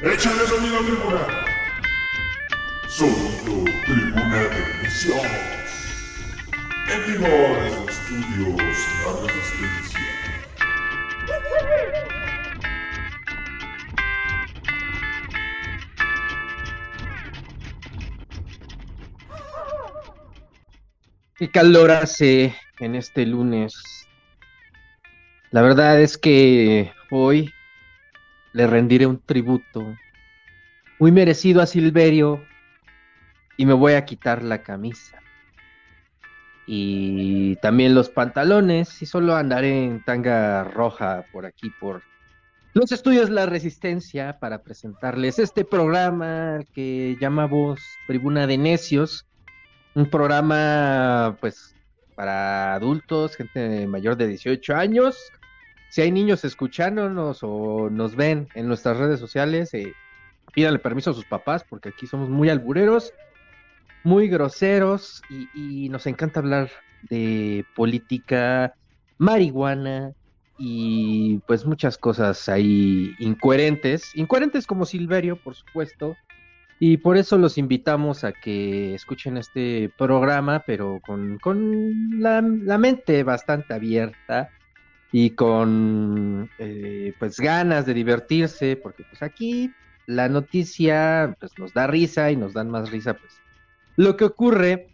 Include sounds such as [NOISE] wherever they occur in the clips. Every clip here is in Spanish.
Échale sonido tribuna. Sonido tribuna de misión. En vivo desde estudios La Resistencia. Qué calor hace en este lunes. La verdad es que hoy le rendiré un tributo muy merecido a Silverio y me voy a quitar la camisa. Y también los pantalones y solo andaré en tanga roja por aquí, por los estudios La Resistencia, para presentarles este programa que llamamos Tribuna de Necios. Un programa, pues, para adultos, gente mayor de 18 años. Si hay niños escuchándonos o nos ven en nuestras redes sociales, eh, pídanle permiso a sus papás, porque aquí somos muy albureros, muy groseros y, nos encanta hablar de política, marihuana y pues muchas cosas ahí incoherentes, incoherentes como Silverio, por supuesto, y por eso los invitamos a que escuchen este programa, pero con, con la mente bastante abierta y con eh, pues ganas de divertirse, porque pues aquí la noticia pues nos da risa y nos dan más risa pues lo que ocurre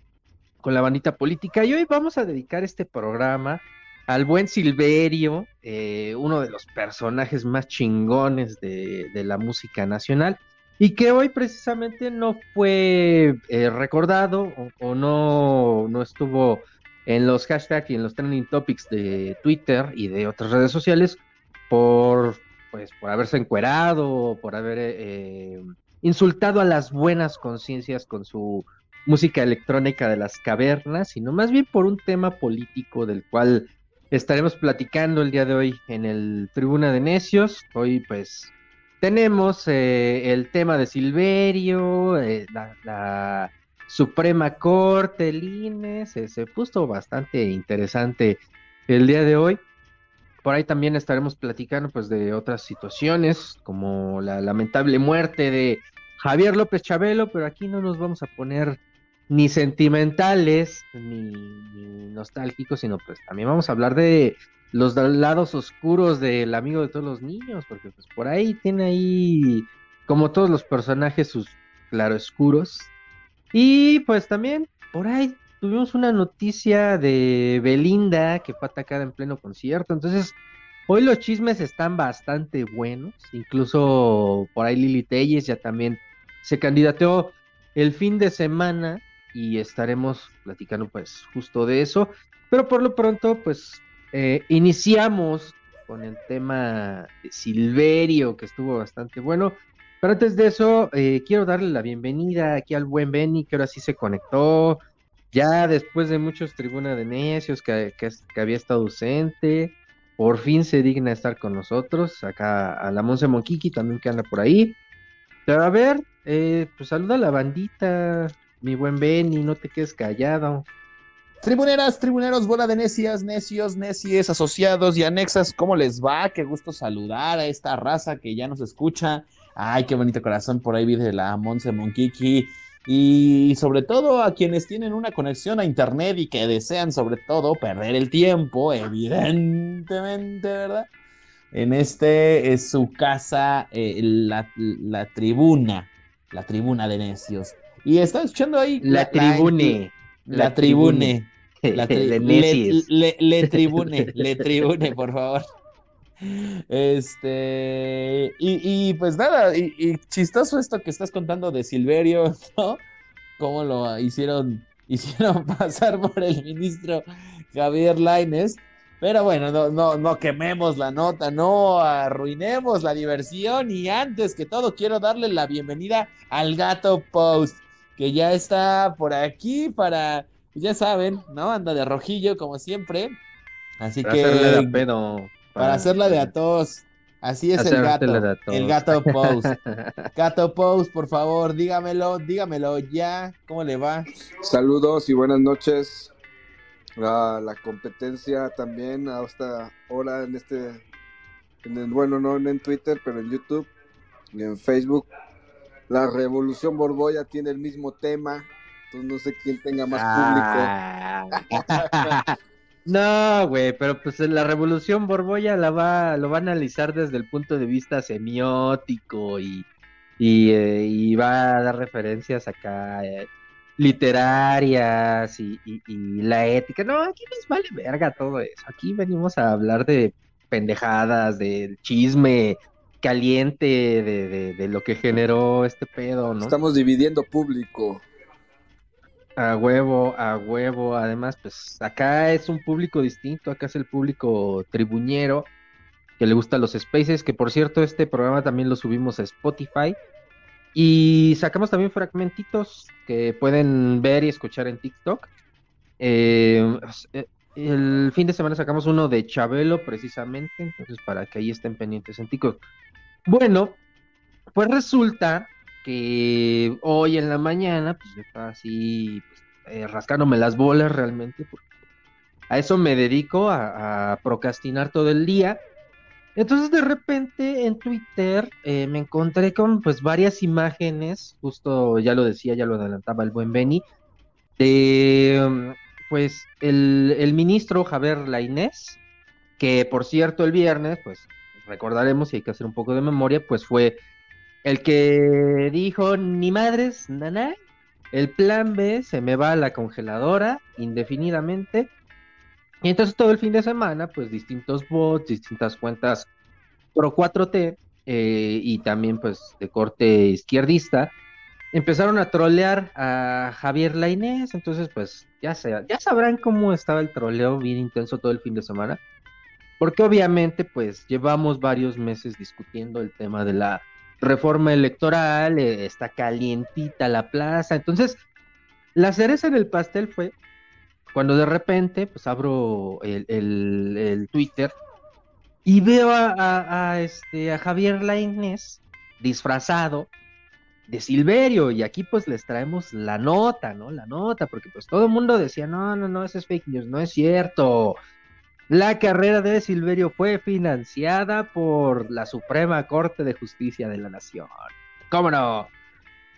con la bandita política. Y hoy vamos a dedicar este programa al buen Silverio, eh, uno de los personajes más chingones de, de, la música nacional, y que hoy precisamente no fue eh, recordado o, o, no, no estuvo en los hashtags y en los trending topics de Twitter y de otras redes sociales por, pues, por haberse encuerado, por haber eh, insultado a las buenas conciencias con su música electrónica de las cavernas, sino más bien por un tema político del cual estaremos platicando el día de hoy en el Tribuna de Necios. Hoy pues tenemos eh, el tema de Silverio, eh, la, Suprema Corte, el INE, se, puso bastante interesante el día de hoy. Por ahí también estaremos platicando pues de otras situaciones, como la lamentable muerte de Javier López Chabelo, pero aquí no nos vamos a poner ni sentimentales ni, ni nostálgicos, sino pues también vamos a hablar de los lados oscuros del amigo de todos los niños, porque pues por ahí tiene ahí, como todos los personajes, sus claroscuros. Y pues también por ahí tuvimos una noticia de Belinda que fue atacada en pleno concierto. Entonces, hoy los chismes están bastante buenos. Incluso por ahí Lili Telles ya también se candidateó el fin de semana y estaremos platicando pues justo de eso. Pero por lo pronto, pues eh, iniciamos con el tema de Silverio, que estuvo bastante bueno. Pero antes de eso, eh, quiero darle la bienvenida aquí al buen Benny, que ahora sí se conectó, ya después de muchos tribunas de necios que, que, que, había estado ausente, por fin se digna estar con nosotros, acá a la Monse Monquiqui también que anda por ahí. Pero a ver, eh, pues saluda a la bandita, mi buen Benny, no te quedes callado. Tribuneras, tribuneros, bola de necias, necios, necies, asociados y anexas, ¿cómo les va? Qué gusto saludar a esta raza que ya nos escucha. Ay, qué bonito corazón por ahí de la Monse Monkiki. Y sobre todo a quienes tienen una conexión a internet y que desean sobre todo perder el tiempo, evidentemente, ¿verdad? En este es su casa, eh, la, la, tribuna, la tribuna de necios. Y está escuchando ahí. La, tribune. La, la tribune. La [LAUGHS] tri le, le, le, [LAUGHS] tribune, le tribune, por favor. Este, y, y pues nada, y, y, chistoso esto que estás contando de Silverio, [LAUGHS] ¿no? Cómo lo hicieron, [LAUGHS] hicieron pasar por el ministro Javier Laines. Pero bueno, no, no, no quememos la nota, no arruinemos la diversión. Y antes que todo, quiero darle la bienvenida al gato Post, que ya está por aquí para, ya saben, ¿no? Anda de rojillo como siempre. Así para que. Hacerle pedo. Para, hacerla de a todos. Así es el gato. El gato Post. [LAUGHS] gato Post, por favor, dígamelo, dígamelo ya. ¿Cómo le va? Saludos y buenas noches. La, la competencia también hasta ahora en este, en el, bueno, no en Twitter, pero en YouTube. Y en Facebook, la Revolución Borboya tiene el mismo tema. Entonces no sé quién tenga más público. Ah. [LAUGHS] no, güey, pero pues la Revolución Borboya la va, lo va a analizar desde el punto de vista semiótico y, y, eh, va a dar referencias acá. eh, literarias y, la ética. No, aquí nos vale verga todo eso. Aquí venimos a hablar de pendejadas, del chisme caliente, de, de- de lo que generó este pedo, ¿no? Estamos dividiendo público. A huevo, a huevo. Además, pues acá es un público distinto. Acá es el público tribuñero que le gusta los spaces. Que por cierto, este programa también lo subimos a Spotify. Y sacamos también fragmentitos que pueden ver y escuchar en TikTok. Eh, eh, el fin de semana sacamos uno de Chabelo, precisamente. Entonces, para que ahí estén pendientes en TikTok. Bueno, pues resulta que hoy en la mañana, pues estaba así, pues, eh, rascándome las bolas realmente, porque a eso me dedico, a, procrastinar todo el día. Entonces de repente en Twitter eh, me encontré con pues varias imágenes, justo ya lo decía, ya lo adelantaba el buen Benny, de um, pues el, el ministro Javier Lainés, que por cierto el viernes, pues recordaremos y hay que hacer un poco de memoria, pues fue el que dijo, ni madres, nana, el plan B se me va a la congeladora indefinidamente. Y entonces todo el fin de semana, pues distintos bots, distintas cuentas Pro 4T eh, y también pues de corte izquierdista, empezaron a trolear a Javier Lainés. Entonces pues ya, se, ya sabrán cómo estaba el troleo bien intenso todo el fin de semana. Porque obviamente pues llevamos varios meses discutiendo el tema de la reforma electoral, eh, está calientita la plaza. Entonces, la cereza en el pastel fue cuando de repente, pues abro el, el- Twitter y veo a, este, a Javier Lainez disfrazado de Silverio y aquí pues les traemos la nota, ¿no? La nota, porque pues todo el mundo decía, no, no, no, eso es fake news, no es cierto. La carrera de Silverio fue financiada por la Suprema Corte de Justicia de la Nación. ¿Cómo no?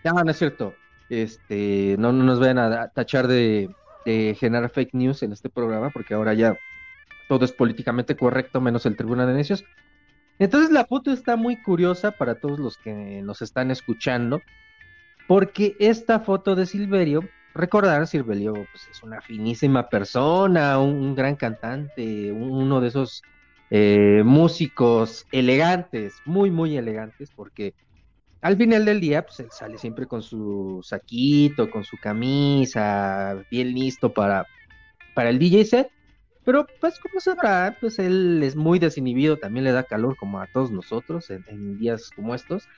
No, no es cierto. Este, no, no nos vayan a tachar de generar fake news en este programa, porque ahora ya todo es políticamente correcto, menos el Tribunal de Necios. Entonces la foto está muy curiosa para todos los que nos están escuchando, porque esta foto de Silverio, recordar, Silverio pues, es una finísima persona, un, gran cantante, un- uno de esos eh, músicos elegantes, muy, muy elegantes, porque al final del día, pues él sale siempre con su saquito, con su camisa, bien listo para, para el DJ set. Pero pues como sabrá, pues él es muy desinhibido, también le da calor como a todos nosotros en días como estos.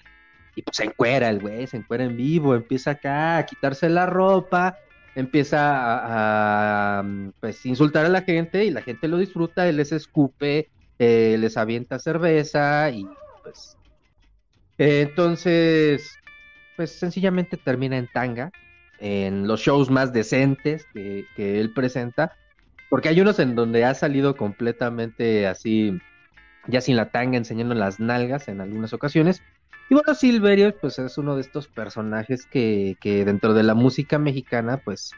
Y pues se encuera el güey, se encuera en vivo, empieza acá a quitarse la ropa, empieza a, a, pues insultar a la gente y la gente lo disfruta, él les escupe, eh, les avienta cerveza y pues entonces pues sencillamente termina en tanga en los shows más decentes que, que él presenta porque hay unos en donde ha salido completamente así ya sin la tanga enseñando las nalgas en algunas ocasiones y bueno, Silverio, pues es uno de estos personajes que, que dentro de la música mexicana, pues,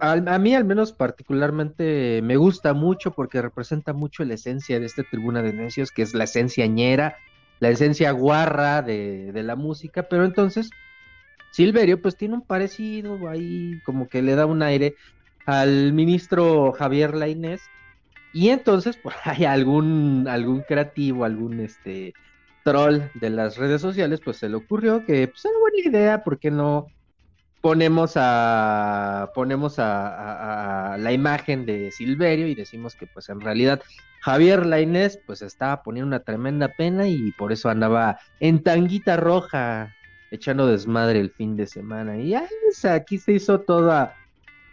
a, mí al menos particularmente me gusta mucho porque representa mucho la esencia de este Tribuna de Necios, que es la esencia ñera, la esencia guarra de, de la música, pero entonces Silverio pues tiene un parecido ahí, como que le da un aire al ministro Javier Lainés, y entonces [LAUGHS] pues hay algún, algún creativo, algún este troll de las redes sociales, pues se le ocurrió que pues era buena idea, ¿por qué no ponemos a ponemos a, la imagen de Silverio y decimos que pues en realidad Javier Lainés pues estaba poniendo una tremenda pena y por eso andaba en tanguita roja echando desmadre el fin de semana y aquí se hizo toda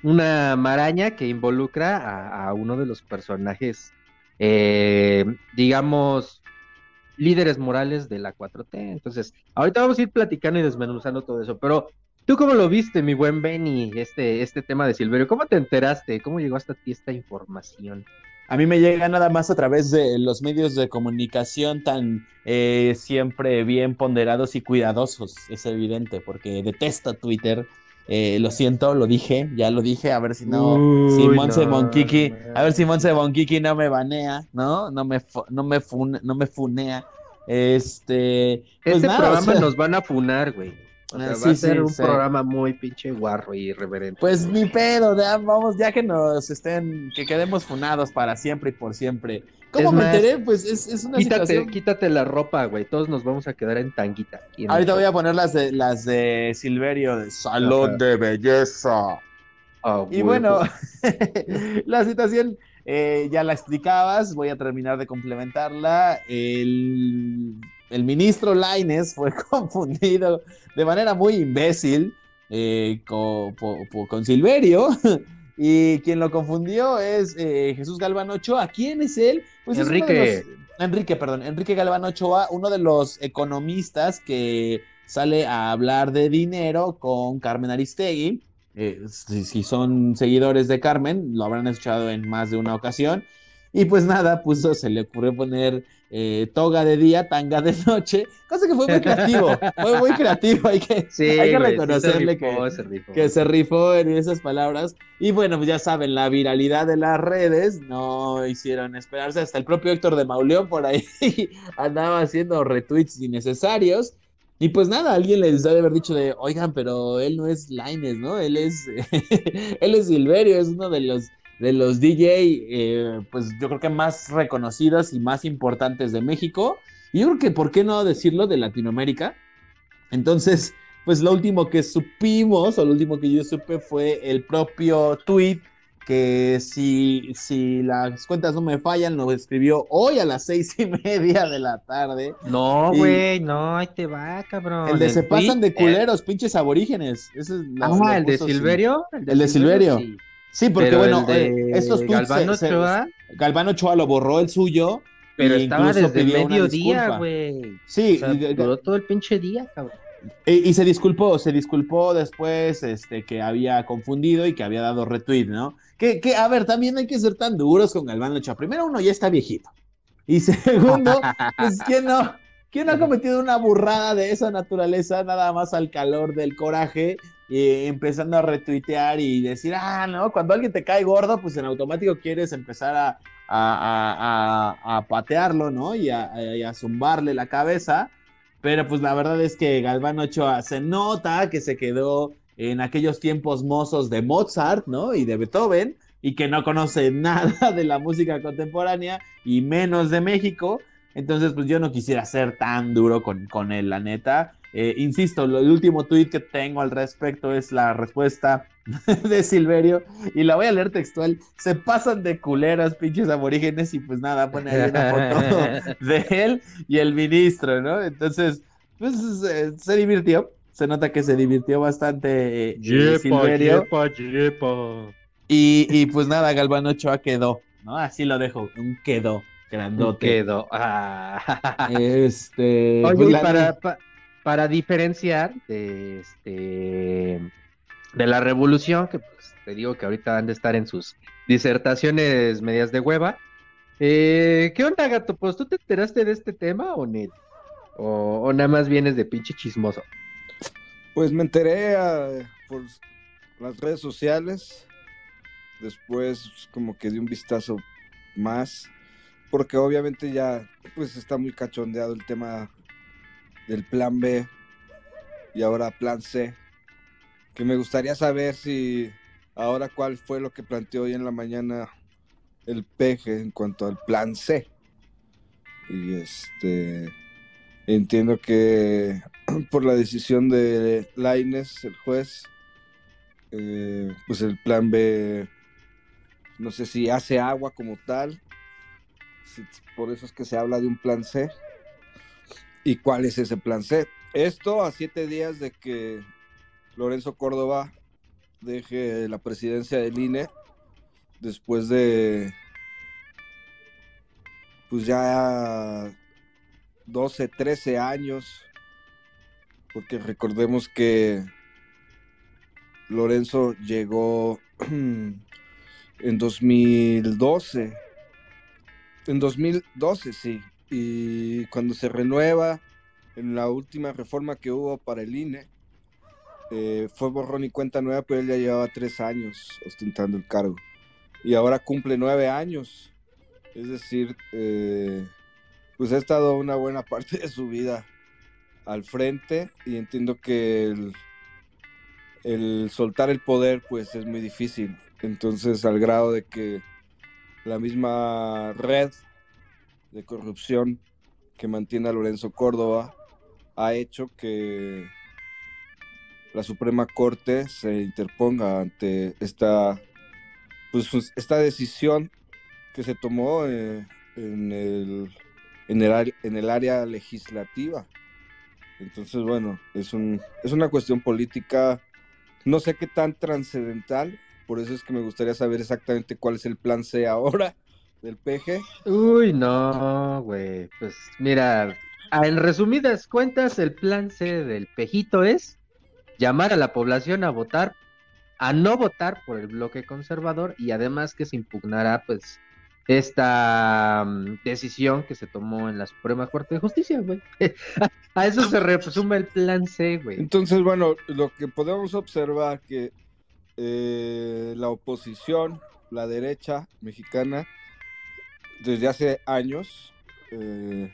una maraña que involucra a, a uno de los personajes eh, digamos líderes morales de la 4T. Entonces, ahorita vamos a ir platicando y desmenuzando todo eso, pero ¿tú cómo lo viste, mi buen Benny, este, este tema de Silverio? ¿Cómo te enteraste? ¿Cómo llegó hasta ti esta información? a mí me llega nada más a través de los medios de comunicación tan eh, siempre bien ponderados y cuidadosos, es evidente, porque detesto Twitter. Eh, lo siento, lo dije, ya lo dije, a ver si no, si Monse Monkiki, a ver si Monse Monkiki no me banea, ¿no? No me, no me, no me funea. Este, pues este programa nos van a funar, güey. O sea, va a ser un programa muy pinche guarro y irreverente. Pues ni pedo, ya, vamos, ya que nos estén, que quedemos funados para siempre y por siempre. ¿Cómo me enteré? Pues es, es una quítate, situación... Quítate la ropa, güey, todos nos vamos a quedar en tanguita. Ahorita voy a poner las de, las de Silverio, de Salón de Belleza. Ah, y bueno, [LAUGHS] la situación eh, ya la explicabas, voy a terminar de complementarla. El, el ministro Laines fue [LAUGHS] confundido de manera muy imbécil eh, con, Silverio. Y quien lo confundió es eh, Jesús Galván Ochoa. ¿Quién es él? Pues Enrique. Enrique, perdón. Enrique Galván Ochoa, uno de los economistas que sale a hablar de dinero con Carmen Aristegui. Eh, si, son seguidores de Carmen, lo habrán escuchado en más de una ocasión. Y pues nada, puso, [LAUGHS] se le ocurrió poner eh, toga de día, tanga de noche, cosa que fue muy creativo, fue muy creativo, hay que, hay que reconocerle que, se rifó. que se rifó en esas palabras. Y bueno, pues ya saben, la viralidad de las redes no hicieron esperarse, hasta el propio Héctor de Mauleón por ahí [LAUGHS] andaba haciendo retweets innecesarios. Y pues nada, alguien les debe haber dicho de, oigan, pero él no es Laines, ¿no? Él es, [LAUGHS] él es Silverio, es uno de los de los DJ, eh, pues yo creo que más reconocidos y más importantes de México. Y yo creo que, ¿por qué no decirlo de Latinoamérica? Entonces, pues lo último que supimos, o lo último que yo supe fue el propio tweet que si, si las cuentas no me fallan, lo escribió hoy a las seis y media de la tarde. No, güey, no, ahí te va, cabrón. El de se pasan de culeros, pinches aborígenes. Ese es ah, ¿el de Silverio? El de, Silverio. Sí, porque bueno, eh, estos tweets. Galván Ochoa. Galván Ochoa lo borró el suyo. Pero estaba desde mediodía, güey. Sí, duró todo el pinche día, cabrón. Y, se disculpó, se disculpó después este, que había confundido y que había dado retweet, ¿no? Que, que, a ver, también hay que ser tan duros con Galván Ochoa. Primero, uno ya está viejito. Y [LAUGHS] segundo, pues, ¿quién no? ¿Quién ha cometido una burrada de esa naturaleza nada más al calor del coraje y empezando a retuitear y decir, ah, no, cuando alguien te cae gordo, pues en automático quieres empezar a, a, patearlo, ¿no? Y a, zumbarle la cabeza. Pero pues la verdad es que Galván Ochoa se nota que se quedó en aquellos tiempos mozos de Mozart, ¿no? Y de Beethoven, y que no conoce [LAUGHS] nada de la música contemporánea y menos de México. Entonces, pues yo no quisiera ser tan duro con, con él, la neta. Eh, insisto, el último tweet que tengo al respecto es la respuesta [LAUGHS] de Silverio y la voy a leer textual. Se pasan de culeras, pinches aborígenes, y pues nada, pone ahí una foto [LAUGHS] de él y el ministro, ¿no? Entonces, pues se divirtió. Se nota que se divirtió bastante eh, Silverio. Y, y, pues nada, Galván Ochoa quedó, ¿no? Así lo dejo, un quedó, grandote. quedó. Ah. Este. Oye, pues, para, para diferenciar de este de la revolución, que pues te digo que ahorita han de estar en sus disertaciones medias de hueva. Eh, ¿Qué onda, gato? Pues tú te enteraste de este tema o net? O, nada más vienes de pinche chismoso. Pues me enteré ah, por las redes sociales. Después como que di un vistazo más. Porque obviamente ya pues está muy cachondeado el tema del plan B y ahora plan C, que me gustaría saber si ahora cuál fue lo que planteó hoy en la mañana el peje en cuanto al plan C. Y este entiendo que [CLEARS THROAT] por la decisión de Laines, el juez, eh, pues el plan B no sé si hace agua como tal, por eso es que se habla de un plan C ¿Y cuál es ese plan C? Esto a siete días de que Lorenzo Córdoba deje la presidencia del INE después de pues ya 12, 13 años, porque recordemos que Lorenzo llegó [CLEARS THROAT] en 2012 En 2012, sí. Y cuando se renueva, en la última reforma que hubo para el INE, eh, fue borrón y cuenta nueva, pero él ya llevaba tres años ostentando el cargo. Y ahora cumple nueve años. Es decir, eh, pues ha estado una buena parte de su vida al frente y entiendo que el, el soltar el poder pues es muy difícil. Entonces al grado de que la misma red de corrupción que mantiene a Lorenzo Córdoba ha hecho que la Suprema Corte se interponga ante esta, pues, pues esta decisión que se tomó eh, en, el, en, el, en el área legislativa. Entonces, bueno, es, un, es una cuestión política, no sé qué tan trascendental, por eso es que me gustaría saber exactamente cuál es el plan C ahora del PG. Uy, no, güey, pues mira, en resumidas cuentas, el plan C del Pejito es llamar a la población a votar, a no votar por el bloque conservador y además que se impugnará pues esta mm, decisión que se tomó en la Suprema Corte de Justicia, güey. [LAUGHS] a eso se resume el plan C, güey. Entonces, bueno, lo que podemos observar que eh, la oposición, la derecha mexicana, desde hace años, eh,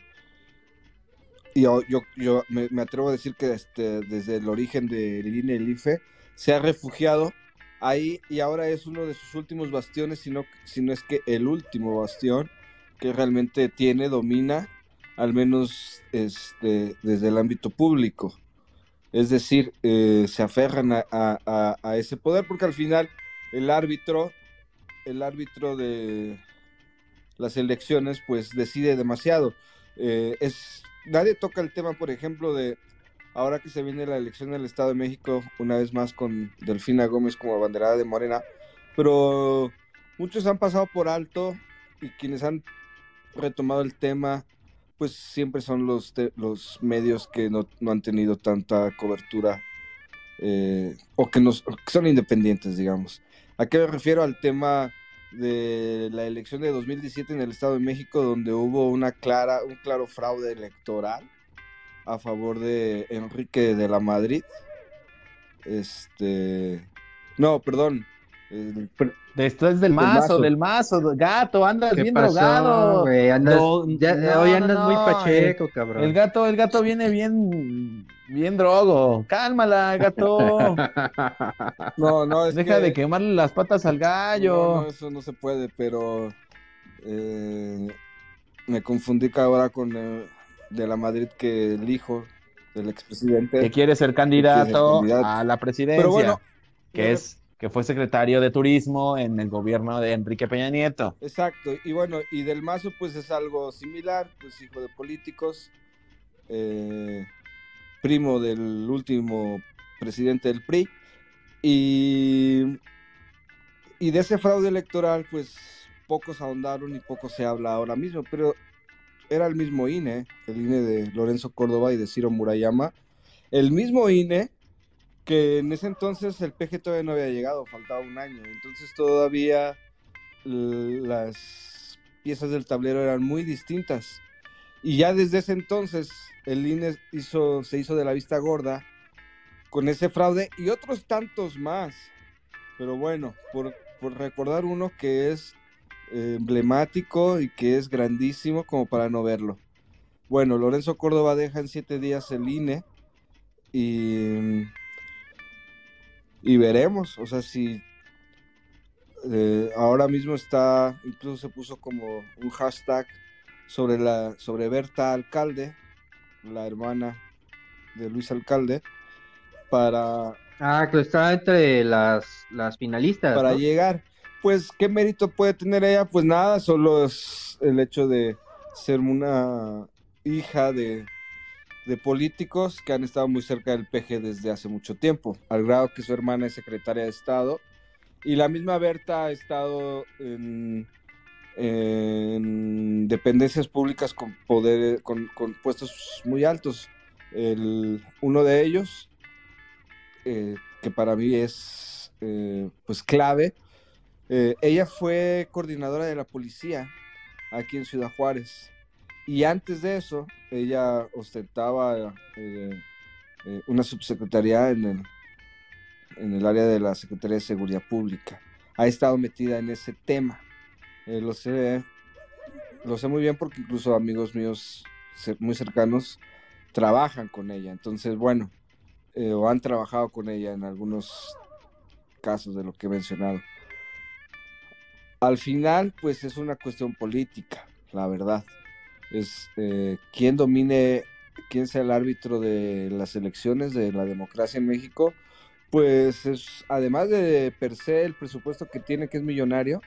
y yo, yo, me, atrevo a decir que este, desde el origen de INE y el IFE, se ha refugiado ahí y ahora es uno de sus últimos bastiones, si no, es que el último bastión que realmente tiene, domina, al menos este, desde el ámbito público. Es decir, eh, se aferran a, ese poder porque al final el árbitro, el árbitro de las elecciones, pues decide demasiado. Eh, es, nadie toca el tema, por ejemplo, de ahora que se viene la elección del Estado de México, una vez más con Delfina Gómez como abanderada de Morena, pero muchos han pasado por alto y quienes han retomado el tema, pues siempre son los, los medios que no, han tenido tanta cobertura eh, o que, que son independientes, digamos. ¿A qué me refiero? Al tema de la elección de 2017 en el Estado de México, donde hubo una clara, un claro fraude electoral a favor de Enrique de la Madrid. Este, no, perdón. Esto es del mazo, del mazo, gato, andas bien drogado. hoy andas muy pacheco, cabrón. El gato, el gato viene bien, bien drogo. Cálmala, gato. [LAUGHS] no, no, es Deja de quemarle las patas al gallo. No, eso no se puede, pero eh, me confundí ahora con eh, de la Madrid que el hijo del expresidente. Que quiere ser candidato, a la presidencia. Pero bueno, que es que fue secretario de turismo en el gobierno de Enrique Peña Nieto. Exacto, y bueno, y del Mazo pues es algo similar, pues hijo de políticos, eh, primo del último presidente del PRI, y, y de ese fraude electoral pues pocos ahondaron y poco se habla ahora mismo, pero era el mismo INE, el INE de Lorenzo Córdoba y de Ciro Murayama, el mismo INE que en ese entonces el PG todavía no había llegado, faltaba un año, entonces todavía las piezas del tablero eran muy distintas. Y ya desde ese entonces el INE hizo, se hizo de la vista gorda con ese fraude y otros tantos más. Pero bueno, por, por recordar uno que es emblemático y que es grandísimo como para no verlo. Bueno, Lorenzo Córdoba deja en siete días el INE y, y veremos, o sea, si eh, ahora mismo está, incluso se puso como un hashtag sobre la sobre Berta Alcalde, la hermana de Luis Alcalde, para ah que está entre las, las finalistas para llegar pues, ¿qué mérito puede tener ella? Pues nada, solo es el hecho de ser una hija de, políticos que han estado muy cerca del PG desde hace mucho tiempo, al grado que su hermana es secretaria de Estado. Y la misma Berta ha estado en, dependencias públicas con poder, con, puestos muy altos. El, uno de ellos, eh, que para mí es eh, pues clave, eh, ella fue coordinadora de la policía aquí en Ciudad Juárez. Y antes de eso, ella ostentaba eh, eh, una subsecretaría en el, en el área de la Secretaría de Seguridad Pública. Ha estado metida en ese tema. Eh, lo sé, lo sé muy bien porque incluso amigos míos muy cercanos trabajan con ella. Entonces, bueno, o han trabajado con ella en algunos casos de lo que he mencionado. Al final, pues es una cuestión política, la verdad. Es eh, quién domine, quién sea el árbitro de las elecciones, de la democracia en México, pues es, además de per se el presupuesto que tiene, que es millonario,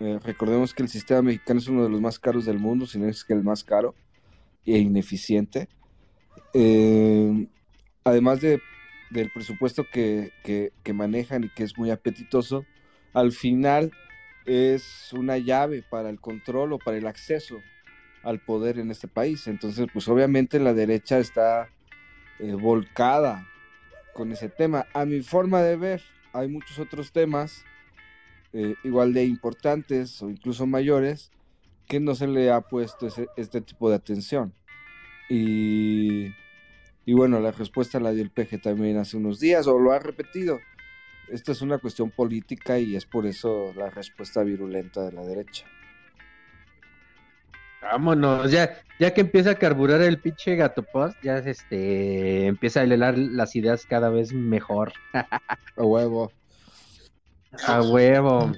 eh, recordemos que el sistema mexicano es uno de los más caros del mundo, si no es que el más caro e ineficiente. Eh, además de, del presupuesto que manejan y que es muy apetitoso, al final es una llave para el control o para el acceso al poder en este país. Entonces, pues obviamente la derecha está eh, volcada con ese tema. A mi forma de ver, hay muchos otros temas eh, igual de importantes o incluso mayores que no se le ha puesto este tipo de atención. Y, y bueno, la respuesta la dio el PG también hace unos días o lo ha repetido esto es una cuestión política y es por eso la respuesta virulenta de la derecha. Vámonos, ya, ya que empieza a carburar el pinche gato post, ya este empieza a helar las ideas cada vez mejor. a huevo. A huevo.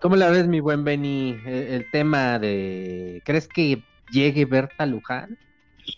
¿Cómo la ves, mi buen Benny? E, el, tema de. ¿Crees que llegue Berta Luján?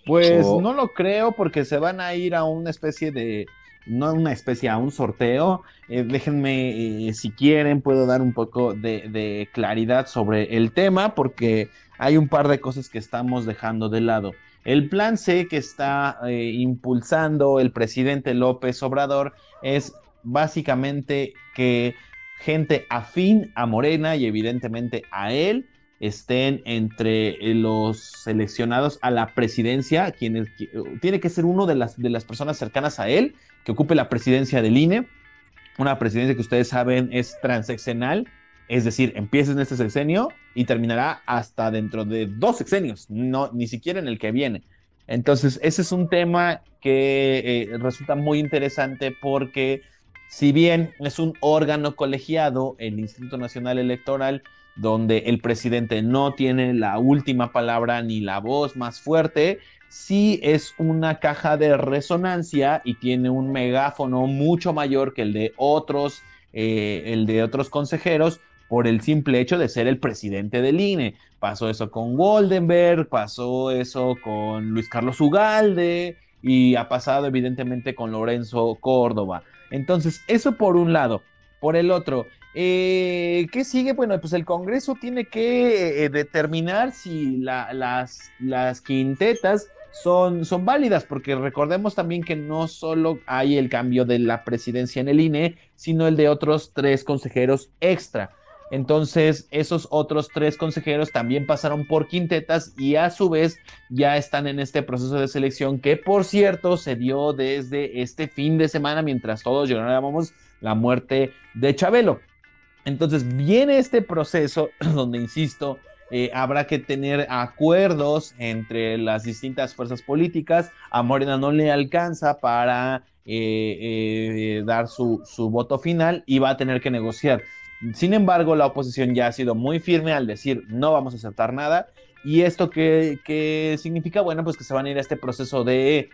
Pues no lo creo, porque se van a ir a una especie de no una especie, a un sorteo. Eh, déjenme, eh, si quieren, puedo dar un poco de, claridad sobre el tema, porque hay un par de cosas que estamos dejando de lado. El plan C que está eh, impulsando el presidente López Obrador es básicamente que gente afín a Morena y evidentemente a él estén entre los seleccionados a la presidencia, quienes tiene que ser uno de las, de las personas cercanas a él que ocupe la presidencia del INE, una presidencia que ustedes saben es transeccional, es decir, empieza en este sexenio y terminará hasta dentro de dos sexenios, no, ni siquiera en el que viene. Entonces, ese es un tema que eh, resulta muy interesante porque si bien es un órgano colegiado, el Instituto Nacional Electoral, donde el presidente no tiene la última palabra ni la voz más fuerte, sí es una caja de resonancia y tiene un megáfono mucho mayor que el de otros, eh, el de otros consejeros por el simple hecho de ser el presidente del INE. Pasó eso con Goldenberg, pasó eso con Luis Carlos Ugalde y ha pasado evidentemente con Lorenzo Córdoba. Entonces, eso por un lado. Por el otro, eh, ¿qué sigue? Bueno, pues el Congreso tiene que eh, determinar si las, quintetas son válidas, porque recordemos también que no solo hay el cambio de la presidencia en el INE, sino el de otros tres consejeros extra. Entonces, esos otros tres consejeros también pasaron por quintetas y a su vez ya están en este proceso de selección que, por cierto, se dio desde este fin de semana mientras todos llorábamos la muerte de Chabelo. Entonces, viene este proceso [CLEARS THROAT] donde, insisto, eh, habrá que tener acuerdos entre las distintas fuerzas políticas. A Morena no le alcanza para eh, eh, dar su, voto final y va a tener que negociar. Sin embargo, la oposición ya ha sido muy firme al decir no vamos a aceptar nada. ¿Y esto qué, significa? Bueno, pues que se van a ir a este proceso de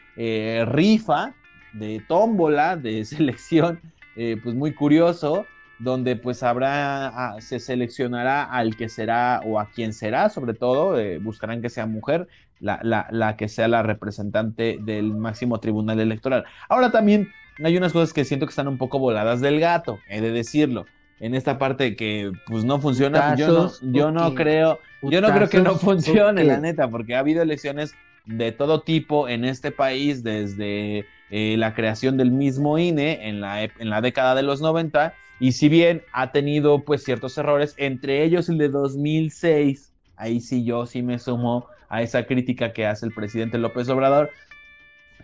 rifa, de tómbola, de [LAUGHS] selección, pues muy curioso, donde pues habrá, ah, se seleccionará al que será o a quien será, sobre todo, eh, buscarán que sea mujer, la, la, que sea la representante del máximo tribunal electoral. Ahora también hay unas cosas que siento que están un poco voladas del gato, he de decirlo. En esta parte que pues no funciona, yo no, yo no creo, yo no creo que no funcione, la neta, porque ha habido elecciones de todo tipo en este país desde eh, la creación del mismo INE en la, en la década de los 90 y si bien ha tenido pues ciertos errores, entre ellos el de 2006, ahí sí yo sí me sumo a esa crítica que hace el presidente López Obrador,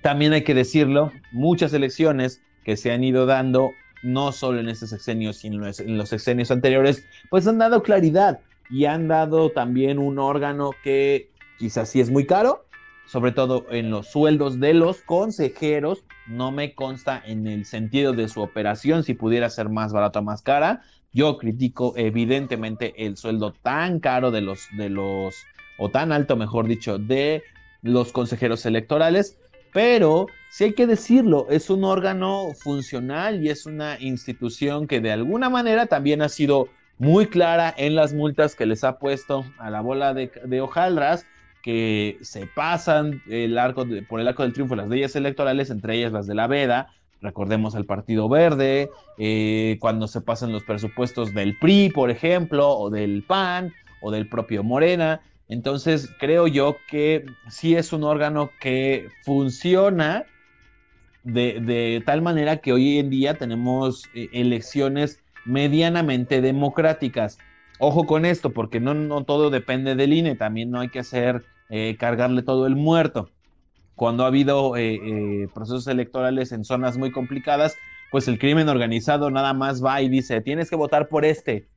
también hay que decirlo, muchas elecciones que se han ido dando, no solo en este sexenio, sino en los sexenios anteriores, pues han dado claridad. y han dado también un órgano que quizás sí es muy caro, sobre todo en los sueldos de los consejeros. No me consta en el sentido de su operación si pudiera ser más barato o más cara. Yo critico evidentemente el sueldo tan caro de los, de los, o tan alto, mejor dicho, de los consejeros electorales, pero si hay que decirlo, es un órgano funcional y es una institución que de alguna manera también ha sido muy clara en las multas que les ha puesto a la bola de, de hojaldras que se pasan el arco por el arco del triunfo las leyes electorales, entre ellas las de la veda, recordemos al Partido Verde, eh, cuando se pasan los presupuestos del PRI, por ejemplo, o del PAN, o del propio Morena. Entonces, creo yo que sí es un órgano que funciona de, de tal manera que hoy en día tenemos eh, elecciones medianamente democráticas. Ojo con esto, porque no, no todo depende del INE, también no hay que hacer eh, cargarle todo el muerto. Cuando ha habido eh, eh, procesos electorales en zonas muy complicadas, pues el crimen organizado nada más va y dice, tienes que votar por este.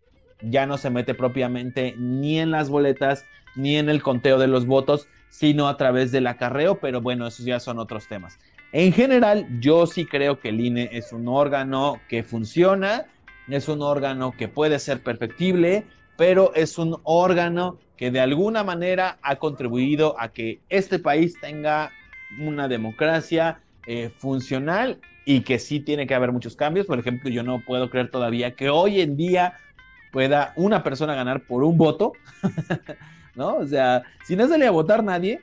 Ya no se mete propiamente ni en las boletas, ni en el conteo de los votos, sino a través del acarreo, pero bueno, esos ya son otros temas. En general, yo sí creo que el INE es un órgano que funciona, es un órgano que puede ser perfectible, pero es un órgano que de alguna manera ha contribuido a que este país tenga una democracia eh, funcional y que sí tiene que haber muchos cambios. Por ejemplo, yo no puedo creer todavía que hoy en día pueda una persona ganar por un voto, [LAUGHS] ¿no? O sea, si no sale a votar nadie,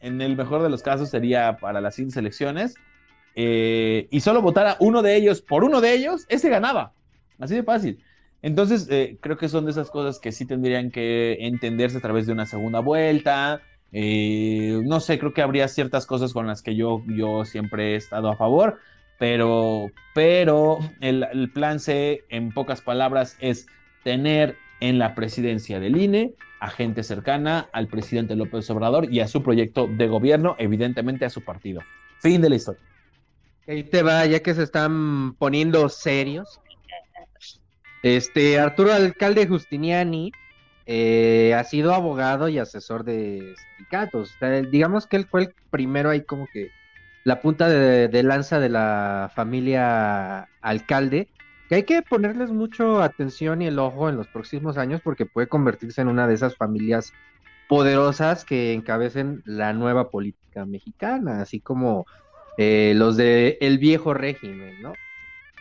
en el mejor de los casos sería para las siguientes elecciones, eh, y solo votara uno de ellos por uno de ellos, ese ganaba. Así de fácil. Entonces, eh, creo que son de esas cosas que sí tendrían que entenderse a través de una segunda vuelta. Eh, no sé, creo que habría ciertas cosas con las que yo, yo siempre he estado a favor, pero, pero el, el plan C, en pocas palabras, es tener en la presidencia del INE a gente cercana al presidente López Obrador y a su proyecto de gobierno, evidentemente a su partido. Fin de la historia. Ahí te va, ya que se están poniendo serios. Este, Arturo Alcalde Justiniani eh, ha sido abogado y asesor de sindicatos. Digamos que él fue el primero ahí como que la punta de, lanza de la familia alcalde, que hay que ponerles mucho atención y el ojo en los próximos años porque puede convertirse en una de esas familias poderosas que encabecen la nueva política mexicana, así como eh, los de viejo régimen, ¿no?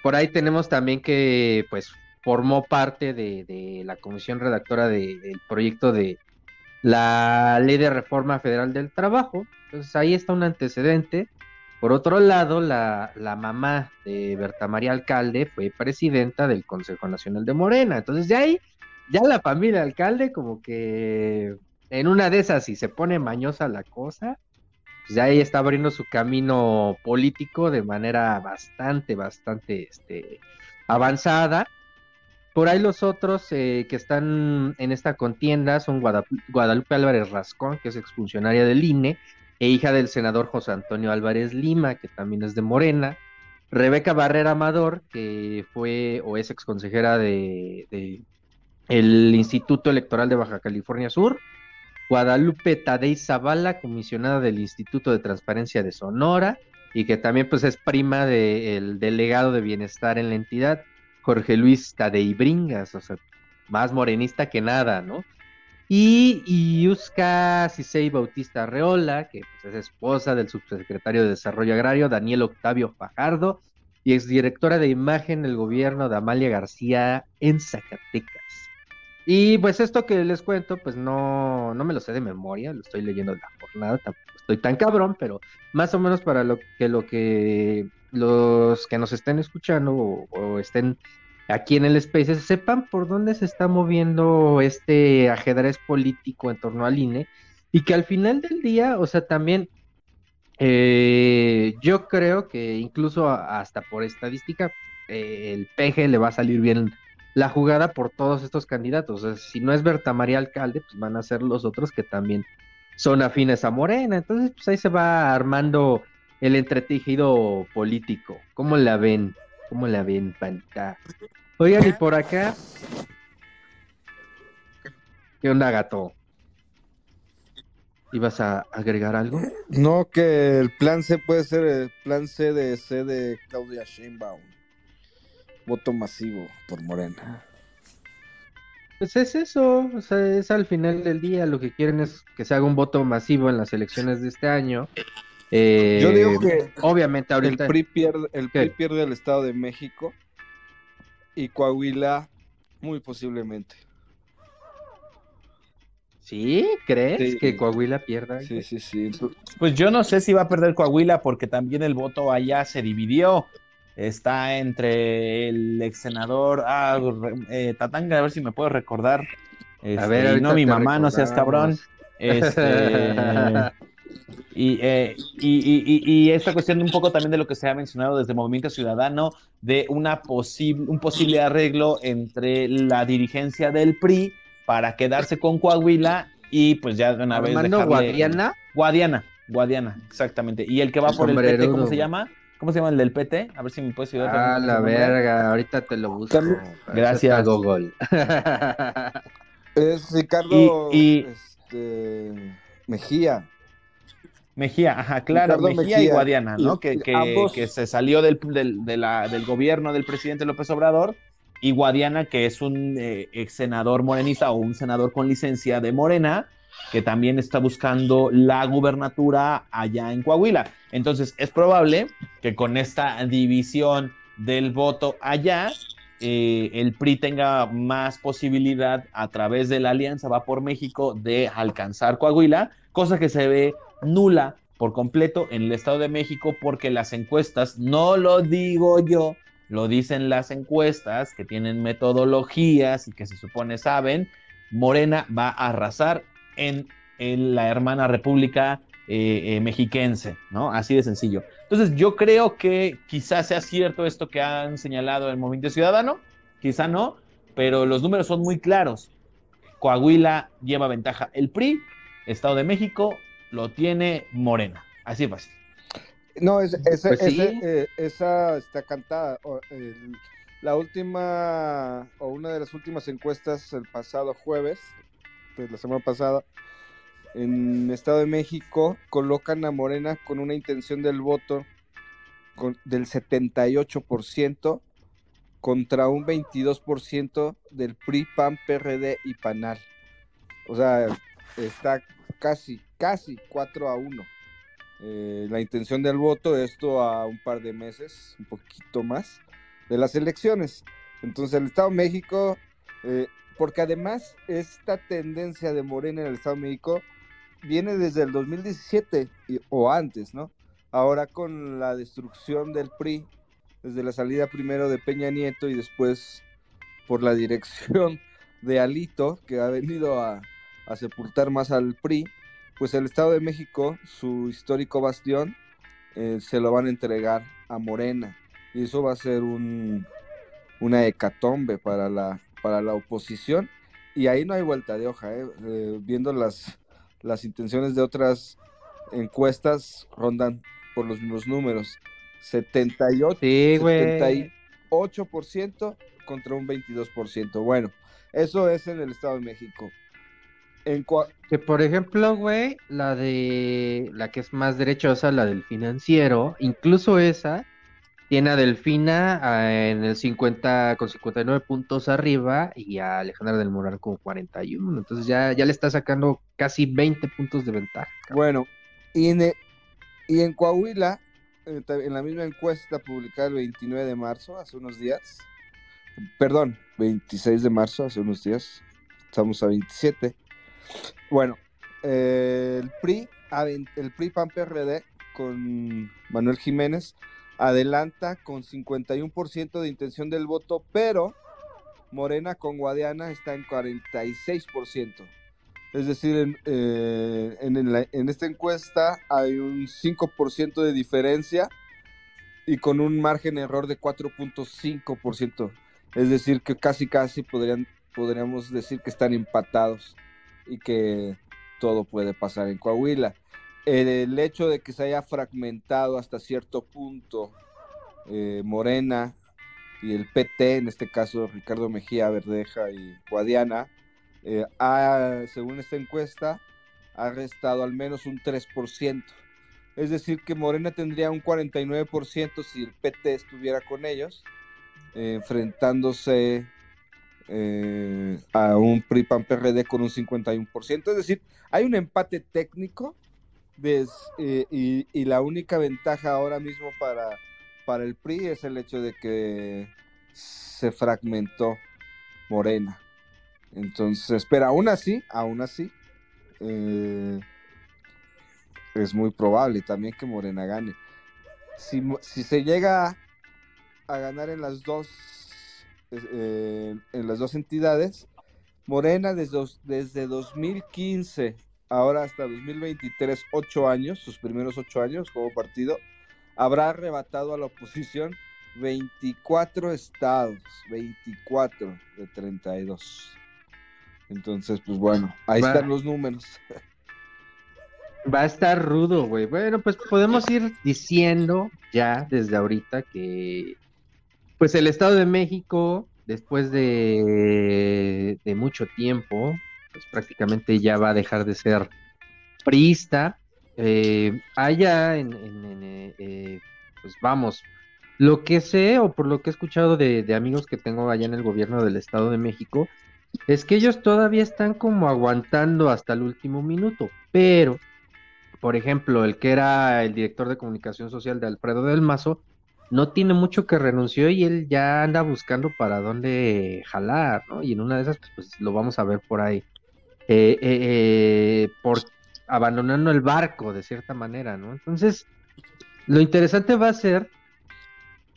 Por ahí tenemos también que, pues, formó parte de, la comisión redactora de, del proyecto de la ley de reforma federal del trabajo. Entonces ahí está un antecedente. Por otro lado, la, la, mamá de Berta María Alcalde fue presidenta del Consejo Nacional de Morena. Entonces de ahí, ya la familia Alcalde como que en una de esas, si se pone mañosa la cosa, pues ya ahí está abriendo su camino político de manera bastante, bastante este, avanzada. Por ahí los otros eh, que están en esta contienda son Guadalupe, Álvarez Rascón, que es exfuncionaria del INE, e hija del senador José Antonio Álvarez Lima, que también es de Morena. Rebeca Barrera Amador, que fue o es exconsejera de, de el Instituto Electoral de Baja California Sur. Guadalupe Tadei Zavala, comisionada del Instituto de Transparencia de Sonora, y que también pues es prima del de, delegado de bienestar en la entidad. Jorge Luis Tadei Bringas, o sea, más morenista que nada, ¿no? Y, Yuska Cisei Bautista Reola, que pues, es esposa del subsecretario de Desarrollo Agrario, Daniel Octavio Fajardo, y exdirectora de imagen del gobierno de Amalia García en Zacatecas. Y pues esto que les cuento, pues no, no me lo sé de memoria, lo estoy leyendo de la jornada, tampoco estoy tan cabrón, pero más o menos para lo que lo que los que nos estén escuchando o, estén aquí en el Space sepan por dónde se está moviendo este ajedrez político en torno al INE y que al final del día, o sea, también eh, yo creo que incluso hasta por estadística eh, el PG le va a salir bien la jugada por todos estos candidatos. Si no es Berta María Alcalde, pues van a ser los otros que también son afines a Morena. Entonces, pues ahí se va armando el entretejido político. ¿Cómo la ven? ¿Cómo la ven, panita? Oigan, y por acá. ¿Qué onda, gato? ¿Ibas a agregar algo? No, que el plan C puede ser el plan C de C de Claudia Sheinbaum. Voto masivo por Morena. Pues es eso, o sea, es al final del día lo que quieren es que se haga un voto masivo en las elecciones de este año. Eh, Yo digo que obviamente ahorita el PRI pierde, el. PRI pierde el Estado de México y Coahuila muy posiblemente. ¿Sí? ¿Crees Sí. que Coahuila pierda? Sí, sí, sí. Pues yo no sé si va a perder Coahuila porque también el voto allá se dividió. Está entre el ex senador ah, eh, Tatanga, a ver si me puedo recordar. Este, ver, y ahorita no mi mamá, no seas cabrón. Este, [LAUGHS] y, eh, y, y- y- y esta cuestión un poco también de lo que se ha mencionado desde Movimiento Ciudadano, de una posible, un posible arreglo entre la dirigencia del PRI para quedarse con Coahuila y pues ya de una vez Armando dejarle- Guadiana. Guadiana, Guadiana, exactamente. Y el que va El por el PT, ¿cómo se llama? ¿Cómo se llama el del PT? A ver si me puedes ayudar. Ah, la verga, ahorita te lo busco. Gracias. Google. es Ricardo Y- y- este, Mejía. Mejía, ajá, claro, Ricardo Mejía, y Mejía. Guadiana, ¿no? Y- Que, y que- ambos- que se salió del, del, de la- del gobierno del presidente López Obrador, y Guadiana, que es un eh, ex senador morenista o un senador con licencia de Morena, que también está buscando la gubernatura allá en Coahuila. Entonces, es probable que con esta división del voto allá, eh, el PRI tenga más posibilidad a través de la Alianza Va por México de alcanzar Coahuila, cosa que se ve nula por completo en el Estado de México porque las encuestas, no lo digo yo, lo dicen las encuestas que tienen metodologías y que se supone saben, Morena va a arrasar en, en la hermana república eh, eh, mexiquense, ¿no? Así de sencillo. Entonces yo creo que quizás sea cierto esto que han señalado el Movimiento Ciudadano, quizá no, pero los números son muy claros. Coahuila lleva ventaja el PRI, Estado de México lo tiene Morena. Así fácil. No, es- ese- Pues sí. ese, eh, esa está cantada. O, el- la última, o una de las últimas encuestas el pasado jueves, pues la semana pasada, en Estado de México, colocan a Morena con una intención del voto con- del 78% contra un 22% del PRI, PAN, PRD y PANAL. O sea, está casi, casi 4 a 1. Eh, la intención del voto, esto a un par de meses, un poquito más, de las elecciones. Entonces el Estado de México, eh, porque además esta tendencia de Morena en el Estado de México viene desde el 2017 y- o antes, ¿no? Ahora con la destrucción del PRI, desde la salida primero de Peña Nieto y después por la dirección de Alito, que ha venido a, a sepultar más al PRI, pues el Estado de México, su histórico bastión, eh, se lo van a entregar a Morena. Y eso va a ser un, una hecatombe para la, para la oposición. Y ahí no hay vuelta de hoja, ¿eh? Eh, viendo las, las intenciones de otras encuestas, rondan por los mismos números. 78, Sí, güey. 78% contra un 22%. Bueno, eso es en el Estado de México. En Que por ejemplo, güey, la de la que es más derechosa, la del financiero, incluso esa tiene a Delfina ah, en el 50 con 59 puntos arriba y a Alejandra del Moral con 41. Entonces ya, ya le está sacando casi 20 puntos de ventaja. cabrón. Bueno, y en, y en Coahuila, en la misma encuesta publicada el 29 de marzo, hace unos días, perdón, 26 de marzo, hace unos días, estamos a 27. Bueno, eh, el PRI, el PRI PRD con Manuel Jiménez adelanta con 51% de intención del voto, pero Morena con Guadiana está en 46%. Es decir, en, eh, en, esta encuesta hay un 5% de diferencia y con un margen error de 4.5%. Es decir, que casi casi podrían, podríamos decir que están empatados y que todo puede pasar en Coahuila. El hecho de que se haya fragmentado hasta cierto punto eh, Morena y el PT, en este caso Ricardo Mejía Verdeja y Guadiana, eh, ha, según esta encuesta, ha restado al menos un 3%. Es decir, que Morena tendría un 49% si el PT estuviera con ellos, eh, enfrentándose eh, a un PRI PAN PRD con un 51%. Es decir, hay un empate técnico eh, y, y, la única ventaja ahora mismo para, para el PRI es el hecho de que se fragmentó Morena. Entonces, pero aún así, aún así, eh, es muy probable también que Morena gane. Si, si se llega a ganar en las dos eh, en las dos entidades, Morena desde, desde 2015 ahora hasta 2023, ocho años, sus primeros ocho años como partido, habrá arrebatado a la oposición 24 estados, 24 de 32. Entonces, pues bueno, ahí Va. están los números. Va a estar rudo, güey. Bueno, pues podemos ir diciendo ya desde ahorita que, pues el Estado de México, después de, de mucho tiempo, pues prácticamente ya va a dejar de ser priista. Eh, allá en, en, eh, eh, pues vamos, lo que sé o por lo que he escuchado de, de, amigos que tengo allá en el gobierno del Estado de México, es que ellos todavía están como aguantando hasta el último minuto, pero, por ejemplo, el que era el director de comunicación social de Alfredo del Mazo, no tiene mucho que renunció y él ya anda buscando para dónde jalar, ¿no? Y en una de esas, pues, pues lo vamos a ver por ahí. Eh, eh, eh, por abandonando el barco de cierta manera, ¿no? Entonces, lo interesante va a ser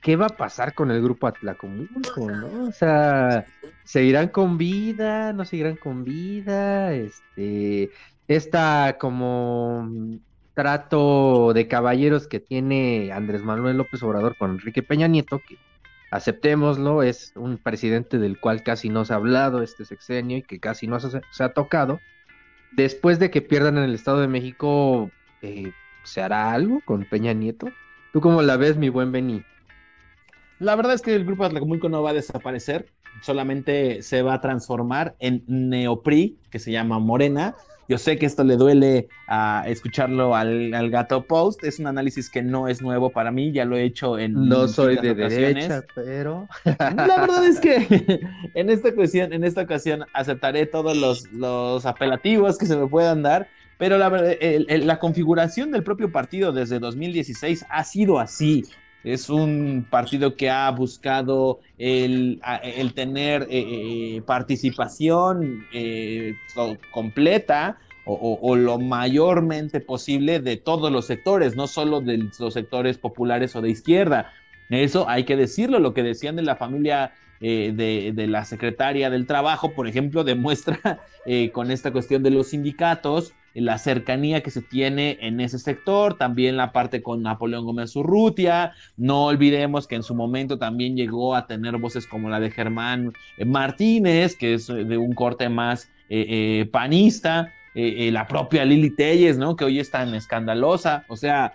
qué va a pasar con el grupo Atlacomulco, ¿no? O sea, ¿seguirán con vida? ¿No seguirán con vida? Este, esta como trato de caballeros que tiene Andrés Manuel López Obrador con Enrique Peña Nieto, que aceptémoslo, es un presidente del cual casi no se ha hablado este sexenio y que casi no se, ha tocado. Después de que pierdan en el Estado de México, eh, ¿se hará algo con Peña Nieto? ¿Tú cómo la ves, mi buen Beni? La verdad es que el grupo Atlacomulco no va a desaparecer, solamente se va a transformar en Neopri, que se llama Morena, yo sé que esto le duele a escucharlo al, al, Gato Post. Es un análisis que no es nuevo para mí. Ya lo he hecho en. No soy de ocasiones. derecha, pero. La verdad es que [LAUGHS] en esta ocasión, en esta ocasión aceptaré todos los, los apelativos que se me puedan dar. Pero la, el, el, la configuración del propio partido desde 2016 ha sido así. Es un partido que ha buscado el, el tener eh, eh, participación eh, completa o, lo mayormente posible de todos los sectores, no solo de los sectores populares o de izquierda. Eso hay que decirlo, lo que decían de la familia eh, de, de, la secretaria del trabajo, por ejemplo, [LAUGHS] demuestra eh, con esta cuestión de los sindicatos la cercanía que se tiene en ese sector, también la parte con Napoleón Gómez Urrutia, no olvidemos que en su momento también llegó a tener voces como la de Germán Martínez, que es de un corte más eh, eh, panista, eh, la propia Lili Telles, ¿no? Que hoy es tan escandalosa, o sea,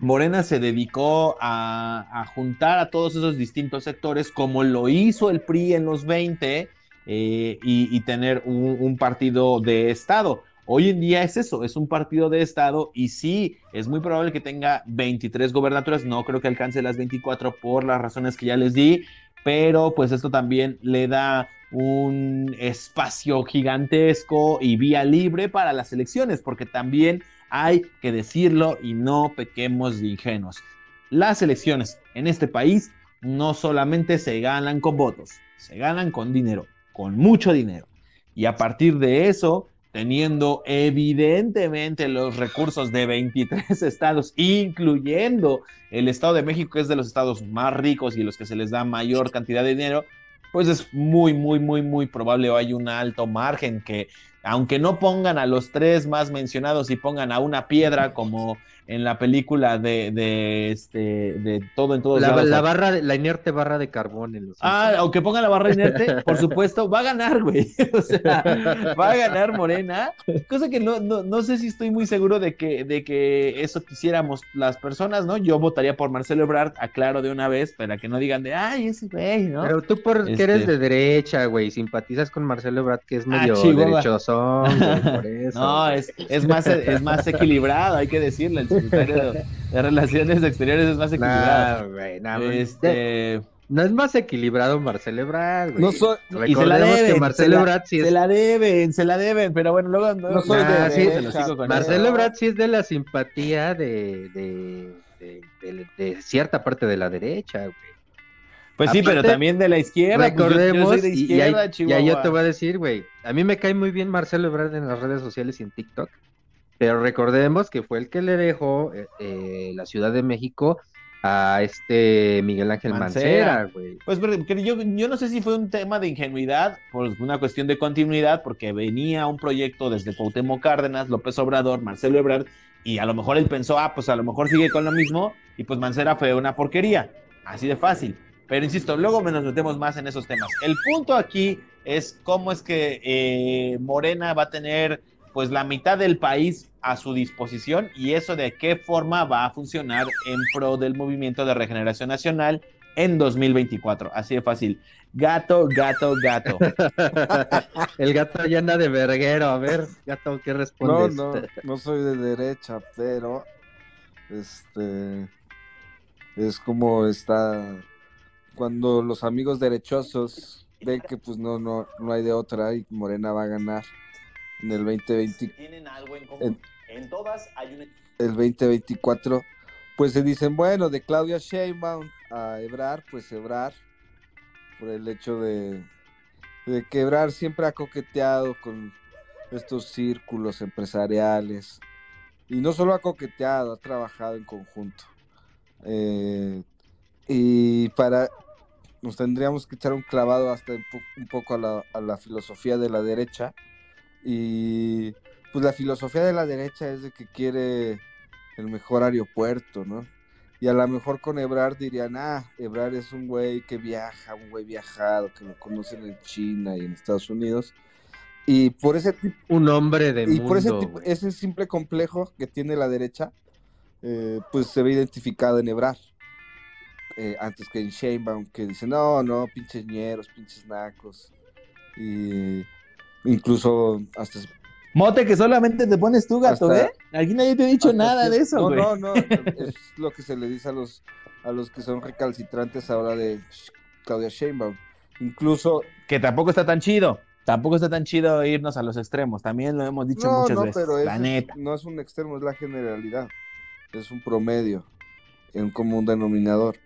Morena se dedicó a, juntar a todos esos distintos sectores, como lo hizo el PRI en los 20, eh, y, tener un, partido de Estado. Hoy en día es eso, es un partido de Estado y sí, es muy probable que tenga 23 gobernaturas, no creo que alcance las 24 por las razones que ya les di, pero pues esto también le da un espacio gigantesco y vía libre para las elecciones, porque también hay que decirlo y no pequemos de ingenuos. Las elecciones en este país no solamente se ganan con votos, se ganan con dinero, con mucho dinero. Y a partir de eso, teniendo evidentemente los recursos de 23 [LAUGHS] estados, incluyendo el Estado de México, que es de los estados más ricos y los que se les da mayor cantidad de dinero, pues es muy, muy, muy, muy probable o hay un alto margen que aunque no pongan a los tres más mencionados y pongan a una piedra como en la película de, de este de todo en todos La, lados. la barra, de- la inerte barra de carbón en los Ah, aunque pongan la barra inerte, [LAUGHS] por supuesto, va a ganar, güey. [LAUGHS] O sea, va a ganar Morena. Cosa que no, no, no sé si estoy muy seguro de que, de que eso quisiéramos las personas, ¿no? Yo votaría por Marcelo Ebrard, aclaro de una vez, para que no digan de, ay, ese güey, ¿no? Pero tú porque Este- eres de derecha, güey, simpatizas con Marcelo Ebrard, que es Ah, medio Chihuahua. derechosón, güey, por [LAUGHS] eso. No, es, es, más, es más equilibrado, hay que decirlo. El secretario de, [LAUGHS] de Relaciones Exteriores es más equilibrado. No, güey, no. Este, No es más equilibrado Marcelo Ebrard, güey. No soy- y se la Recordemos deben, que Marcelo se la- Ebrard sí se es... la deben, se la deben, pero bueno, luego No soy de Ah, sí, se Marcelo. Ebrard sí es de la simpatía de, de, de, de- de cierta parte de la derecha, güey. Pues sí, pero Aparte, también de la izquierda. pues yo- yo, Recordemos, soy de y- y, izquierda, ahí, y ahí yo te voy a decir, güey, a mí me cae muy bien Marcelo Ebrard en las redes sociales y en TikTok, pero recordemos que fue el que le dejó eh, eh, la Ciudad de México a este Miguel Ángel Mancera. Güey. Pues yo, yo no sé si fue un tema de ingenuidad, por una cuestión de continuidad, porque venía un proyecto desde Cuauhtémoc Cárdenas, López Obrador, Marcelo Ebrard, y a lo mejor él pensó, ah, pues a lo mejor sigue con lo mismo, y pues Mancera fue una porquería, así de fácil. Pero insisto, luego nos metemos más en esos temas. El punto aquí es cómo es que eh, Morena va a tener pues la mitad del país a su disposición y eso de qué forma va a funcionar en pro del movimiento de regeneración nacional en 2024. Así de fácil. Gato, gato, gato. [LAUGHS] El gato ya anda de verguero, a ver, gato, ¿qué No, respondes? no, no soy de derecha, pero este es como está cuando los amigos derechosos ven que pues no, no, no hay de otra y Morena va a ganar en el 2020, Tienen algo en común. En todas hay un el 2024, pues se dicen, bueno, de Claudia Sheinbaum a Ebrar, pues Ebrar, por el hecho de, de que siempre ha coqueteado con estos círculos empresariales. Y no solo ha coqueteado, ha trabajado en conjunto. Eh, y para, nos tendríamos que echar un clavado hasta un, po- un poco a la, a la filosofía de la derecha. Y pues la filosofía de la derecha es de que quiere el mejor aeropuerto, ¿no? Y a lo mejor con Ebrard dirían, ah, Ebrard es un güey que viaja, un güey viajado, que lo conocen en China y en Estados Unidos. Y por ese tipo, Un hombre de y mundo, por ese, tipo- ese simple complejo que tiene la derecha, eh, pues se ve identificado en Ebrard. Eh, antes que en Sheinbaum, que dice, no, no, pinches ñeros, pinches nacos. Y incluso hasta Mote que solamente te pones tú, gato, Hasta- ¿eh? Aquí nadie te ha dicho nada de eso, no, güey. No, no, es lo que se le dice a los, a los que son recalcitrantes ahora de Claudia Sheinbaum. Incluso, Que tampoco está tan chido. Tampoco está tan chido irnos a los extremos. También lo hemos dicho no, muchas no, veces. pero la ese neta. es- no es un extremo, es la generalidad. Es un promedio, un común denominador.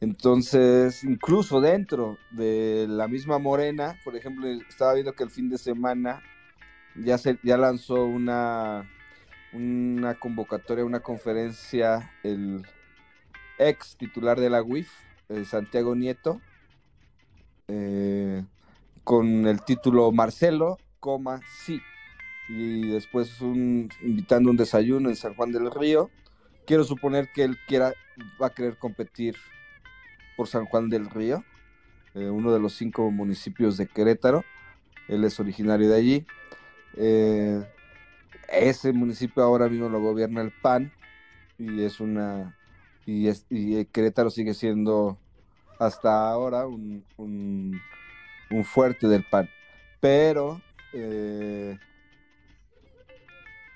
Entonces, incluso dentro de la misma Morena, por ejemplo, estaba viendo que el fin de semana ya se ya lanzó una una convocatoria, una conferencia el ex titular de la UIF, eh, Santiago Nieto, eh, con el título Marcelo, coma, sí. Y después un, invitando un desayuno en San Juan del Río. Quiero suponer que él quiera, va a querer competir por San Juan del Río, eh, uno de los cinco municipios de Querétaro. Él es originario de allí. Eh, ese municipio ahora mismo lo gobierna el PAN y es una y, Querétaro sigue siendo hasta ahora un fuerte del PAN. Pero eh,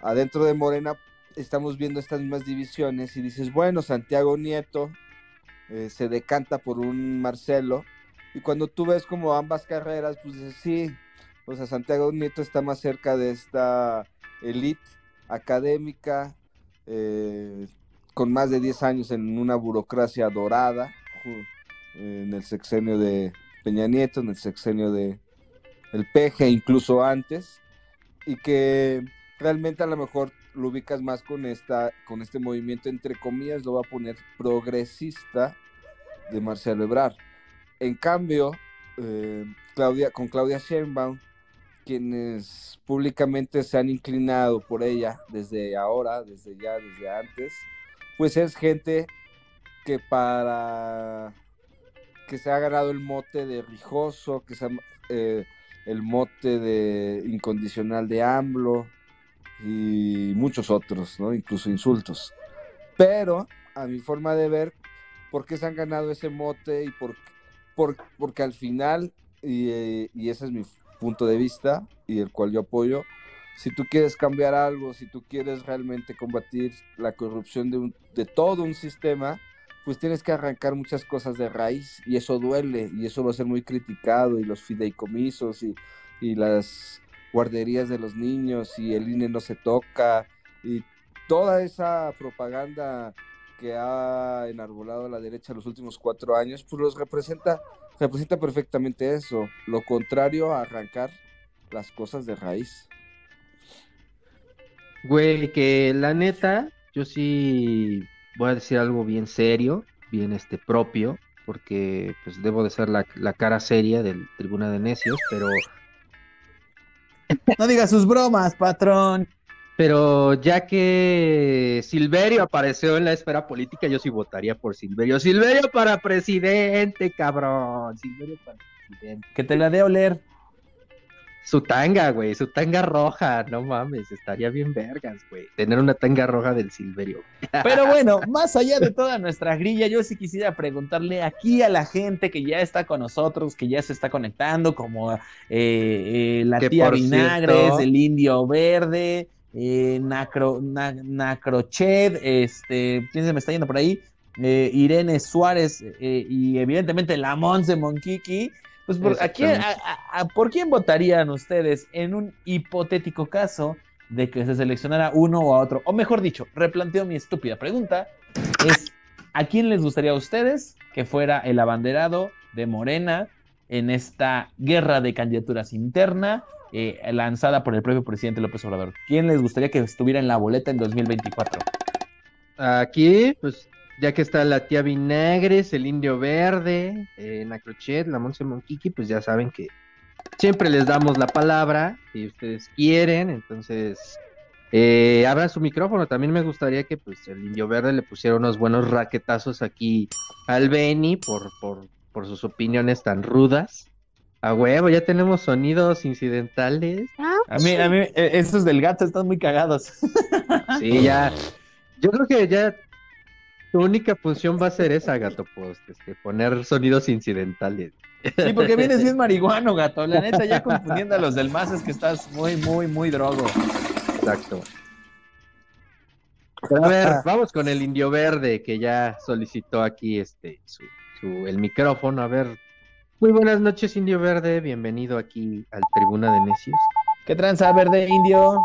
adentro de Morena estamos viendo estas mismas divisiones y dices, bueno, Santiago Nieto eh, se decanta por un Marcelo y cuando tú ves como ambas carreras, pues dices, sí, o sea, Santiago Nieto está más cerca de esta elite académica, eh, con más de 10 años en una burocracia dorada, ju- en el sexenio de Peña Nieto, en el sexenio de el PG, incluso antes, y que realmente a lo mejor lo ubicas más con esta, con este movimiento, entre comillas, lo va a poner progresista de Marcelo Ebrard. En cambio, eh, Claudia, con Claudia Sheinbaum, quienes públicamente se han inclinado por ella desde ahora, desde ya, desde antes, pues es gente que para que se ha ganado el mote de rijoso, que se ha, eh, el mote de incondicional de AMLO y muchos otros, ¿no? Incluso insultos. Pero, a mi forma de ver, ¿por qué se han ganado ese mote? Y por, por porque al final, y, eh, y ese es mi punto de vista y el cual yo apoyo, si tú quieres cambiar algo, si tú quieres realmente combatir la corrupción de, un, de todo un sistema, pues tienes que arrancar muchas cosas de raíz y eso duele y eso va a ser muy criticado y los fideicomisos y, y las guarderías de los niños y el INE no se toca y toda esa propaganda que ha enarbolado la derecha los últimos cuatro años, pues los representa, representa perfectamente eso, lo contrario a arrancar las cosas de raíz. Güey, que la neta, yo sí voy a decir algo bien serio, bien este propio, porque pues debo de ser la, la cara seria del Tribuna de Necios, pero No diga sus bromas, patrón. Pero ya que Silverio apareció en la esfera política, yo sí votaría por Silverio. Silverio para presidente, cabrón. Silverio para presidente. Que te la dé a oler. Su tanga, güey, su tanga roja, no mames, estaría bien vergas, güey. Tener una tanga roja del Silverio. Pero [LAUGHS] bueno, más allá de toda nuestra grilla, yo sí quisiera preguntarle aquí a la gente que ya está con nosotros, que ya se está conectando, como eh, eh, la Que tía Vinagres, cierto- el indio verde, eh, Nacro, Na- Nacroched, este, ¿quién se me está yendo por ahí? Eh, Irene Suárez eh, y evidentemente la Monse Monkiki. Pues por, ¿a quién- a- a- a- ¿por quién votarían ustedes en un hipotético caso de que se seleccionara uno o a otro? O mejor dicho, replanteo mi estúpida pregunta. Es, ¿a quién les gustaría a ustedes que fuera el abanderado de Morena en esta guerra de candidaturas interna eh, lanzada por el propio presidente López Obrador? ¿Quién les gustaría que estuviera en la boleta en 2024? Aquí, pues, ya que está la tía Vinagres, el Indio Verde, eh, Nacrochet, la Monse Monquiqui, pues ya saben que siempre les damos la palabra, si ustedes quieren, entonces eh, abran su micrófono. También me gustaría que pues el Indio Verde le pusiera unos buenos raquetazos aquí al Beni por, por, por sus opiniones tan rudas. A huevo, ya tenemos sonidos incidentales. A mí, a mí, eh, esos del gato están muy cagados. Sí, ya. Yo creo que ya tu única función va a ser esa, gato post, este, poner sonidos incidentales. Sí, porque vienes bien [LAUGHS] marihuano, gato. La neta, ya confundiendo a los del más es que estás muy, muy, muy drogo. Exacto. A ver, vamos con el indio verde que ya solicitó aquí este su, su- el micrófono. A ver. Muy buenas noches, Indio Verde. Bienvenido aquí al Tribuna de Necios. ¿Qué tranza, verde indio?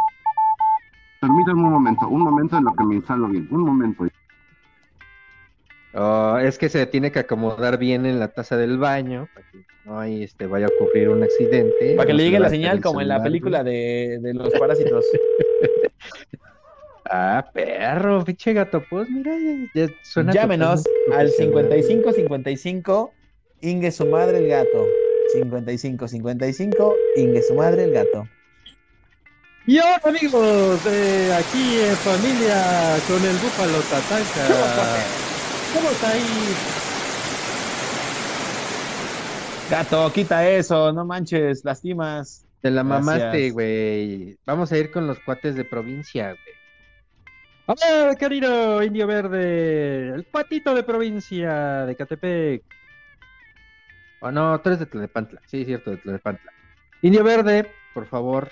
Permítanme un momento, un momento en lo que me instalo bien, un momento. Oh, es que se tiene que acomodar bien en la taza del baño para que no ahí este, vaya a ocurrir un accidente. Para que le llegue la señal como en la película de, de los parásitos. [LAUGHS] Ah, perro, pinche gato, pues mira, ya, ya suena Llámenos al profesional. 55 55 Ingue su madre el gato. 55 55 Ingue su madre el gato. Y ahora amigos, eh, aquí en familia con el búfalo Tatanka. [LAUGHS] ¿Cómo está ahí? Gato, quita eso, no manches, lastimas. Te la Gracias. mamaste, güey. Vamos a ir con los cuates de provincia, güey. A ver, querido Indio Verde, el patito de provincia de Catepec. Oh, no, tú eres de Tlalnepantla. Sí, cierto, de Tlalnepantla. Indio Verde, por favor,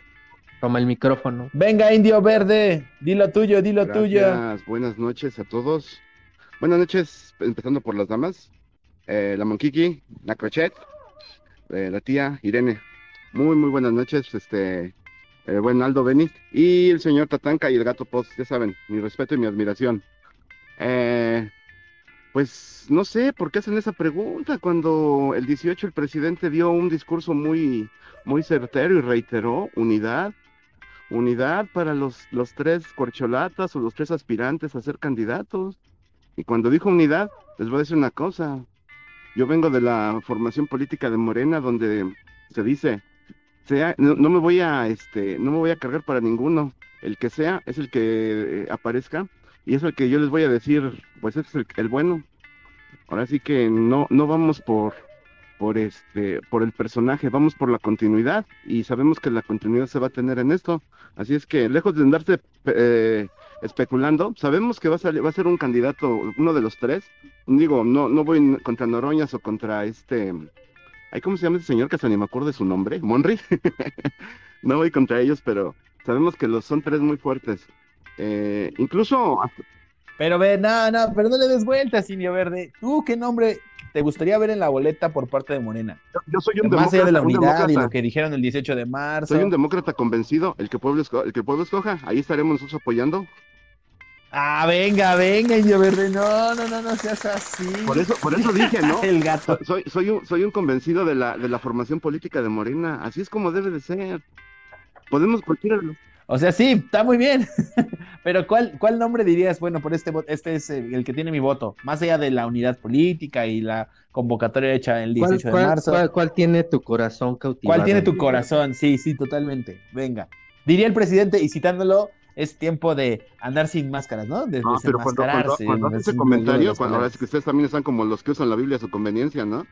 toma el micrófono. Venga, indio verde, dilo tuyo, dilo tuyo. Gracias, buenas noches a todos. Buenas noches, empezando por las damas. Eh, la Monquiqui, la Crochet, eh, la tía Irene. Muy, muy buenas noches, este, el buen Aldo Beni y el señor Tatanka y el gato Post, ya saben, mi respeto y mi admiración. Eh, pues no sé por qué hacen esa pregunta cuando el 18 el presidente dio un discurso muy, muy certero y reiteró unidad, unidad para los, los tres corcholatas o los tres aspirantes a ser candidatos. Y cuando dijo unidad, les voy a decir una cosa. Yo vengo de la formación política de Morena, donde se dice sea, no, me voy a, este, no me voy a cargar para ninguno. El que sea es el que eh, aparezca y es el que yo les voy a decir, pues es el, el bueno. Ahora sí que no, no vamos por, por este, por el personaje, vamos por la continuidad y sabemos que la continuidad se va a tener en esto. Así es que lejos de andarse eh, especulando, sabemos que va a salir, va a ser un candidato, uno de los tres. Digo, no, no voy contra Noroñas o contra este, ay, ¿cómo se llama ese señor que hasta ni me acuerdo de su nombre? Monry. [LAUGHS] no voy contra ellos, pero sabemos que los son tres muy fuertes. Eh, incluso Pero ve, no, no, pero no le des vueltas, Indio Verde. ¿Tú qué nombre te gustaría ver en la boleta por parte de Morena? yo, yo soy un Más allá demócrata, de la un unidad y demócrata. lo que dijeron el 18 de marzo. Soy un demócrata convencido, el que, pueblo esco- el que pueblo escoja, ahí estaremos nosotros apoyando. Ah, venga, venga, Indio Verde. No, no, no, no seas así. Por eso, por eso dije, ¿no? [LAUGHS] El gato. Soy, soy, un, soy un convencido de la, de la formación política de Morena, así es como debe de ser. Podemos cualquiera de los... O sea, sí, está muy bien. [LAUGHS] Pero ¿cuál, cuál nombre dirías? Bueno, por este este es el, que tiene mi voto. Más allá de la unidad política y la convocatoria hecha el ¿Cuál, 18 de marzo. cuál- cuál tiene tu corazón cautivado? ¿Cuál tiene tu corazón? Sí, sí, totalmente. Venga. Diría el presidente, y citándolo, es tiempo de andar sin máscaras, ¿no? De No, pero cuando, cuando, cuando hace ese comentario, cuando, ahora que ustedes también están como los que usan la Biblia a su conveniencia, ¿no?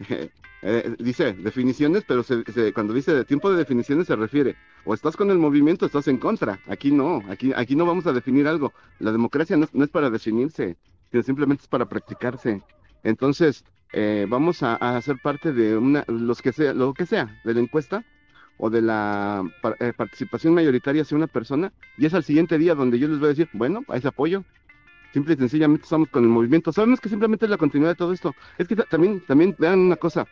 [LAUGHS] Eh, dice definiciones, pero se- cuando dice de tiempo de definiciones se refiere o estás con el movimiento estás en contra. Aquí no, aquí, no vamos a definir algo. La democracia no, es- para definirse, sino simplemente es para practicarse. Entonces, eh, vamos a, hacer parte de una, los que sea, lo que sea, de la encuesta o de la eh, participación mayoritaria hacia una persona, y es al siguiente día donde yo les voy a decir, bueno, a ese apoyo. Simple y sencillamente estamos con el movimiento. Sabemos que simplemente es la continuidad de todo esto. Es que ta- también, también vean una cosa.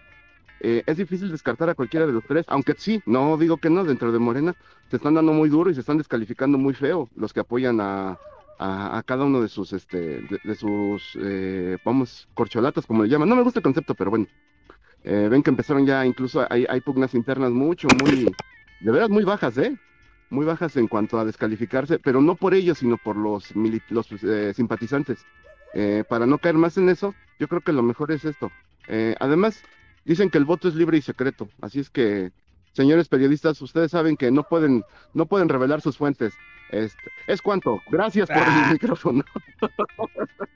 eh, es difícil descartar a cualquiera de los tres, aunque sí, no digo que no, dentro de Morena se están dando muy duro y se están descalificando muy feo los que apoyan a, cada uno de sus, este, de, de sus, eh, vamos, corcholatas, como le llaman. No me gusta el concepto, pero bueno. Eh, ven que empezaron ya, incluso hay, hay pugnas internas mucho, muy, de veras muy bajas, ¿eh? Muy bajas en cuanto a descalificarse, pero no por ellos, sino por los, los eh, simpatizantes. Eh, para no caer más en eso, yo creo que lo mejor es esto. Eh, además, dicen que el voto es libre y secreto, así es que, señores periodistas, ustedes saben que no pueden, no pueden revelar sus fuentes. Este, es cuanto. Gracias por Ah. el micrófono.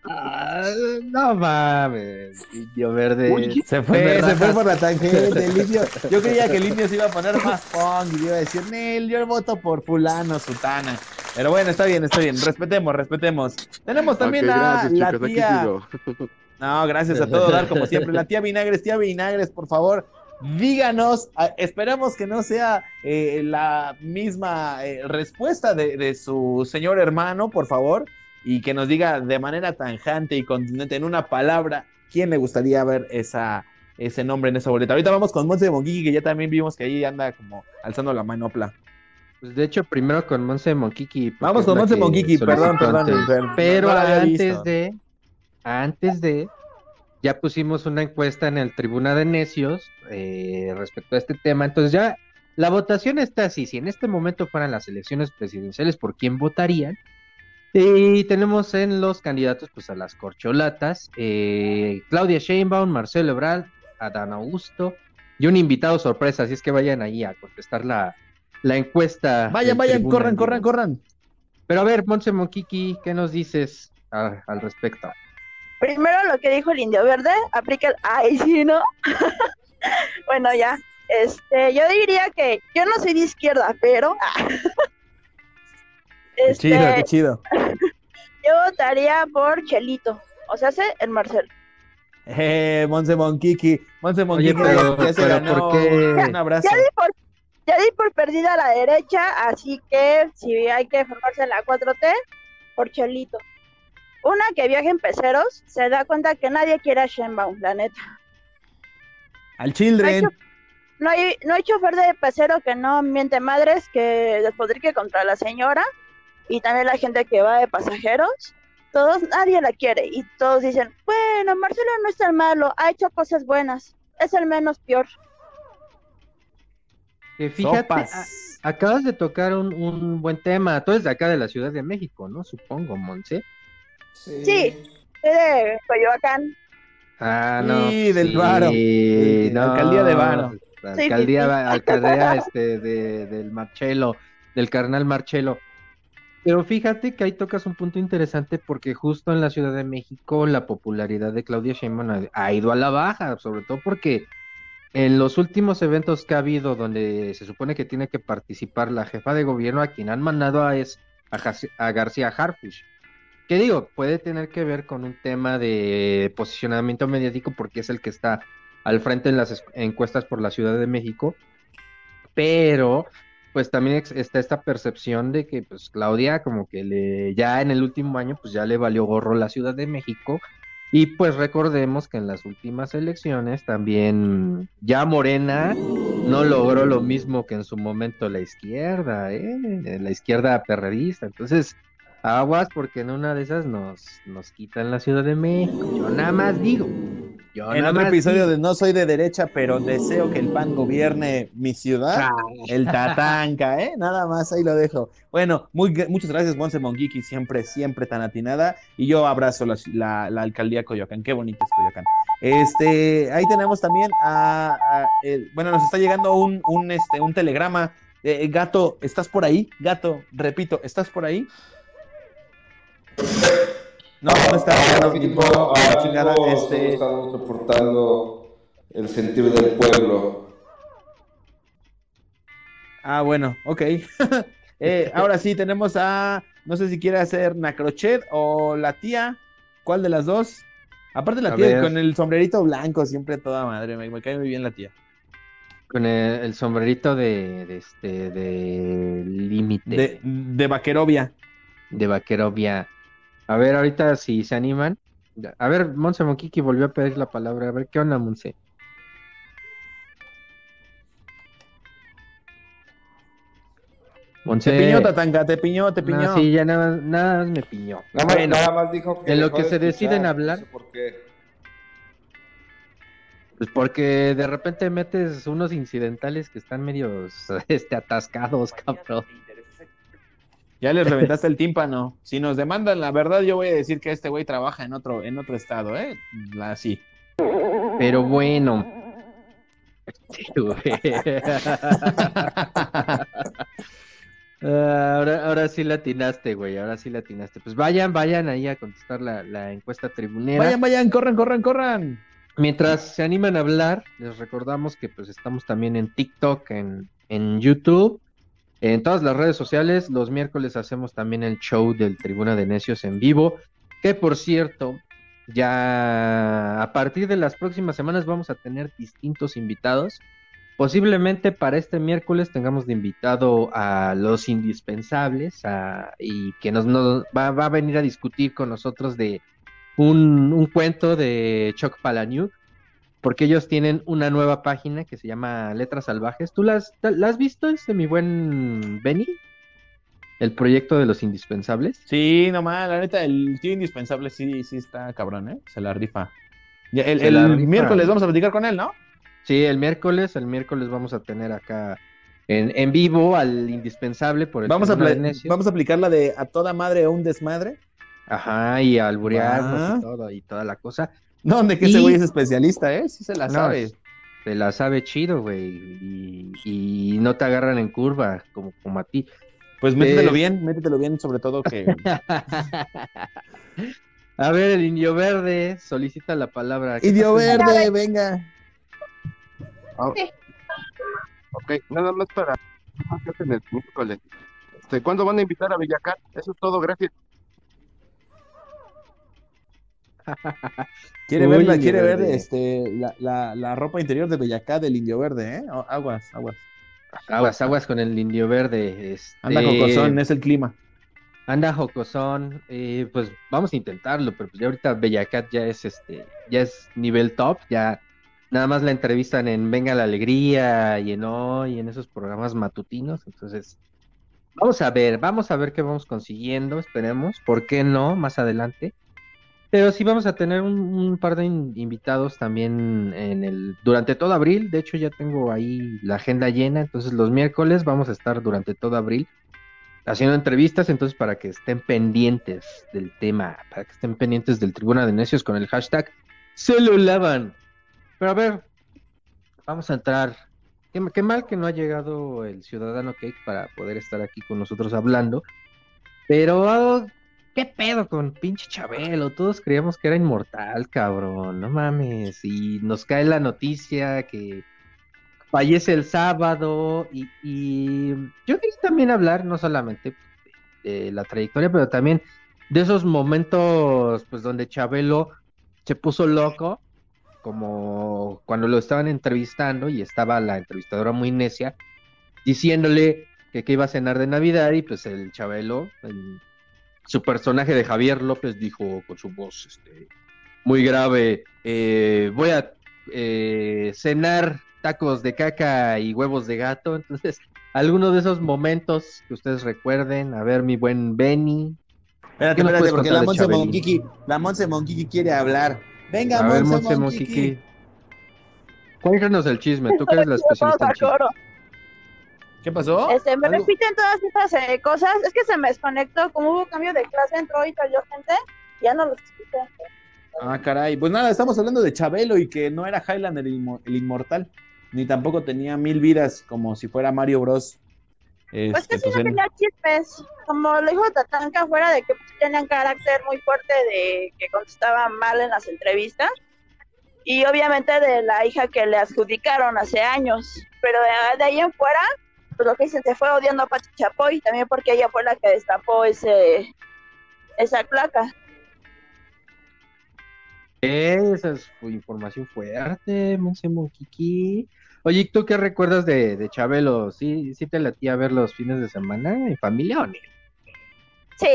Ah, no mames, indio verde. Se fue, se fue por la tangente, el indio. Yo creía que el indio se iba a poner más [LAUGHS] punk y iba a decir, Nel, yo voto por fulano, sutana. Pero bueno, está bien, está bien. Respetemos, respetemos. Tenemos también a gracias, la tía. [LAUGHS] No, gracias a todo dar, como siempre. La tía Vinagres, tía Vinagres, por favor, díganos. ah, esperamos que no sea eh, la misma eh, respuesta de, de su señor hermano, por favor, y que nos diga de manera tanjante y contundente, en una palabra, quién le gustaría ver esa, ese nombre en esa boleta. Ahorita vamos con Monte de Monquiqui, que ya también vimos que ahí anda como alzando la manopla. Pues de hecho, primero con Monse Monquiqui. porque Vamos con la Monte que Monquiqui, perdón, perdón. Pero antes visto. de, antes de, ya pusimos una encuesta en el Tribuna de Necios eh, respecto a este tema. Entonces ya la votación está así. Si en este momento fueran las elecciones presidenciales, ¿por quién votarían? Y tenemos en los candidatos pues a las corcholatas, eh, Claudia Sheinbaum, Marcelo Ebrard, Adán Augusto y un invitado sorpresa, así es que vayan ahí a contestar la, la encuesta. Vayan, vayan, Tribuna corran, corran, corran. Pero a ver, Monse Monquiqui, ¿qué nos dices a- al respecto? Primero lo que dijo el indio verde, aplica el ay sí, ¿no? [LAUGHS] bueno, ya. Este, yo diría que yo no soy de izquierda, pero [LAUGHS] Qué este, chido, qué [LAUGHS] chido. yo votaría por Chelito, o sea, sé el Marcelo. Eh, Monse Monquiqui. Monse Monquiqui pero- ya se pero ganó ¿por qué? un abrazo. Ya di por ya di por perdida a la derecha, así que si hay que formarse en la 4T, por Chelito. Una que viaja en peceros, se da cuenta que nadie quiere a Shenbaum, la neta. Al Children. No hay, no hay chofer de pecero que no miente madres que despotrique contra la señora y también la gente que va de pasajeros. Todos, nadie la quiere y todos dicen, bueno, Marcelo no es tan malo, ha hecho cosas buenas, es el menos peor. Que fíjate, a- acabas de tocar un, un buen tema. Tú eres de acá de la Ciudad de México, ¿no? Supongo, Monse. Sí, soy de Coyoacán. Ah, no. Sí, del sí, Varo, de la no. alcaldía de Varo. Sí, alcaldía, alcaldía este, de, del Marcelo, del carnal Marcelo. Pero fíjate que ahí tocas un punto interesante porque justo en la Ciudad de México la popularidad de Claudia Sheinbaum ha, ha ido a la baja, sobre todo porque en los últimos eventos que ha habido donde se supone que tiene que participar la jefa de gobierno, a quien han mandado a es a, a García Harfuch. Que digo, puede tener que ver con un tema de posicionamiento mediático porque es el que está al frente en las es- encuestas por la Ciudad de México, pero pues también está esta percepción de que pues Claudia como que le ya en el último año pues ya le valió gorro la Ciudad de México y pues recordemos que en las últimas elecciones también ya Morena no logró lo mismo que en su momento la izquierda, ¿eh? La izquierda perredista. Entonces, aguas porque en una de esas nos, nos quitan la Ciudad de México. Yo nada más digo. Yo En otro episodio digo. de No soy de derecha, pero deseo que el PAN gobierne mi ciudad. Ah, El Tatanca, ¿eh? Nada más, ahí lo dejo. Bueno, muy, muchas gracias, Monse Monguiki, siempre, siempre tan atinada. Y yo abrazo la, la- la alcaldía Coyoacán. Qué bonito es Coyoacán. Este, ahí tenemos también a, a- el- bueno, nos está llegando un, un, este, un telegrama. Eh, gato, ¿estás por ahí? Gato, repito, ¿estás por ahí? No, no está. ya no, ni modo, a la chingada, este, estamos reportando el sentir del pueblo. Ah, bueno, ok. [LAUGHS] Eh, ahora sí, tenemos a. No sé si quiere hacer Nacrochet o la tía. ¿Cuál de las dos? Aparte, la A tía ver. con el sombrerito blanco, siempre toda madre. Me, me cae muy bien la tía. Con el, el sombrerito de, de este de límite De, de Vaquerovia. de Vaquerovia. A ver, ahorita si se animan. A ver, Monse Monquiqui volvió a pedir la palabra. A ver, ¿qué onda, Monse? Monse. Te piñó, Tatanca, te piñó, te No, piñó. sí, ya nada, más- nada más me piñó. Nada más, Bueno, nada más dijo que en lo que de se deciden hablar. No sé por qué. pues porque de repente metes unos incidentales que están medios [LAUGHS] este, atascados, cabrón. Ya les reventaste el [LAUGHS] tímpano. Si nos demandan la verdad, yo voy a decir que este güey trabaja en otro, en otro estado, ¿eh? Así. Pero bueno. Sí. [LAUGHS] Ah, ahora, ahora sí la atinaste, güey. Ahora sí la atinaste. Pues vayan, vayan ahí a contestar la, la encuesta tribunera. Vayan, vayan, corran, corran, corran. Mientras se animan a hablar, les recordamos que pues estamos también en TikTok, en, en YouTube, en todas las redes sociales. Los miércoles hacemos también el show del Tribuna de Necios en vivo, que por cierto, ya a partir de las próximas semanas vamos a tener distintos invitados. Posiblemente para este miércoles tengamos de invitado a los indispensables y que nos, nos- va, va a venir a discutir con nosotros de un, un cuento de Chuck Palahniuk, porque ellos tienen una nueva página que se llama Letras Salvajes. ¿Tú la has, la has visto, este, mi buen Benny? El proyecto de los indispensables. Sí, nomás, la neta, el tío indispensable sí, sí está cabrón, ¿eh? Se la rifa. Ya, el el la rifa. miércoles vamos a platicar con él, ¿no? Sí, el miércoles, el miércoles vamos a tener acá en, en vivo al indispensable por el Vamos a, vamos a aplicar la de a toda madre o un desmadre. Ajá, y a alburearnos Va. y todo, y toda la cosa. ¿Dónde que ese Y- güey es especialista, eh? Sí se la No, sabe. Se la sabe chido, güey, y, y no te agarran en curva como, como a ti. Pues métetelo es- bien, métetelo bien, sobre todo que. [LAUGHS] A ver, el indio verde solicita la palabra. ¿Qué Indio verde, venga. Ok, nada más para. Este, ¿Cuándo van a invitar a Bellacat? Eso es todo, gracias. [LAUGHS] Quiere Uy, ver, la, quiere ver este, la, la, la ropa interior de Bellacá del Indio Verde, ¿eh? Aguas, aguas. Aguas, aguas con el indio verde. Este... Anda cocosón, es el clima. Anda jocosón, eh, pues vamos a intentarlo, pero pues ya ahorita Bellacat ya es este, ya es nivel top, ya nada más la entrevistan en Venga la Alegría y en Hoy, y en esos programas matutinos, entonces vamos a ver, vamos a ver qué vamos consiguiendo, esperemos, ¿por qué no? Más adelante. Pero sí vamos a tener un, par de in- invitados también en el, durante todo abril, de hecho ya tengo ahí la agenda llena, entonces los miércoles vamos a estar durante todo abril haciendo entrevistas, entonces para que estén pendientes del tema, para que estén pendientes del Tribuna de Necios con el hashtag se. Pero a ver, vamos a entrar qué, qué mal que no ha llegado el Ciudadano Cake para poder estar aquí con nosotros hablando. Pero, ¿qué pedo con pinche Chabelo? Todos creíamos que era inmortal, cabrón. No mames. Y nos cae la noticia que fallece el sábado. Y, yo quería también hablar, no solamente de la trayectoria, pero también de esos momentos, pues, donde Chabelo se puso loco, como cuando lo estaban entrevistando y estaba la entrevistadora muy necia, diciéndole que, que iba a cenar de Navidad y pues el Chabelo, el- su personaje de Javier López dijo con su voz este, muy grave, eh, voy a eh, cenar tacos de caca y huevos de gato, [LAUGHS] entonces alguno de esos momentos que ustedes recuerden, a ver mi buen Benny, Espérate, ¿Qué nos espérate, porque contar la Monse? Monquiqui, la Monse Monquiqui quiere hablar. Venga, a ver Monse Monse Monquiqui. Cuéntanos el chisme, tú que eres la [LAUGHS] especialista en chisme. ¿Qué pasó? Este, me ¿Algo? repiten todas estas eh, cosas. Es que se me desconectó. Como hubo cambio de clase, entró y salió gente. Ya no los escuché. Ah, caray. Pues nada, estamos hablando de Chabelo y que no era Highlander el, inmo- el inmortal, ni tampoco tenía mil vidas como si fuera Mario Bros. Pues Este, que sí pues no tenía chismes. Como lo dijo Tatanka, fuera de que tenían carácter muy fuerte de que contestaba mal en las entrevistas. Y obviamente de la hija que le adjudicaron hace años. Pero de, de ahí en fuera, pues lo que dicen, se fue odiando a Pati Chapoy, también porque ella fue la que destapó ese esa placa. Esa es información fuerte, Monse Monquiqui. Oye, ¿y ¿tú qué recuerdas de, de Chabelo? ¿Sí, ¿Sí te latía ver los fines de semana en familia o no? Sí,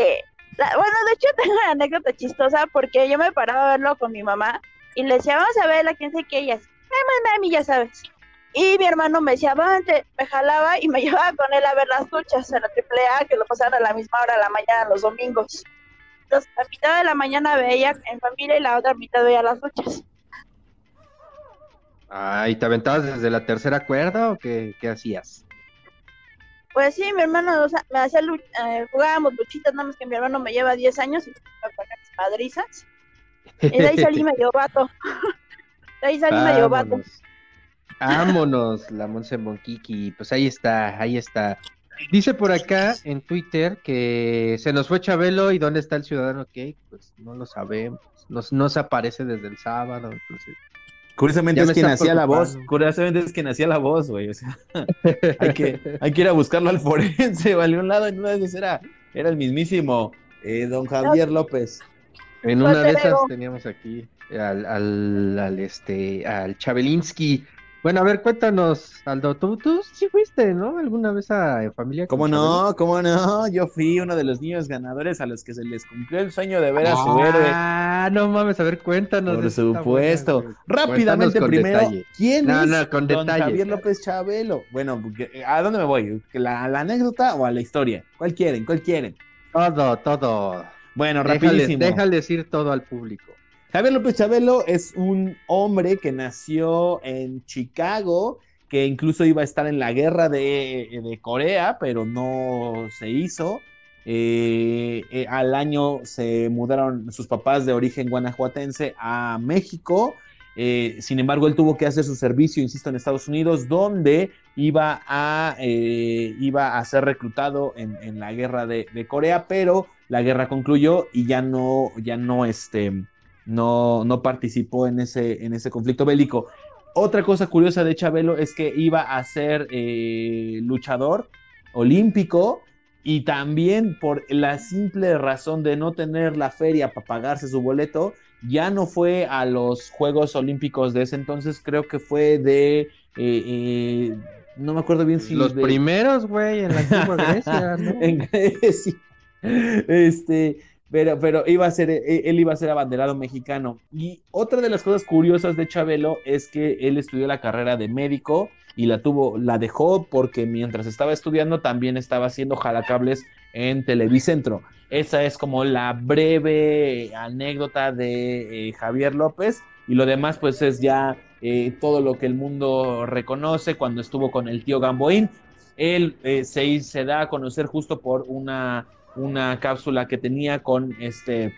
la- bueno, de hecho [LAUGHS] tengo una anécdota chistosa porque yo me paraba a verlo con mi mamá y le decía, vamos a ver a quién sé qué ellas. Mami, mami, ya sabes. Y mi hermano me decía, vente, me jalaba y me [LAUGHS] llevaba con él a ver las luchas en la AAA, que lo pasaban a la misma hora de la mañana los domingos. Entonces, la mitad de la mañana veía en familia y la otra mitad veía las luchas. Ay, ¿te aventabas desde la tercera cuerda o qué, qué hacías? Pues sí, mi hermano o sea, me hacía lu- eh, jugábamos luchitas, nada más que mi hermano me lleva 10 años y me mis madrizas. Y de ahí salí [LAUGHS] medio vato. [LAUGHS] De ahí salí medio vato. Vámonos. La Monse Monquiqui. Pues ahí está, ahí está. Dice por acá en Twitter que se nos fue Chabelo y dónde está el ciudadano Cake. Pues no lo sabemos. No, no se aparece desde el sábado. Entonces, Curiosamente es quien hacía la voz. Curiosamente es quien hacía la voz, güey. O sea, [LAUGHS] hay que, hay que ir a buscarlo al forense [LAUGHS] a algún lado. En una de esas era, era el mismísimo eh, don Javier López. En una de Pues, esas pero- teníamos aquí al, al, al, este, al Chabelinsky. Bueno, a ver, cuéntanos, Aldo, tú, tú sí fuiste, ¿no? ¿Alguna vez a en familia ¿Cómo no? ¿Cómo no? Yo fui uno de los niños ganadores a los que se les cumplió el sueño de ver a su héroe. Ah, no mames, a ver, cuéntanos. Por supuesto. buena. Rápidamente, con primero, detalle. ¿quién No, es no, con don detalle, Javier. López Chabelo? Bueno, porque- ¿a dónde me voy? ¿La, la anécdota o a la historia? ¿Cuál quieren? ¿Cuál quieren? Todo, todo. Bueno, Déjales, rapidísimo. déjales ir todo al público. Javier López Chabelo es un hombre que nació en Chicago, que incluso iba a estar en la guerra de, de Corea, pero no se hizo. Eh, eh, al año se mudaron sus papás de origen guanajuatense a México. Eh, sin embargo, él tuvo que hacer su servicio, insisto, en Estados Unidos, donde iba a, eh, iba a ser reclutado en, en la guerra de, de Corea, pero la guerra concluyó y ya no, ya no, este, no, no participó en ese, en ese conflicto bélico. Otra cosa curiosa de Chabelo es que iba a ser eh, luchador olímpico y también por la simple razón de no tener la feria para pagarse su boleto, ya no fue a los Juegos Olímpicos de ese entonces, creo que fue de... eh, eh, no me acuerdo bien si... Los de- primeros, güey, en la antigua [LAUGHS] Grecia, ¿no? en Grecia. Este, pero, pero iba a ser, eh, él iba a ser abanderado mexicano. Y otra de las cosas curiosas de Chabelo es que él estudió la carrera de médico y la tuvo, la dejó porque mientras estaba estudiando también estaba haciendo jalacables en Televicentro. Esa es como la breve anécdota de eh, Javier López y lo demás pues es ya eh, todo lo que el mundo reconoce cuando estuvo con el tío Gamboín. Él eh, se da a conocer justo por una, una cápsula que tenía con este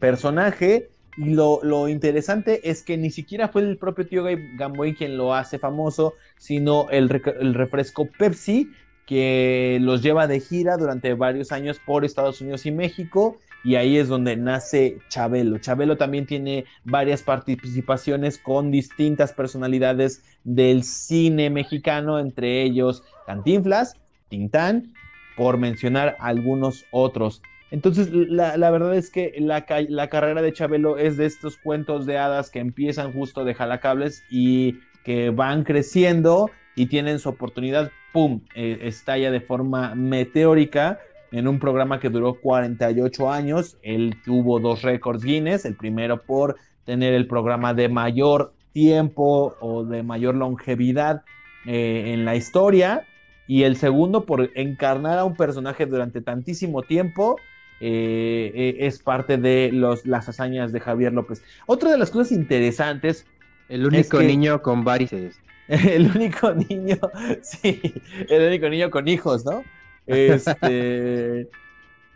personaje Y lo, lo interesante es que ni siquiera fue el propio tío Gamboín quien lo hace famoso, sino el, el refresco Pepsi, que los lleva de gira durante varios años por Estados Unidos y México y ahí es donde nace Chabelo. Chabelo también tiene varias participaciones con distintas personalidades del cine mexicano, entre ellos Cantinflas, Tintán, por mencionar algunos otros. Entonces, la, verdad es que la, la, carrera de Chabelo es de estos cuentos de hadas que empiezan justo de jalacables y que van creciendo y tienen su oportunidad, ¡pum!, eh, estalla de forma meteórica en un programa que duró 48 años. Él tuvo dos récords Guinness, el primero por tener el programa de mayor tiempo o de mayor longevidad eh, en la historia y el segundo por encarnar a un personaje durante tantísimo tiempo. Eh, eh, es parte de los, las hazañas de Javier López. Otra de las cosas interesantes. El único niño con varices. [LAUGHS] El único niño, [LAUGHS] sí, el único niño con hijos, ¿no? Este,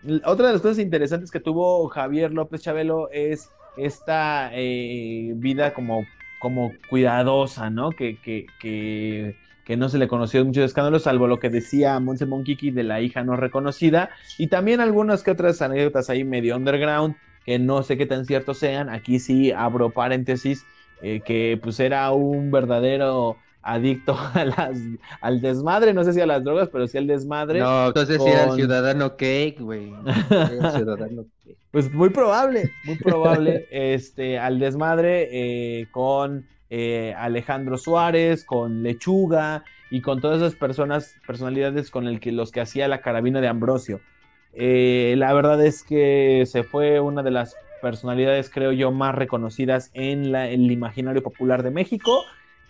[LAUGHS] otra de las cosas interesantes que tuvo Javier López Chabelo es esta eh, vida como, como cuidadosa, ¿no? Que, que, que, que, no se le conoció muchos escándalos, salvo lo que decía Monse Monkiki de la hija no reconocida, y también algunas que otras anécdotas ahí medio underground, que no sé qué tan ciertos sean. Aquí sí abro paréntesis, eh, que pues era un verdadero adicto [LAUGHS] a las, al desmadre, no sé si a las drogas, pero sí al desmadre. No, entonces sí era el ciudadano cake, güey. [LAUGHS] ciudadano cake. Pues muy probable, muy probable, este, al desmadre eh, con eh, Alejandro Suárez, con Lechuga y con todas esas personas, personalidades con el que, los que hacía la carabina de Ambrosio. Eh, la verdad es que se fue una de las personalidades, creo yo, más reconocidas en el imaginario popular de México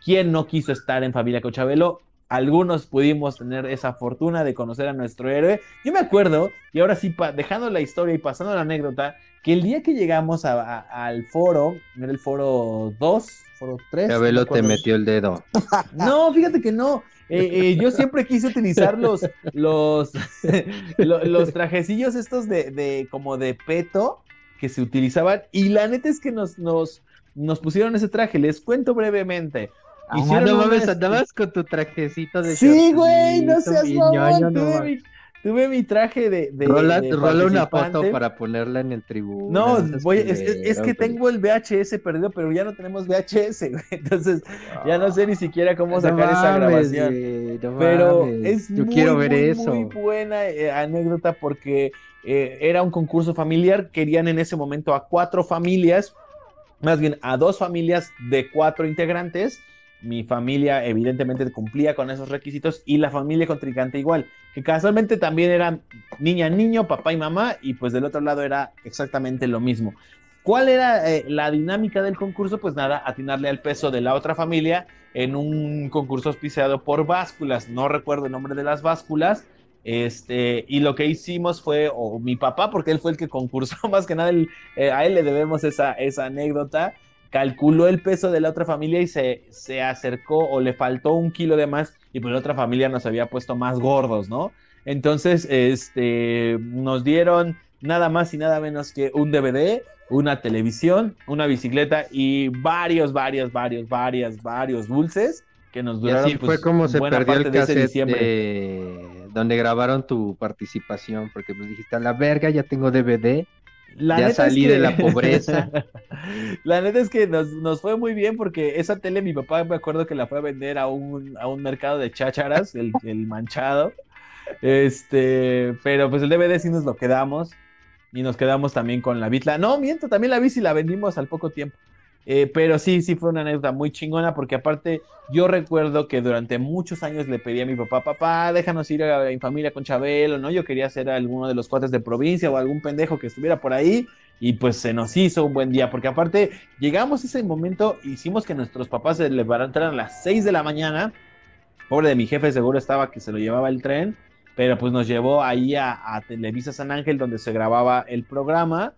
¿Quién no quiso estar en Familia Cochabelo? Algunos pudimos tener esa fortuna de conocer a nuestro héroe. Yo me acuerdo, y ahora sí, dejando la historia y pasando la anécdota, que el día que llegamos al foro, era el foro 2, foro 3. Chabelo te metió el dedo. [LAUGHS] No, fíjate que no. Eh, eh, yo siempre quise utilizar los, los, [LAUGHS] los trajecillos estos de, de, como de peto que se utilizaban. Y la neta es que nos, nos, nos pusieron ese traje. Les cuento brevemente. Ah, no mames, andabas con tu trajecito de Sí, güey, no seas mamón, tuve, mi, traje de, de, rola, una foto para ponerla en el tribuno. No, voy, es, es, que tengo el VHS perdido, pero ya no tenemos VHS, güey. [LAUGHS] Entonces, ya no sé ni siquiera cómo sacar esa grabación. pero es Yo muy, quiero ver muy, eso. muy buena eh, anécdota porque eh, era un concurso familiar. Querían en ese momento a cuatro familias, más bien a dos familias de cuatro integrantes mi familia evidentemente cumplía con esos requisitos y la familia contrincante igual, que casualmente también eran niña, niño, papá y mamá y pues del otro lado era exactamente lo mismo. ¿Cuál era eh, la dinámica del concurso? Pues nada, atinarle al peso de la otra familia en un concurso auspiciado por básculas, no recuerdo el nombre de las básculas, este, y lo que hicimos fue, o mi papá, porque él fue el que concursó, [LAUGHS] más que nada, eh, a él le debemos esa, esa anécdota, calculó el peso de la otra familia y se, se acercó o le faltó un kilo de más y pues la otra familia nos había puesto más gordos, ¿no? Entonces, este, nos dieron nada más y nada menos que un DVD, una televisión, una bicicleta y varios, varios, varios, varios, varios dulces que nos duraron. Y así fue pues, como se perdió el cassette de... donde grabaron tu participación, porque pues dijiste a la verga, ya tengo DVD la ya salí de la pobreza. [LAUGHS] la neta es que nos, fue muy bien porque esa tele mi papá me acuerdo que la fue a vender a un, a un mercado de chácharas, el, el manchado. Este, pero pues el DVD sí nos lo quedamos y nos quedamos también con la bitla. No, miento, también la bici la vendimos al poco tiempo. Eh, pero sí, sí fue una anécdota muy chingona porque aparte yo recuerdo que durante muchos años le pedí a mi papá, papá, déjanos ir a, mi familia con Chabelo, ¿no? Yo quería ser alguno de los cuates de provincia o algún pendejo que estuviera por ahí y pues se nos hizo un buen día porque aparte llegamos a ese momento, hicimos que nuestros papás se levantaran a las 6 de la mañana, pobre de mi jefe seguro estaba que se lo llevaba el tren, pero pues nos llevó ahí a, Televisa San Ángel donde se grababa el programa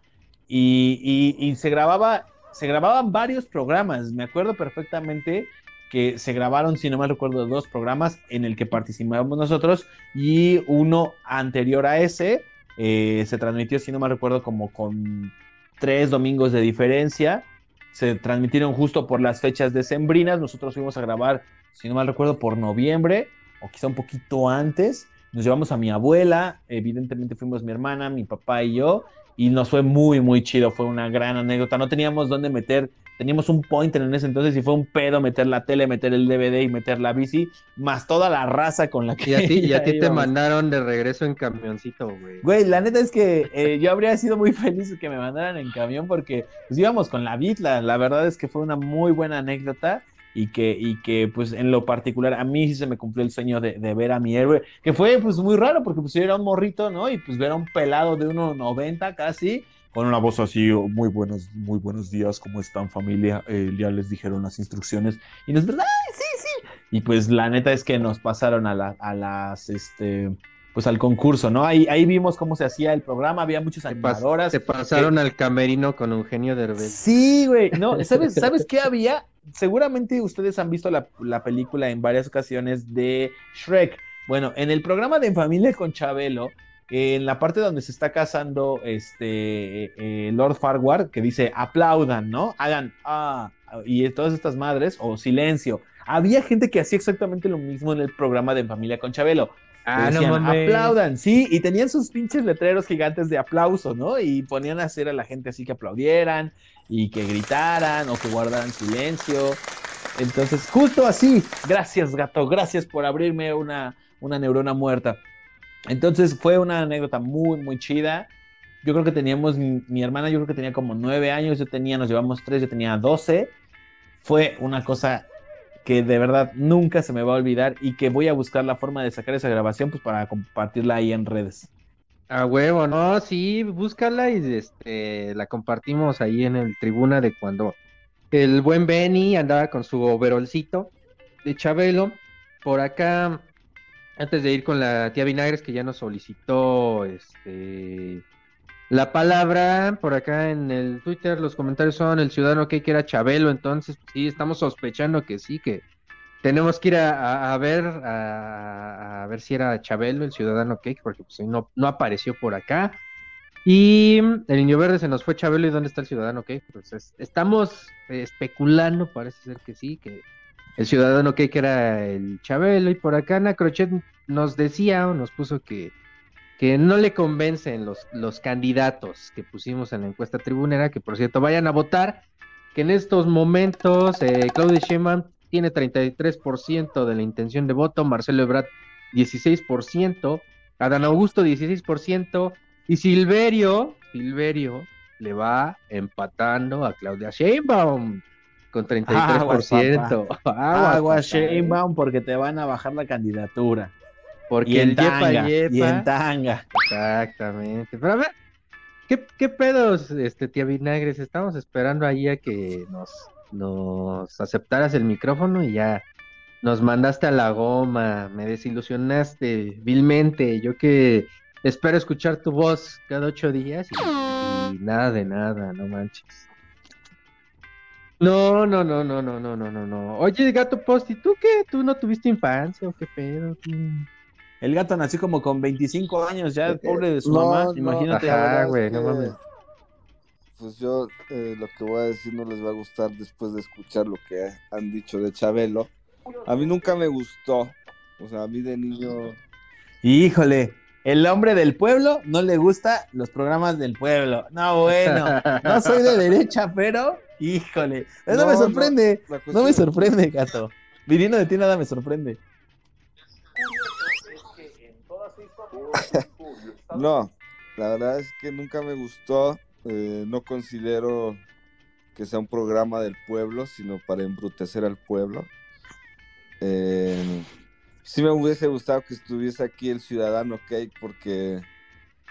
y, y se grababa se grababan varios programas. Me acuerdo perfectamente que se grabaron, si no mal recuerdo, dos programas en el que participábamos nosotros y uno anterior a ese eh, se transmitió, si no mal recuerdo, como con tres domingos de diferencia. Se transmitieron justo por las fechas decembrinas. Nosotros fuimos a grabar, si no mal recuerdo, por noviembre o quizá un poquito antes. Nos llevamos a mi abuela, evidentemente fuimos mi hermana, mi papá y yo, y nos fue muy, muy chido. Fue una gran anécdota. No teníamos dónde meter teníamos un pointer en ese entonces y fue un pedo meter la tele, meter el DVD y meter la bici, más toda la raza con la que. Y a ti, y a [LAUGHS] ti te mandaron de regreso en camioncito, güey. Güey, la neta es que eh, yo habría sido muy [LAUGHS] feliz que me mandaran en camión porque pues íbamos con la bitla. La verdad es que fue una muy buena anécdota y que, y que pues en lo particular a mí sí se me cumplió el sueño de, de ver a mi héroe, que fue pues muy raro porque pues yo era un morrito, ¿no? Y pues ver a un pelado de 1,90 casi con una voz así, oh, muy buenos, muy buenos días, ¿cómo están familia? Eh, ya les dijeron las instrucciones. Y nos verdad, sí, sí. Y pues la neta es que nos pasaron a, la, a las, este, pues al concurso, ¿no? Ahí, ahí vimos cómo se hacía el programa, había muchas animadoras. te pasaron al camerino con Eugenio Derbez. Sí, güey. No, ¿sabes, ¿sabes qué había? Seguramente ustedes han visto la, la película en varias ocasiones de Shrek. Bueno, en el programa de En Familia con Chabelo, en la parte donde se está casando este eh, Lord Farquhar, que dice aplaudan, ¿no? Hagan ah, y todas estas madres, o silencio. Había gente que hacía exactamente lo mismo en el programa de En Familia con Chabelo. Ah, no mames. aplaudan, sí, y tenían sus pinches letreros gigantes de aplauso, ¿no? Y ponían a hacer a la gente así que aplaudieran y que gritaran o que guardaran silencio. Entonces, justo así, gracias gato, gracias por abrirme una, una neurona muerta. Entonces fue una anécdota muy, muy chida. Yo creo que teníamos, mi, mi hermana yo creo que tenía como nueve años, yo tenía, nos llevamos tres, yo tenía doce. Fue una cosa que de verdad nunca se me va a olvidar y que voy a buscar la forma de sacar esa grabación pues para compartirla ahí en redes. A huevo, no, sí, búscala y este la compartimos ahí en el tribuna de cuando el buen Benny andaba con su overolcito de Chabelo. Por acá, antes de ir con la tía Vinagres, que ya nos solicitó este la palabra, por acá en el Twitter, los comentarios son el ciudadano que era Chabelo, entonces pues, sí, estamos sospechando que sí, que tenemos que ir a, ver a, a ver si era Chabelo, el ciudadano Cake, porque pues no, no apareció por acá. Y el Indio Verde se nos fue Chabelo y ¿dónde está el ciudadano Cake? Pues es- estamos especulando, parece ser que sí, que el ciudadano Cake era el Chabelo y por acá Ana Crochet nos decía o nos puso que, que no le convencen los, los candidatos que pusimos en la encuesta tribunera, que por cierto vayan a votar, que en estos momentos eh, Claudia Sheinbaum tiene 33% de la intención de voto, Marcelo Ebrard 16%, Adán Augusto 16% y Silverio, Silverio le va empatando a Claudia Sheinbaum con 33%. Aguas, [LAUGHS] Agua papá. Sheinbaum porque te van a bajar la candidatura. Porque Y en el tanga, yepa. y en tanga. Exactamente. Pero a ver, ¿qué, qué pedos, este, tía Vinagres? Estamos esperando ahí a que nos, nos aceptaras el micrófono y ya nos mandaste a la goma, me desilusionaste vilmente. Yo que espero escuchar tu voz cada ocho días y, y nada de nada, no manches. No, no, no, no, no, no, no, no, no. Oye, gato Posti, ¿tú qué? ¿Tú no tuviste infancia o qué pedo? ¿Tú? El gato nació como con 25 años ya, Eh, pobre de su no, mamá, no, imagínate. Ajá, güey, no mames. Pues yo eh, lo que voy a decir no les va a gustar después de escuchar lo que han dicho de Chabelo. A mí nunca me gustó. O sea, a mí de niño. Híjole, el hombre del pueblo no le gusta los programas del pueblo. No, bueno, no soy de derecha, pero híjole, eso No, me no, sorprende. No, cuestión- me sorprende, gato. Viniendo de ti nada me sorprende. [LAUGHS] No, la verdad es que nunca me gustó. eh, no considero que sea un programa del pueblo, sino para embrutecer al pueblo. Eh, sí me hubiese gustado que estuviese aquí el ciudadano Cake, porque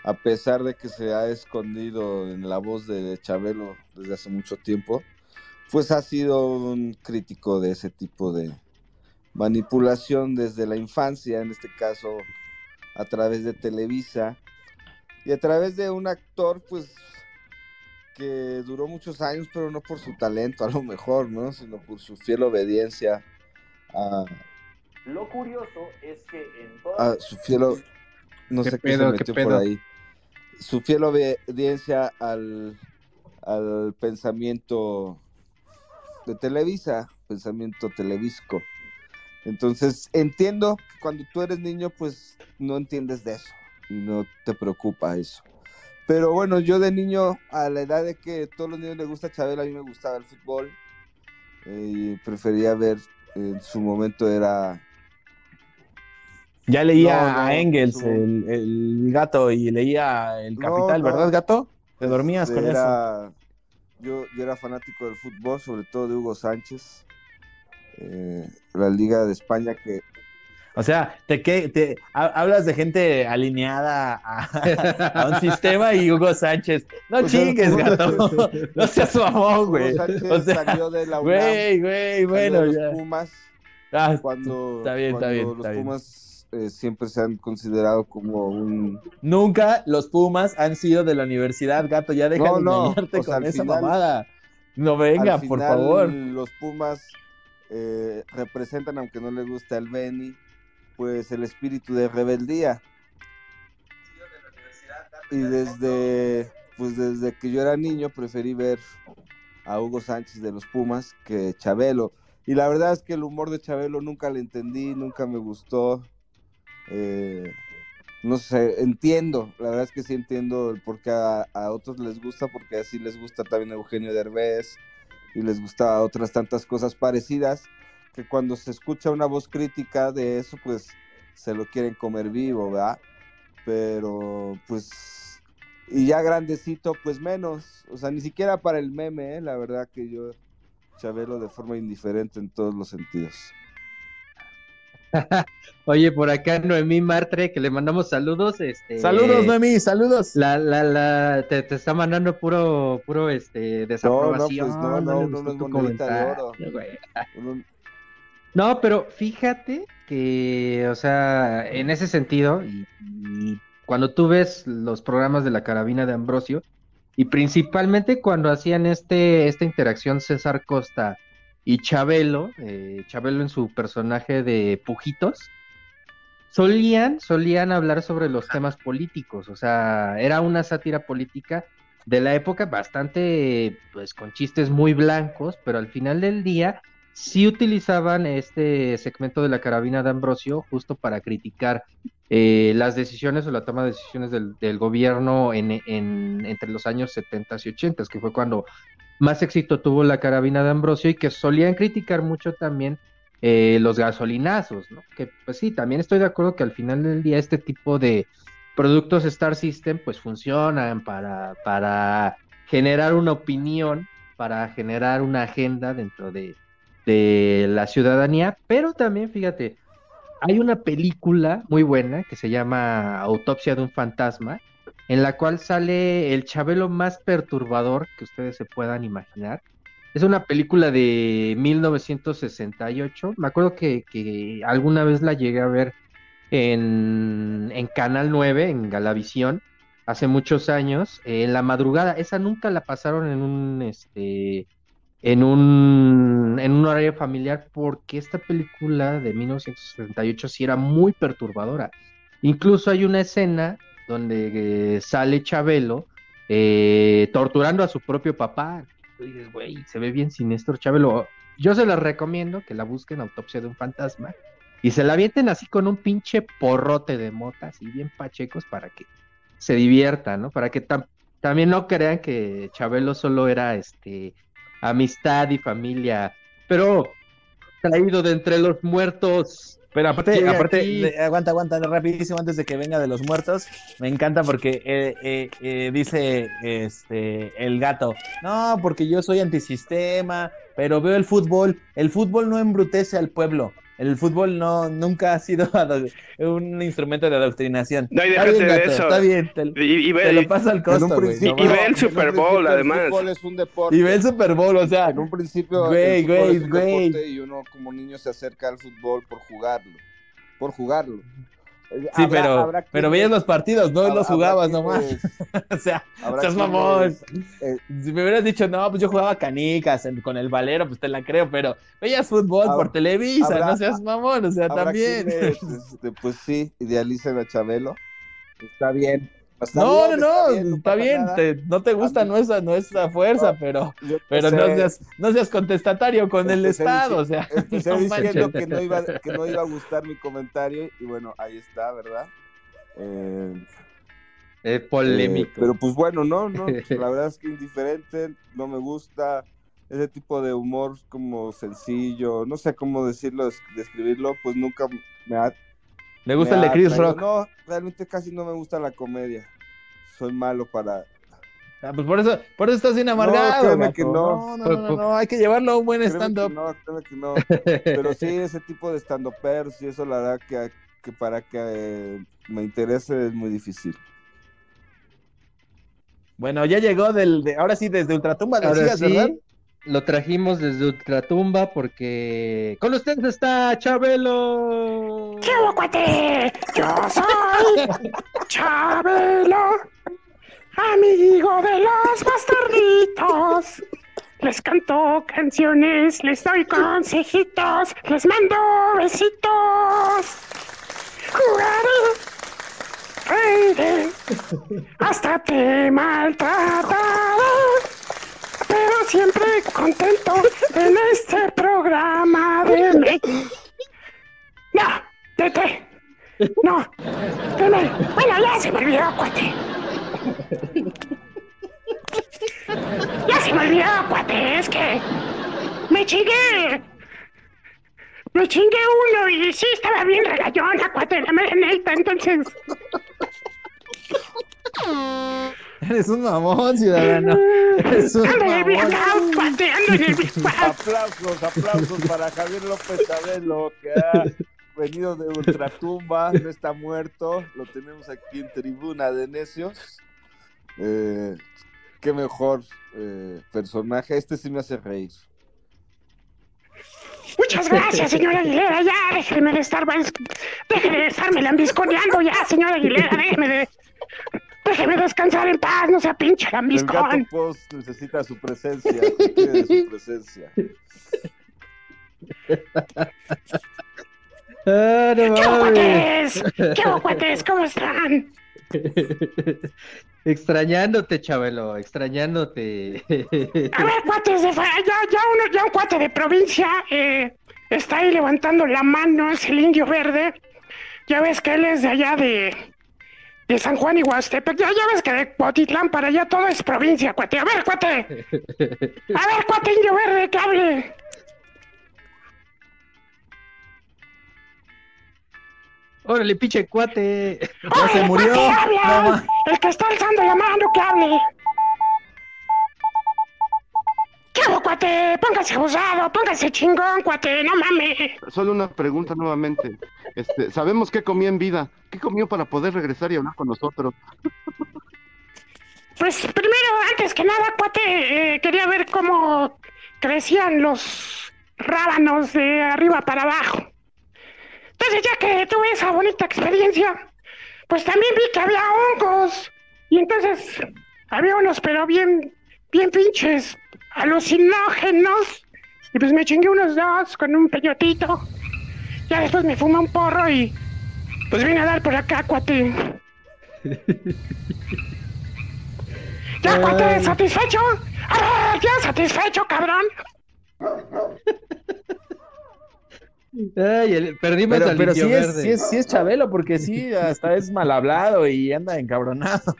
a pesar de que se ha escondido en la voz de Chabelo desde hace mucho tiempo, pues ha sido un crítico de ese tipo de manipulación desde la infancia, en este caso a través de Televisa y a través de un actor, pues, que duró muchos años, pero no por su talento, a lo mejor, ¿no? Sino por su fiel obediencia a, Lo curioso es que en a su fiel, o- no ¿Qué sé pedo, qué qué se metió por pedo? ahí, su fiel obediencia al, al pensamiento de Televisa, pensamiento televisco. Entonces, entiendo que cuando tú eres niño, pues no entiendes de eso y no te preocupa eso. Pero bueno, yo de niño, a la edad de que todos los niños les gusta Chabelo, a mí me gustaba el fútbol. eh, y prefería ver, en su momento era... Ya leía No, no, a Engels, su- el, el gato, y leía el Capital, no. ¿verdad, gato? Te dormías con eso. Yo, yo era fanático del fútbol, sobre todo de Hugo Sánchez. Eh, la Liga de España que O sea, te, que, te ha- hablas de gente alineada a, a un sistema y Hugo Sánchez. No O chingues, Hugo- gato. [LAUGHS] No seas mamón, Hugo güey. Sánchez O sea, salió de la UNAM, güey, güey, salió bueno, de los ya. Pumas Ah, cuando, está bien, está cuando bien, los está bien. Pumas eh, siempre se han considerado como un Nunca los Pumas han sido de la universidad, gato. Ya deja No, de no, engañarte o sea, con esa final- mamada. No venga, por final, favor. Los Pumas eh, representan, aunque no le guste al Beni, pues el espíritu de rebeldía. Y desde, pues desde que yo era niño preferí ver a Hugo Sánchez de los Pumas que Chabelo. Y la verdad es que el humor de Chabelo nunca le entendí, nunca me gustó. Eh, no sé, entiendo, la verdad es que sí entiendo el por qué a, a otros les gusta, porque así les gusta también Eugenio Derbez y les gusta otras tantas cosas parecidas, que cuando se escucha una voz crítica de eso, pues se lo quieren comer vivo, ¿verdad? Pero pues, y ya grandecito, pues menos, o sea, ni siquiera para el meme, ¿eh? la verdad que yo Chabelo de forma indiferente en todos los sentidos. [LAUGHS] Oye, por acá Noemí Martre, que le mandamos saludos. Este, Saludos, Noemí, saludos. La, la, la, te, te está mandando puro, puro, este, desaprobación. pues no, no, gustó no oro. comentario, güey. [LAUGHS] Uno- No, pero fíjate que, o sea, en ese sentido, y, y cuando tú ves los programas de la carabina de Ambrosio, y principalmente cuando hacían este, esta interacción César Costa y Chabelo, eh, Chabelo en su personaje de Pujitos, solían, solían hablar sobre los temas políticos, o sea, era una sátira política de la época bastante, pues con chistes muy blancos, pero al final del día sí utilizaban este segmento de la carabina de Ambrosio justo para criticar eh, las decisiones o la toma de decisiones del, del gobierno en, en- entre los años 70 y 80, que fue cuando más éxito tuvo la carabina de Ambrosio y que solían criticar mucho también eh, los gasolinazos, ¿no? Que pues sí, también estoy de acuerdo que al final del día este tipo de productos Star System pues funcionan para, para generar una opinión, para generar una agenda dentro de, de la ciudadanía, pero también fíjate, hay una película muy buena que se llama Autopsia de un fantasma, en la cual sale el Chabelo más perturbador que ustedes se puedan imaginar. Es una película de 1968. Me acuerdo que, alguna vez la llegué a ver en, en Canal 9, en Galavisión, hace muchos años, en la madrugada. Esa nunca la pasaron en un, este, en un, en un horario familiar porque esta película de 1968 sí era muy perturbadora. Incluso hay una escena donde eh, sale Chabelo eh, torturando a su propio papá. Tú dices, güey, se ve bien siniestro Chabelo. Yo se les recomiendo que la busquen Autopsia de un fantasma y se la avienten así con un pinche porrote de mota, así bien pachecos para que se diviertan, ¿no? Para que tam- también no crean que Chabelo solo era este amistad y familia, pero traído de entre los muertos. Pero aparte, Llega aparte, aquí. aguanta, aguanta, rapidísimo antes de que venga de los muertos. Me encanta porque eh, eh, eh, dice este el gato, no, porque yo soy antisistema, pero veo el fútbol. El fútbol no embrutece al pueblo. El fútbol no nunca ha sido [LAUGHS] un instrumento de adoctrinación. No, y Está déjate bien, de gato, eso. Está bien, te, Y, y ve, te lo pasa al En costo, un güey. principio, no y ve mames. el Super Bowl, además. El fútbol es un deporte. Y ve el Super Bowl, o sea, En un principio Güey, güey, güey. y uno como niño se acerca al fútbol por jugarlo, por jugarlo. Sí, habrá- pero, habrá pero veías los partidos, no habrá- los jugabas nomás. [LAUGHS] O sea, seas mamón. eh, Si me hubieras dicho, no, pues yo jugaba canicas en- con el valero, pues te la creo, pero veías fútbol por Televisa, no seas mamón, o sea, también. quienes, este, pues sí, idealizan a Chabelo. Está bien. No, no, bien, no, está bien, te- no te gusta, no es, a- no es a fuerza, pero, pero no seas, no seas contestatario con el Estado, o sea. Empecé [LAUGHS] no diciendo que no, iba, que no iba a gustar mi comentario y bueno, ahí está, ¿verdad? Eh, Es polémico. Eh, pero pues bueno, no, no, [LAUGHS] la verdad es que indiferente, no me gusta ese tipo de humor como sencillo, no sé cómo decirlo, des- describirlo, pues nunca me ha... Le gusta me el de ha Chris. Rock. No, realmente casi no me gusta la comedia. Soy malo para... Ah, pues por eso, por eso estás bien amargado. créeme gato. que no. No, no, no, no, no, hay que llevarlo a un buen stand-up. no, créeme que no. [LAUGHS] Pero sí, ese tipo de stand y eso la verdad que, que para que eh, me interese es muy difícil. Bueno, ya llegó del, de, ahora sí, desde Ultratumba Ahora decías, sí, ¿verdad? Lo trajimos desde Ultratumba porque con ustedes está Chabelo. ¿Qué hubo, cuate? Yo soy [LAUGHS] Chabelo, amigo de los bastarditos. Les canto canciones, les doy consejitos, les mando besitos. Jugaré, reiré, hasta te maltrataré. Pero siempre contento en este programa de. [LAUGHS] No, detén. No, deme. Bueno, ya se me olvidó, cuate. Ya se me olvidó, cuate. Es que me chingué. Me chingué uno y sí estaba bien regallona, cuate, la mereneta, entonces. [LAUGHS] Eres un mamón, ciudadano. Eres un Ando en el mamón. Aplausos, aplausos para Javier López Chabelo, que ha venido de Ultratumba, no está muerto, lo tenemos aquí en Tribuna de Necios. Eh, qué mejor eh, personaje, este sí me hace reír. Muchas gracias, señora Aguilera. Ya, déjeme de estar. Déjeme de estarme lambisconeando ya, señora Aguilera. Déjeme de. Déjeme descansar en paz, no sea pinche El gato lambiscón. Post necesita su presencia, de su presencia. [LAUGHS] Ah, no ¿Qué cuates? ¿Qué? ¿Cómo están? [LAUGHS] extrañándote, Chabelo, extrañándote. A ver, cuates de. fa- Ya, ya, uno, ya un cuate de provincia eh, está ahí levantando la mano, es el indio verde. Ya ves que él es de allá de. De San Juan y Huastepec. Ya, ya ves que de Potitlán para allá todo es provincia, cuate. A ver, cuate. A ver, cuate indio verde, que hable. Órale, pinche cuate. Ya se ¡Órale, murió. cuate, habla! No ma- El que está alzando la mano, que hable. ¿Qué hago, cuate? Póngase abusado, póngase chingón, cuate, no mames. Solo una pregunta nuevamente. Este, sabemos qué comió en vida. ¿Qué comió para poder regresar y hablar con nosotros? Pues primero, antes que nada, cuate, eh, quería ver cómo crecían los rábanos de arriba para abajo. Entonces, ya que tuve esa bonita experiencia, pues también vi que había hongos. Y entonces, había unos, pero bien, bien pinches, alucinógenos. Y pues me chingué unos dos con un peyotito. Ya después me fumé un porro y pues vine a dar por acá, cuate. [LAUGHS] ¿Ya, cuate, satisfecho? ¡A ver, ya satisfecho, cabrón! Ay, el- perdimos Pero, al pero sí, es, sí, es, sí es Chabelo, porque sí, [LAUGHS] hasta es mal hablado y anda encabronado.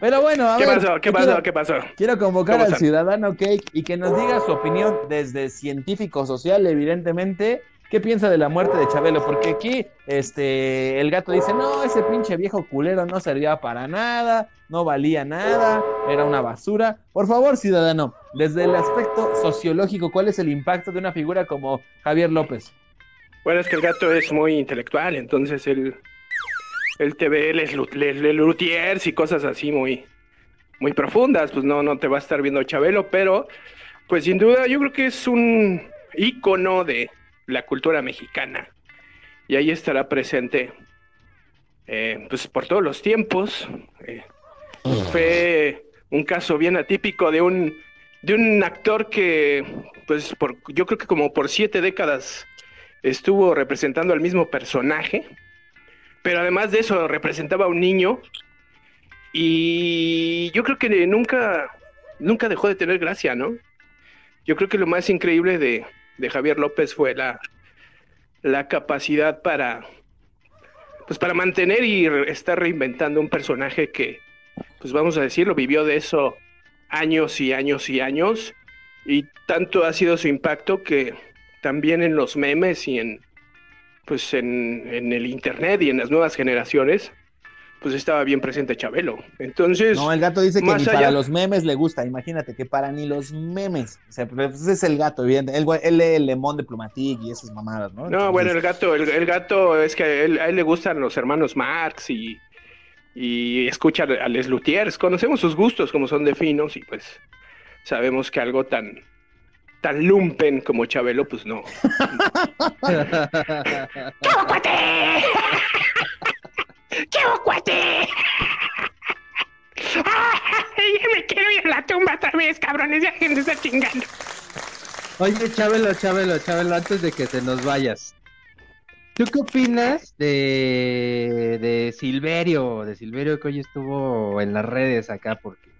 Pero bueno, a ¿Qué ver. pasó? ¿Qué quiero- pasó? ¿Qué pasó? Quiero convocar ¿Cómo al ciudadano Cake y que nos diga su opinión desde científico social, evidentemente. ¿Qué piensa de la muerte de Chabelo? Porque aquí este, el gato dice, no, ese pinche viejo culero no servía para nada, no valía nada, era una basura. Por favor, ciudadano, desde el aspecto sociológico, ¿cuál es el impacto de una figura como Javier López? Bueno, es que el gato es muy intelectual, entonces él, él te ve les, les- les luthiers y cosas así muy, muy profundas, pues no, no te va a estar viendo Chabelo, pero pues sin duda yo creo que es un ícono de la cultura mexicana y ahí estará presente eh, pues por todos los tiempos. eh. fue un caso bien atípico de un, de un actor que pues por, yo creo que como por siete décadas estuvo representando al mismo personaje, pero además de eso representaba a un niño Y yo creo que nunca, nunca dejó de tener gracia, ¿no? Yo creo que lo más increíble de, de Javier López fue la, la capacidad para, pues para mantener y estar reinventando un personaje que, pues vamos a decirlo, vivió de eso años y años y años. Y tanto ha sido su impacto que también en los memes y en, pues en, en el internet y en las nuevas generaciones, pues estaba bien presente Chabelo. Entonces, No, el gato dice que ni allá- para los memes le gusta. Imagínate que para ni los memes. O sea, pues es el gato, evidente. Él, lee el lemón de Plumatic y esas mamadas, ¿no? No, bueno, el gato, el, el gato es que a él, a él le gustan los hermanos Marx y, y escucha a Les Luthiers. Conocemos sus gustos como son de finos y pues sabemos que algo tan tan lumpen como Chabelo, pues no. ¡Qué cuate! ¡Qué cuate! ¡Ay, ya me quiero ir a la tumba otra vez, cabrones! Ya gente está chingando. Oye, Chabelo, Chabelo, Chabelo, antes de que te nos vayas. ¿Tú qué opinas de, de Silverio? De Silverio que hoy estuvo en las redes acá porque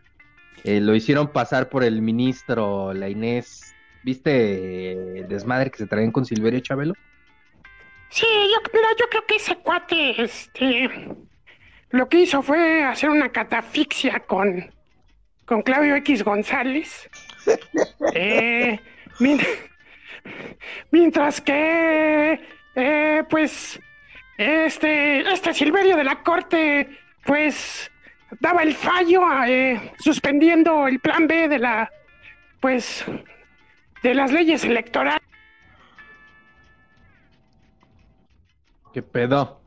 eh, lo hicieron pasar por el ministro, la Inés. ¿Viste el desmadre que se traen con Silverio Chabelo? Sí, yo, mira, yo creo que ese cuate, este, lo que hizo fue hacer una catafixia con, con Claudio X González. [LAUGHS] Eh, mien- mientras que, eh, pues, este, este Silverio de la Corte, pues, daba el fallo eh, suspendiendo el plan B de la, pues, de las leyes electorales. ¿Qué pedo?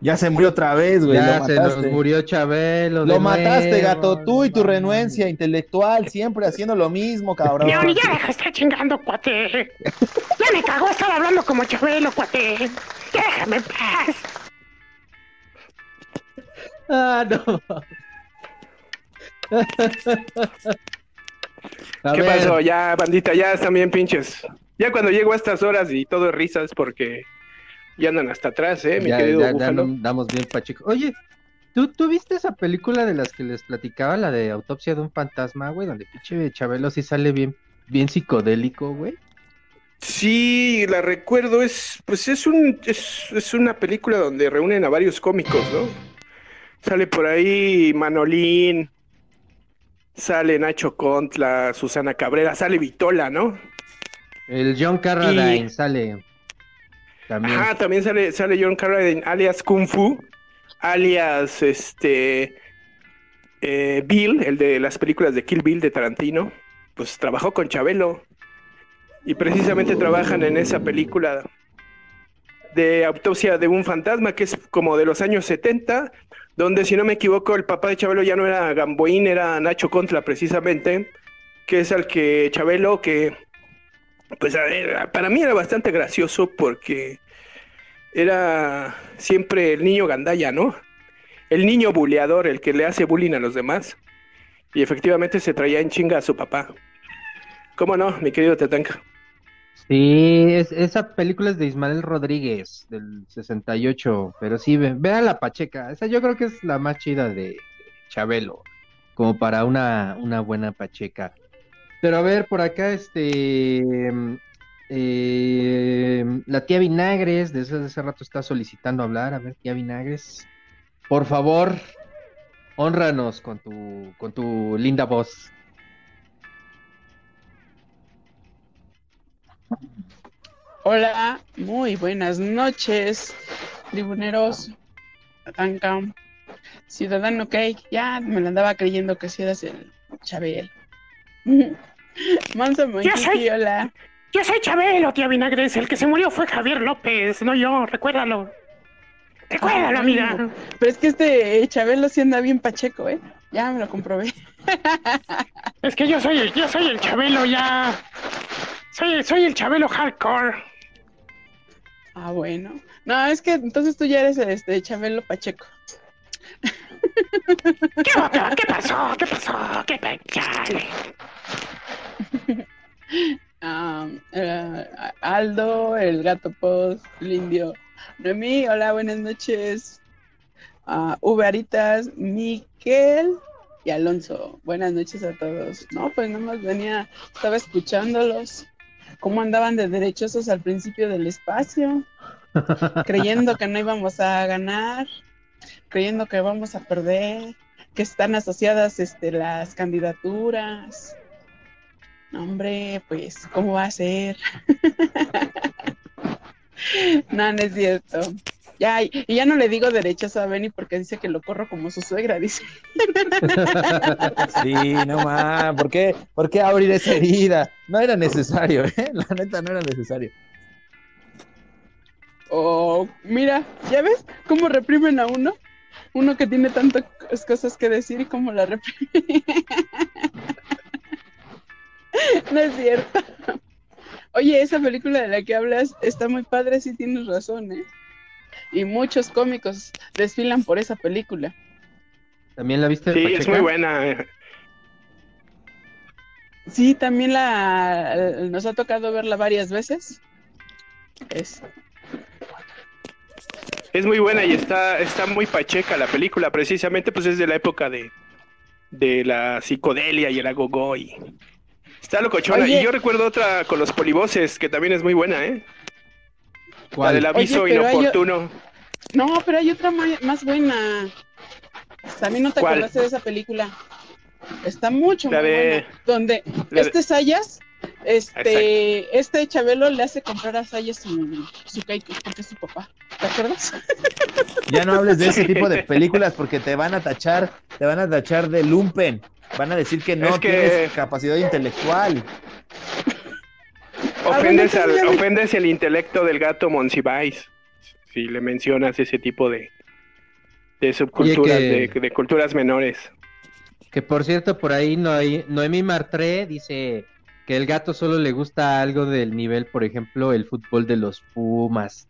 Ya se murió otra vez, güey. Ya lo se nos murió Chabelo. Lo de mataste, nuevo, gato. Tú y tu renuencia intelectual, siempre haciendo lo mismo, cabrón. León, ya deja de estar chingando, cuate. Ya me cagó estar hablando como Chabelo, cuate. Ya déjame en paz. Ah, no. [LAUGHS] A ¿Qué ver, pasó? Ya, bandita, ya están bien pinches. Ya cuando llego a estas horas y todo risas porque ya andan hasta atrás, ¿eh? Mi ya, querido ya- ya Búfalo. no- damos bien pacheco. Oye, ¿tú, ¿tú viste esa película de las que les platicaba, la de Autopsia de un fantasma, güey? Donde pinche Chabelo sí sale bien, bien psicodélico, güey. Sí, la recuerdo, es, pues es un, es, es una película donde reúnen a varios cómicos, ¿no? Sale por ahí Manolín, sale Nacho Contla, Susana Cabrera, sale Vitola, ¿no? El John Carradine Y- sale también. Ajá, también sale, sale John Carradine, alias Kung Fu, alias este eh, Bill, el de las películas de Kill Bill de Tarantino, pues trabajó con Chabelo. Y precisamente trabajan en esa película de autopsia de un fantasma, que es como de los años 70, donde si no me equivoco, el papá de Chabelo ya no era Gamboín, era Nacho Contla precisamente, que es al que Chabelo, que pues ver, para mí era bastante gracioso porque era siempre el niño gandalla, ¿no? El niño buleador, el que le hace bullying a los demás. Y efectivamente se traía en chinga a su papá. ¿Cómo no, mi querido Tatanka? Sí, es- esa película es de Ismael Rodríguez, del 68, pero sí, ve- vean la Pacheca, esa yo creo que es la más chida de, de Chabelo, como para una, una buena Pacheca. Pero a ver, por acá, este, mm, eh, la tía Vinagres, desde hace rato está solicitando hablar, a ver, tía Vinagres, por favor, honranos con tu, con tu linda voz. Hola, muy buenas noches, tribuneros, Tatanka, Ciudadano Cake, ya me lo andaba creyendo que si eras el Chabel. [LAUGHS] Manso. Monkiki, hola. Yo soy Chabelo, tía Vinagres. El que se murió fue Javier López, no yo. Recuérdalo. Recuérdalo, amiga. Pero es que este Chabelo sí anda bien pacheco, ¿eh? Ya me lo comprobé. Es que yo soy el, yo soy el Chabelo ya. Soy, soy el Chabelo hardcore. Ah, bueno. No, es que entonces tú ya eres este Chabelo Pacheco. ¿Qué, onda? ¿Qué pasó? ¿Qué pasó? ¿Qué. Ah, [LAUGHS] eh, Aldo, el gato post, el indio. Noemí, hola, buenas noches. Uvaritas, Miquel y Alonso. Buenas noches a todos. No, pues nada más venía, estaba escuchándolos. Cómo andaban de derechosos al principio del espacio, creyendo que no íbamos a ganar, creyendo que vamos a perder, que están asociadas este, las candidaturas. Hombre, pues, ¿cómo va a ser? [LAUGHS] no, no es cierto. Ya, y ya no le digo derechazo a Benny porque dice que lo corro como su suegra, dice. Sí, no más. ¿Por qué, ¿Por qué abrir esa herida? No era necesario, ¿eh? [LAUGHS] La neta no era necesario. Oh, mira, ¿ya ves cómo reprimen a uno? Uno que tiene tantas cosas que decir y cómo la reprimen. [LAUGHS] no es cierto. Oye, esa película de la que hablas está muy padre, sí tienes razón, ¿eh? Y muchos cómicos desfilan por esa película. ¿También la viste? Sí, es muy buena. eh. Sí, también la nos ha tocado verla varias veces. Es, Es muy buena y está, está muy pacheca la película, precisamente pues es de la época de, de la psicodelia y el agogó y está locochona. Oye. Y yo recuerdo otra con los polivoces que también es muy buena, ¿eh? La del aviso Oye, pero hay- inoportuno. No, pero hay otra más buena. También no te ¿Cuál? acordaste de esa película. Está mucho La muy de- buena. Donde la de- este Sayas, este, este Chabelo le hace comprar a Sayas su, su cake porque es su papá. ¿Te acuerdas? [LAUGHS] Ya no hables de ese tipo de películas porque te van a tachar, te van a tachar de lumpen. Van a decir que no Es que- tienes capacidad intelectual. Ofendes, Ah, bueno, al- me- ofendes el intelecto del gato Monsiváis si le mencionas ese tipo de, de subculturas, que- de, de culturas menores. Que por cierto, por ahí Noe- Noemí Martré dice que el gato solo le gusta algo del nivel, por ejemplo, el fútbol de los Pumas.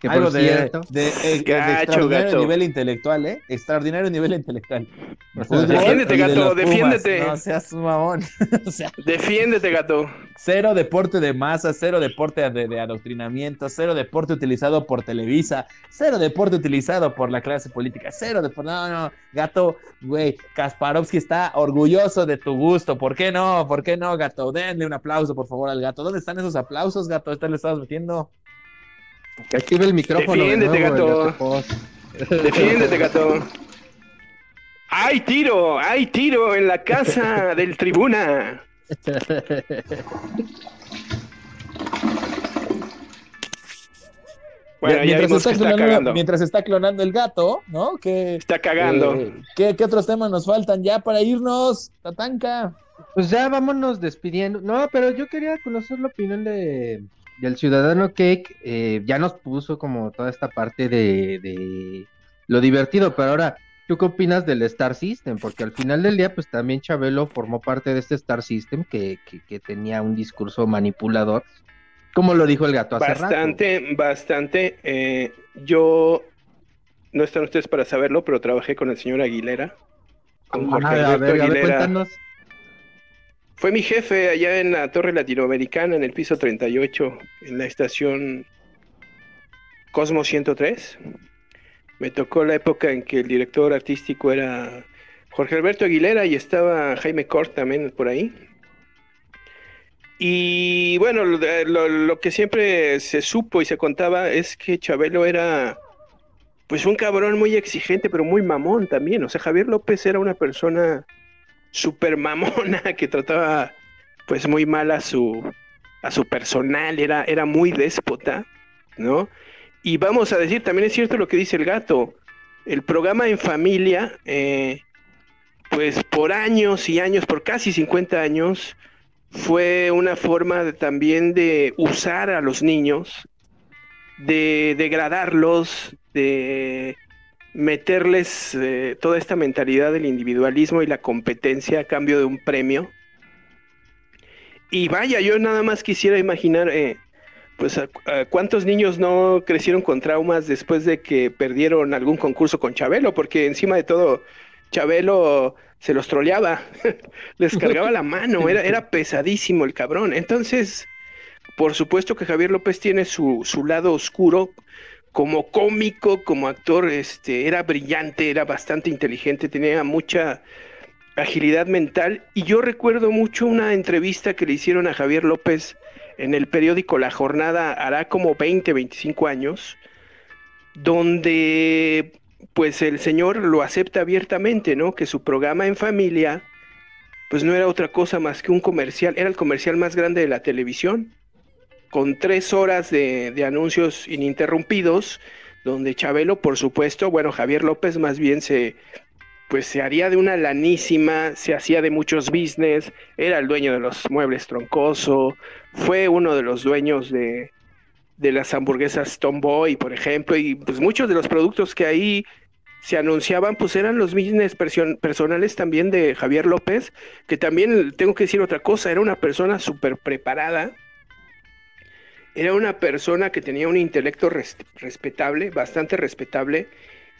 Que Algo por de, cierto, de- eh, de Gacho, extraordinario nivel intelectual, ¿eh? Extraordinario nivel intelectual. [LAUGHS] Defiéndete, de gato, defiéndete. No seas un mamón. [LAUGHS] O sea, Defiéndete, gato. cero deporte de masa, cero deporte de, adoctrinamiento, cero deporte utilizado por Televisa, cero deporte utilizado por la clase política, cero deporte. No, no, gato, güey, Kasparovsky está orgulloso de tu gusto. ¿Por qué no? ¿Por qué no, gato? Denle un aplauso, por favor, al gato. ¿Dónde están esos aplausos, gato? ¿Esta le estabas metiendo? Que active el micrófono. de Defiéndete, nuevo, el gato. Defiéndete, [LAUGHS] gato. ¡Hay tiro! ¡Hay tiro en la casa [LAUGHS] del tribuna! Bueno, ya mientras, está clonando, mientras está clonando el gato, ¿no? Que, Está cagando. eh, ¿qué, qué otros temas nos faltan ya para irnos? Tatanka. Pues ya vámonos despidiendo. No, pero yo quería conocer la opinión de del ciudadano Cake. Eh, ya nos puso como toda esta parte de, de lo divertido, pero ahora, ¿tú qué opinas del Star System? Porque al final del día, pues también Chabelo formó parte de este Star System que, que, que tenía un discurso manipulador, como lo dijo el gato hace rato. Bastante, bastante. eh, yo, no están ustedes para saberlo, pero trabajé con el señor Aguilera. Con Jorge a ver, a ver, cuéntanos. Fue mi jefe allá en la Torre Latinoamericana, en el piso 38, en la estación Cosmo 103. Me tocó la época en que el director artístico era Jorge Alberto Aguilera y estaba Jaime Cort también por ahí. Y bueno, lo, de- lo- lo que siempre se supo y se contaba es que Chabelo era pues un cabrón muy exigente, pero muy mamón también. O sea, Javier López era una persona super mamona [LAUGHS] que trataba pues muy mal a su a su personal, era, era muy déspota, ¿no? Y vamos a decir, también es cierto lo que dice el gato, el programa en familia, eh, pues por años y años, por casi 50 años, fue una forma de- también de usar a los niños, de degradarlos, de meterles eh, toda esta mentalidad del individualismo y la competencia a cambio de un premio. Y vaya, yo nada más quisiera imaginar, eh, pues, cuántos niños no crecieron con traumas después de que perdieron algún concurso con Chabelo, porque encima de todo, Chabelo se los troleaba, [LAUGHS] les cargaba la mano, era, era pesadísimo el cabrón. Entonces, por supuesto que Javier López tiene su, su lado oscuro, como cómico, como actor, este, era brillante, era bastante inteligente, tenía mucha agilidad mental. Y yo recuerdo mucho una entrevista que le hicieron a Javier López en el periódico La Jornada, hará como 20, 25 años, donde pues el señor lo acepta abiertamente, ¿no? Que su programa en familia, pues no era otra cosa más que un comercial, era el comercial más grande de la televisión, con tres horas de, de anuncios ininterrumpidos, donde Chabelo, por supuesto, bueno, Javier López más bien se, pues se haría de una lanísima, se hacía de muchos business, era el dueño de los muebles Troncoso, fue uno de los dueños de, de las hamburguesas Tomboy, por ejemplo, y pues muchos de los productos que ahí se anunciaban, pues eran los business person- personales también de Javier López, que también tengo que decir otra cosa, era una persona súper preparada, era una persona que tenía un intelecto res- respetable, bastante respetable,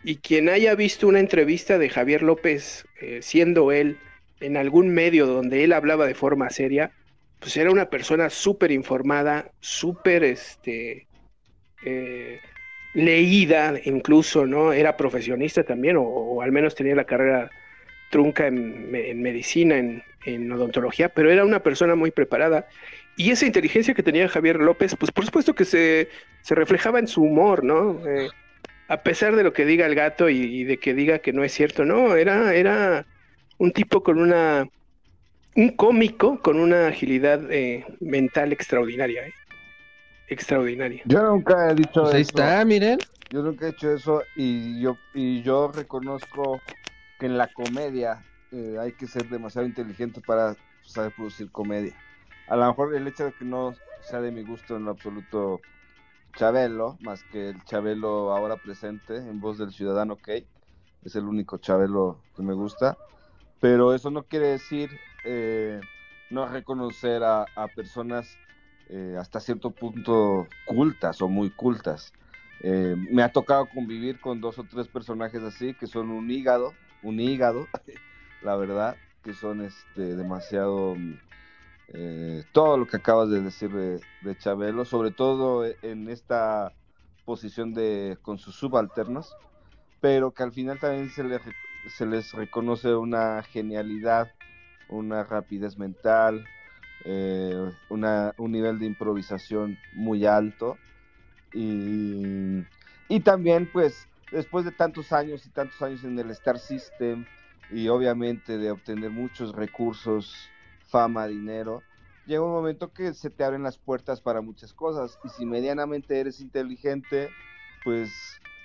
y quien haya visto una entrevista de Javier López, eh, siendo él en algún medio donde él hablaba de forma seria, pues era una persona súper informada, súper este, eh, leída incluso, ¿no? Era profesionista también, o, al menos tenía la carrera trunca en, me- en medicina, en odontología, pero era una persona muy preparada. Y esa inteligencia que tenía Javier López, pues por supuesto que se, se reflejaba en su humor, ¿no? Eh, a pesar de lo que diga el gato y, y de que diga que no es cierto, no, era, era un tipo con una, un cómico con una agilidad eh, mental extraordinaria, ¿eh? extraordinaria. Yo nunca he dicho Pues ahí eso. está, miren. Yo nunca he hecho eso y yo, y yo reconozco que en la comedia eh, hay que ser demasiado inteligente para saber producir comedia. A lo mejor el hecho de que no sea de mi gusto en lo absoluto Chabelo, más que el Chabelo ahora presente en voz del ciudadano Kate, es el único Chabelo que me gusta, pero eso no quiere decir eh, no reconocer a, personas eh, hasta cierto punto cultas o muy cultas. Eh, me ha tocado convivir con dos o tres personajes así que son un hígado, un hígado, [LAUGHS] la verdad, que son este demasiado eh, todo lo que acabas de decir de, de Chabelo, sobre todo en esta posición de con sus subalternos, pero que al final también se les, reconoce una genialidad, una rapidez mental, eh, un nivel de improvisación muy alto. Y, y también pues después de tantos años y tantos años en el Star System y obviamente de obtener muchos recursos, fama, dinero, llega un momento que se te abren las puertas para muchas cosas y si medianamente eres inteligente, pues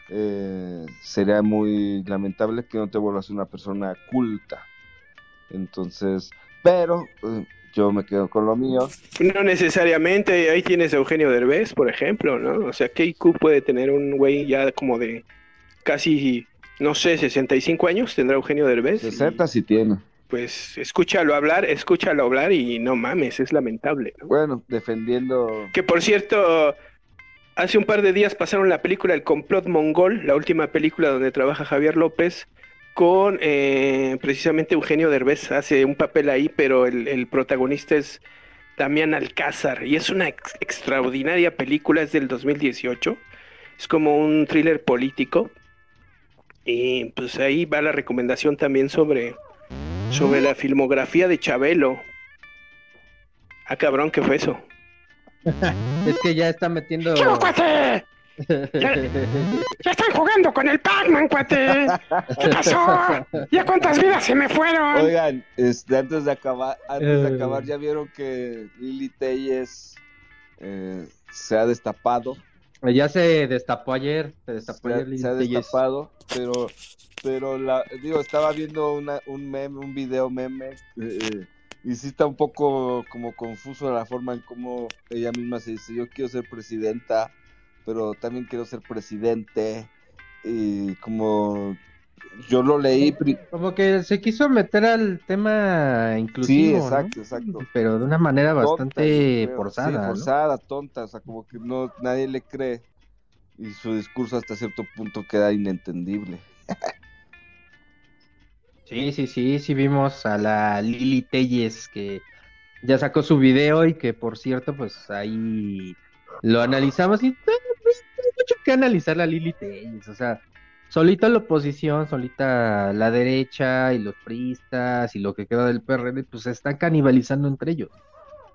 eh, sería muy lamentable que no te vuelvas una persona culta. Entonces, pero eh, yo me quedo con lo mío. No necesariamente, ahí tienes a Eugenio Derbez, por ejemplo, ¿no? O sea, ¿qué IQ puede tener un güey ya como de casi, no sé, 65 años tendrá Eugenio Derbez? 60 sí tiene. Pues escúchalo hablar, escúchalo hablar y no mames, es lamentable. ¿no? Bueno, defendiendo Que por cierto, hace un par de días pasaron la película El complot mongol, la última película donde trabaja Javier López, con eh, precisamente Eugenio Derbez, hace un papel ahí, pero el, el protagonista es Damián Alcázar, y es una ex- extraordinaria película, es del 2018, es como un thriller político, y pues ahí va la recomendación también sobre, sobre la filmografía de Chabelo. Ah, cabrón, ¿qué fue eso? [LAUGHS] Es que ya está metiendo. ¡Chivo, cuate! Ya, ya están jugando con el Pac-Man, cuate. ¿Qué pasó? ¿Ya cuántas vidas se me fueron? Oigan, este, antes de acabar, antes de Eh. acabar, ya vieron que Lili Telles eh, se ha destapado. Ya se destapó ayer. Se destapó se, ha- ayer Lili se ha destapado, pero, pero la, digo, estaba viendo una, un meme, un video meme, eh, y sí está un poco como confuso la forma en cómo ella misma se dice, yo quiero ser presidenta, pero también quiero ser presidente, y como yo lo leí, Como que se quiso meter al tema inclusivo. sí, ¿no? exacto, exacto. Pero de una manera tonta, bastante creo. forzada. Sí, ¿no? forzada, tonta, o sea, como que no nadie le cree y su discurso hasta cierto punto queda inentendible. [LAUGHS] Sí, sí, sí, sí vimos a la Lili Telles que ya sacó su video y que por cierto, pues ahí lo analizamos y "Ah, pues, mucho que analizar la Lili Telles, o sea, solita la oposición, solita la derecha y los priistas y lo que queda del PRD, pues se están canibalizando entre ellos.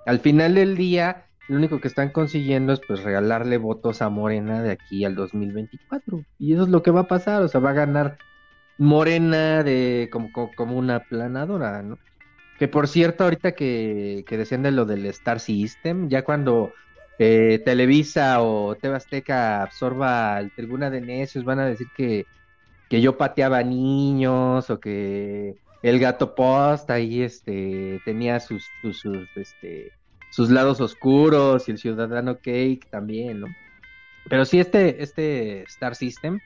Al final del día, lo único que están consiguiendo es pues regalarle votos a Morena de aquí al 2024. Y eso es lo que va a pasar, o sea, va a ganar Morena de como, como, una planadora, ¿no? Que por cierto, ahorita que, que decían de lo del Star System, ya cuando eh, Televisa o TV Azteca absorba el Tribuna de Necios, van a decir que, que yo pateaba niños o que el gato post ahí este tenía sus, sus, sus, este sus lados oscuros y el ciudadano cake también, ¿no? Pero sí, este, este Star System,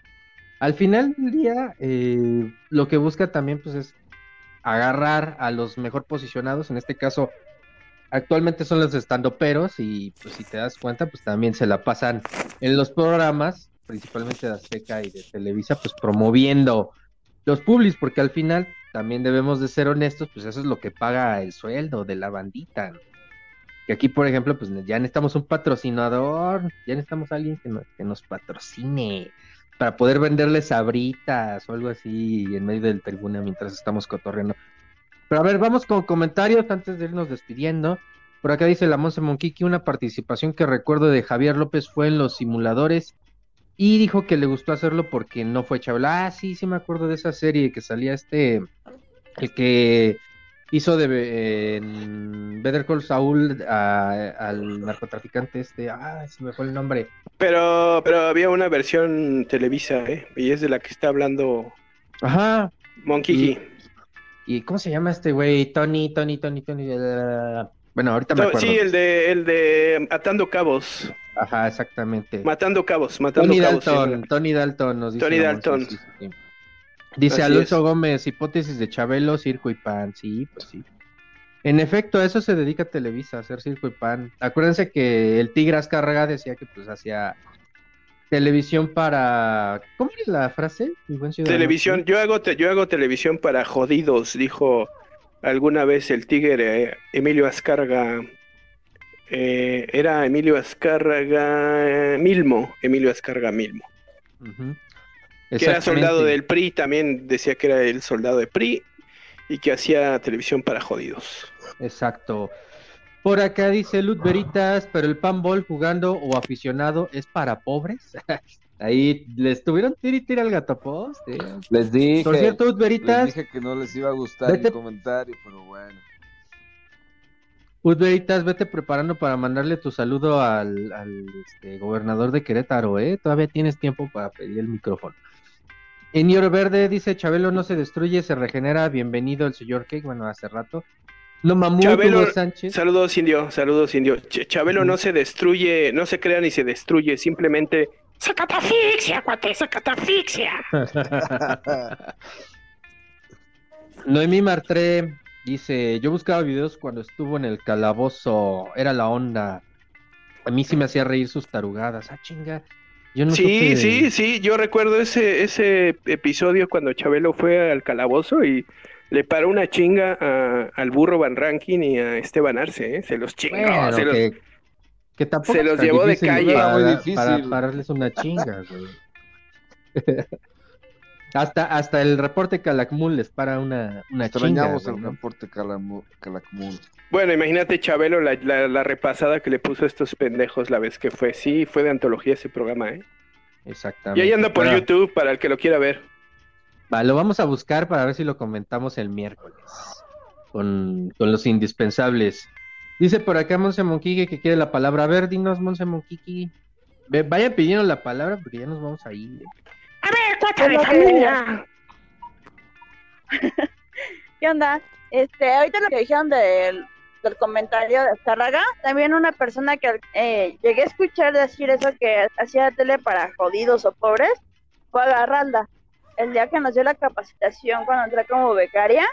al final del día, eh, lo que busca también pues es agarrar a los mejor posicionados, en este caso, actualmente son los estandoperos y pues si te das cuenta, pues también se la pasan en los programas, principalmente de Azteca y de Televisa, pues promoviendo los publis, porque al final también debemos de ser honestos, pues eso es lo que paga el sueldo de la bandita. Que aquí, por ejemplo, pues ya necesitamos un patrocinador, ya necesitamos alguien que que nos patrocine para poder venderle sabritas o algo así en medio del tribuna mientras estamos cotorreando. Pero a ver, vamos con comentarios antes de irnos despidiendo. Por acá dice la Monse Monquiqui, una participación que recuerdo de Javier López fue en los simuladores y dijo que le gustó hacerlo porque no fue chaval. Ah, sí, sí me acuerdo de esa serie que salía este, el que hizo de eh, en Better Call Saul a- al narcotraficante este, ah, se me fue el nombre. Pero, pero había una versión Televisa, ¿eh? Y es de la que está hablando Ajá. Monkey. ¿Y cómo se llama este güey? Tony, Tony, Tony, Tony. Bueno, ahorita me acuerdo. Sí, el de, el de Atando Cabos. Ajá, exactamente. Matando Cabos, Matando Tony Cabos. Dalton. Tony Dalton nos dice. Tony Dalton. sí. Dice Así Alonso es. Gómez, hipótesis de Chabelo, circo y pan. Sí, pues sí. En efecto, a eso se dedica Televisa, a hacer circo y pan. Acuérdense que el Tigre Azcárraga decía que pues hacía televisión para... ¿Cómo es la frase? Televisión, yo hago, te- yo hago televisión para jodidos, dijo alguna vez el tigre eh, Emilio Azcárraga. eh, era Emilio Azcárraga Milmo, Emilio Azcárraga Milmo. Ujú. Que era soldado del PRI, también decía que era el soldado de PRI y que hacía televisión para jodidos. Exacto. Por acá dice Luz Veritas, pero el panball jugando o aficionado es para pobres. [LAUGHS] Ahí le estuvieron tir y tira al gato post. eh. Les dije. Por cierto, Luz les dije que no les iba a gustar Vete- el comentario, pero bueno. Luz Veritas, vete preparando para mandarle tu saludo al, al, este, gobernador de Querétaro, ¿eh? Todavía tienes tiempo para pedir el micrófono. En Oro Verde dice, Chabelo no se destruye, se regenera, bienvenido el señor Cake, bueno, hace rato. No Mamut, Chabelo, Sánchez. saludos indio, saludos indio. Ch- Chabelo no se destruye, no se crea ni se destruye, simplemente Se catafixia, cuate, se catafixia. [LAUGHS] Noemí Martré dice, yo buscaba videos cuando estuvo en el calabozo, era la onda. A mí sí me hacía reír sus tarugadas. Ah, chinga. Yo no sí, supe- sí, sí, yo recuerdo ese, ese episodio cuando Chabelo fue al calabozo y le paró una chinga a- al burro Van Rankin y a Esteban Arce, ¿eh? se los chingó, Bueno, se los- que, que tampoco se los llevó de calle. Para, Era muy difícil. para pararles una chinga, güey. [LAUGHS] hasta, hasta el reporte Calakmul les para una, una chinga. Extrañamos güey, el ¿no? reporte Calakmul. Bueno, imagínate Chabelo la, la, la repasada que le puso a estos pendejos la vez que fue, sí, fue de antología ese programa, ¿eh? Y Exactamente. ahí anda por Pero- YouTube para el que lo quiera ver. Va, lo vamos a buscar para ver si lo comentamos el miércoles. Con, con los indispensables. Dice por acá Monse Monquique que quiere la palabra. A ver, dinos, Monse Monquique. Vayan pidiendo la palabra porque ya nos vamos a ir. A ver, de familia. [LAUGHS] ¿Qué onda? Este, ahorita lo que dijeron del, del comentario de Azcárraga, también una persona que eh, llegué a escuchar decir eso que hacía tele para jodidos o pobres, fue a Garralda. El día que nos dio la capacitación cuando entré como becaria,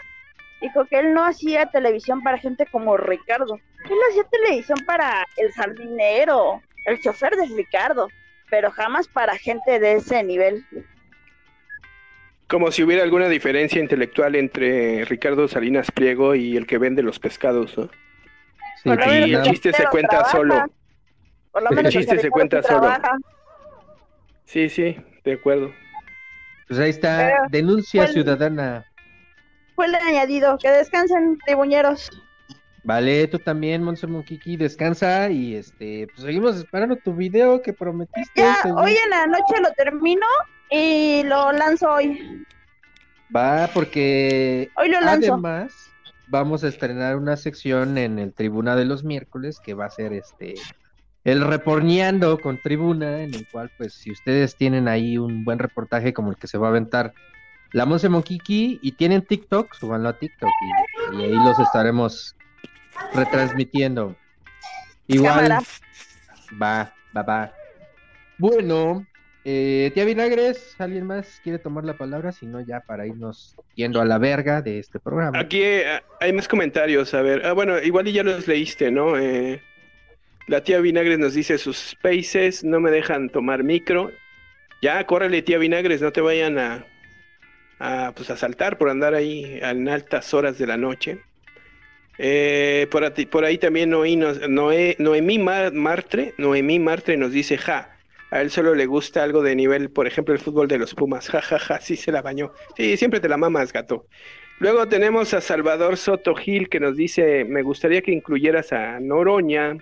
dijo que él no hacía televisión para gente como Ricardo. Él hacía televisión para el jardinero, el chofer de Ricardo, pero jamás para gente de ese nivel. Como si hubiera alguna diferencia intelectual entre Ricardo Salinas Pliego y el que vende los pescados, ¿no? Sí, Por lo menos el chiste se cuenta trabaja. solo. Por lo El menos chiste se cuenta sí solo. trabaja. Sí, sí, de acuerdo. Pues ahí está, Pero, denuncia ¿cuál- ciudadana. Fue el añadido. Que descansen, tribuñeros. Vale, tú también, Monse Monkiki, descansa y este, pues seguimos esperando tu video que prometiste. Ya, según- hoy en la noche lo termino y lo lanzo hoy. Va, porque Hoy lo lanzo. además vamos a estrenar una sección en el Tribuna de los miércoles que va a ser este el reporneando con Tribuna, en el cual pues si ustedes tienen ahí un buen reportaje como el que se va a aventar la Monse Monkiki y tienen TikTok, súbanlo a TikTok y, y ahí los estaremos retransmitiendo. Igual Cámara. va, va, va. Bueno, eh, tía Vinagres, ¿alguien más quiere tomar la palabra? Si no, ya para irnos yendo a la verga de este programa. Aquí eh, hay más comentarios, a ver. Ah, bueno, igual y ya los leíste, ¿no? Eh, la tía Vinagres nos dice sus spaces no me dejan tomar micro. Ya, córrele, tía Vinagres, no te vayan a, a, pues, a saltar por andar ahí en altas horas de la noche. Eh, por, ati- por ahí también Noí nos- Noé- Noemí Ma- Martre, Noemí Martre nos dice, ja, a él solo le gusta algo de nivel, por ejemplo, el fútbol de los Pumas, ja, ja, ja, sí se la bañó. Sí, siempre te la mamas, gato. Luego tenemos a Salvador Soto Gil que nos dice, me gustaría que incluyeras a Noroña.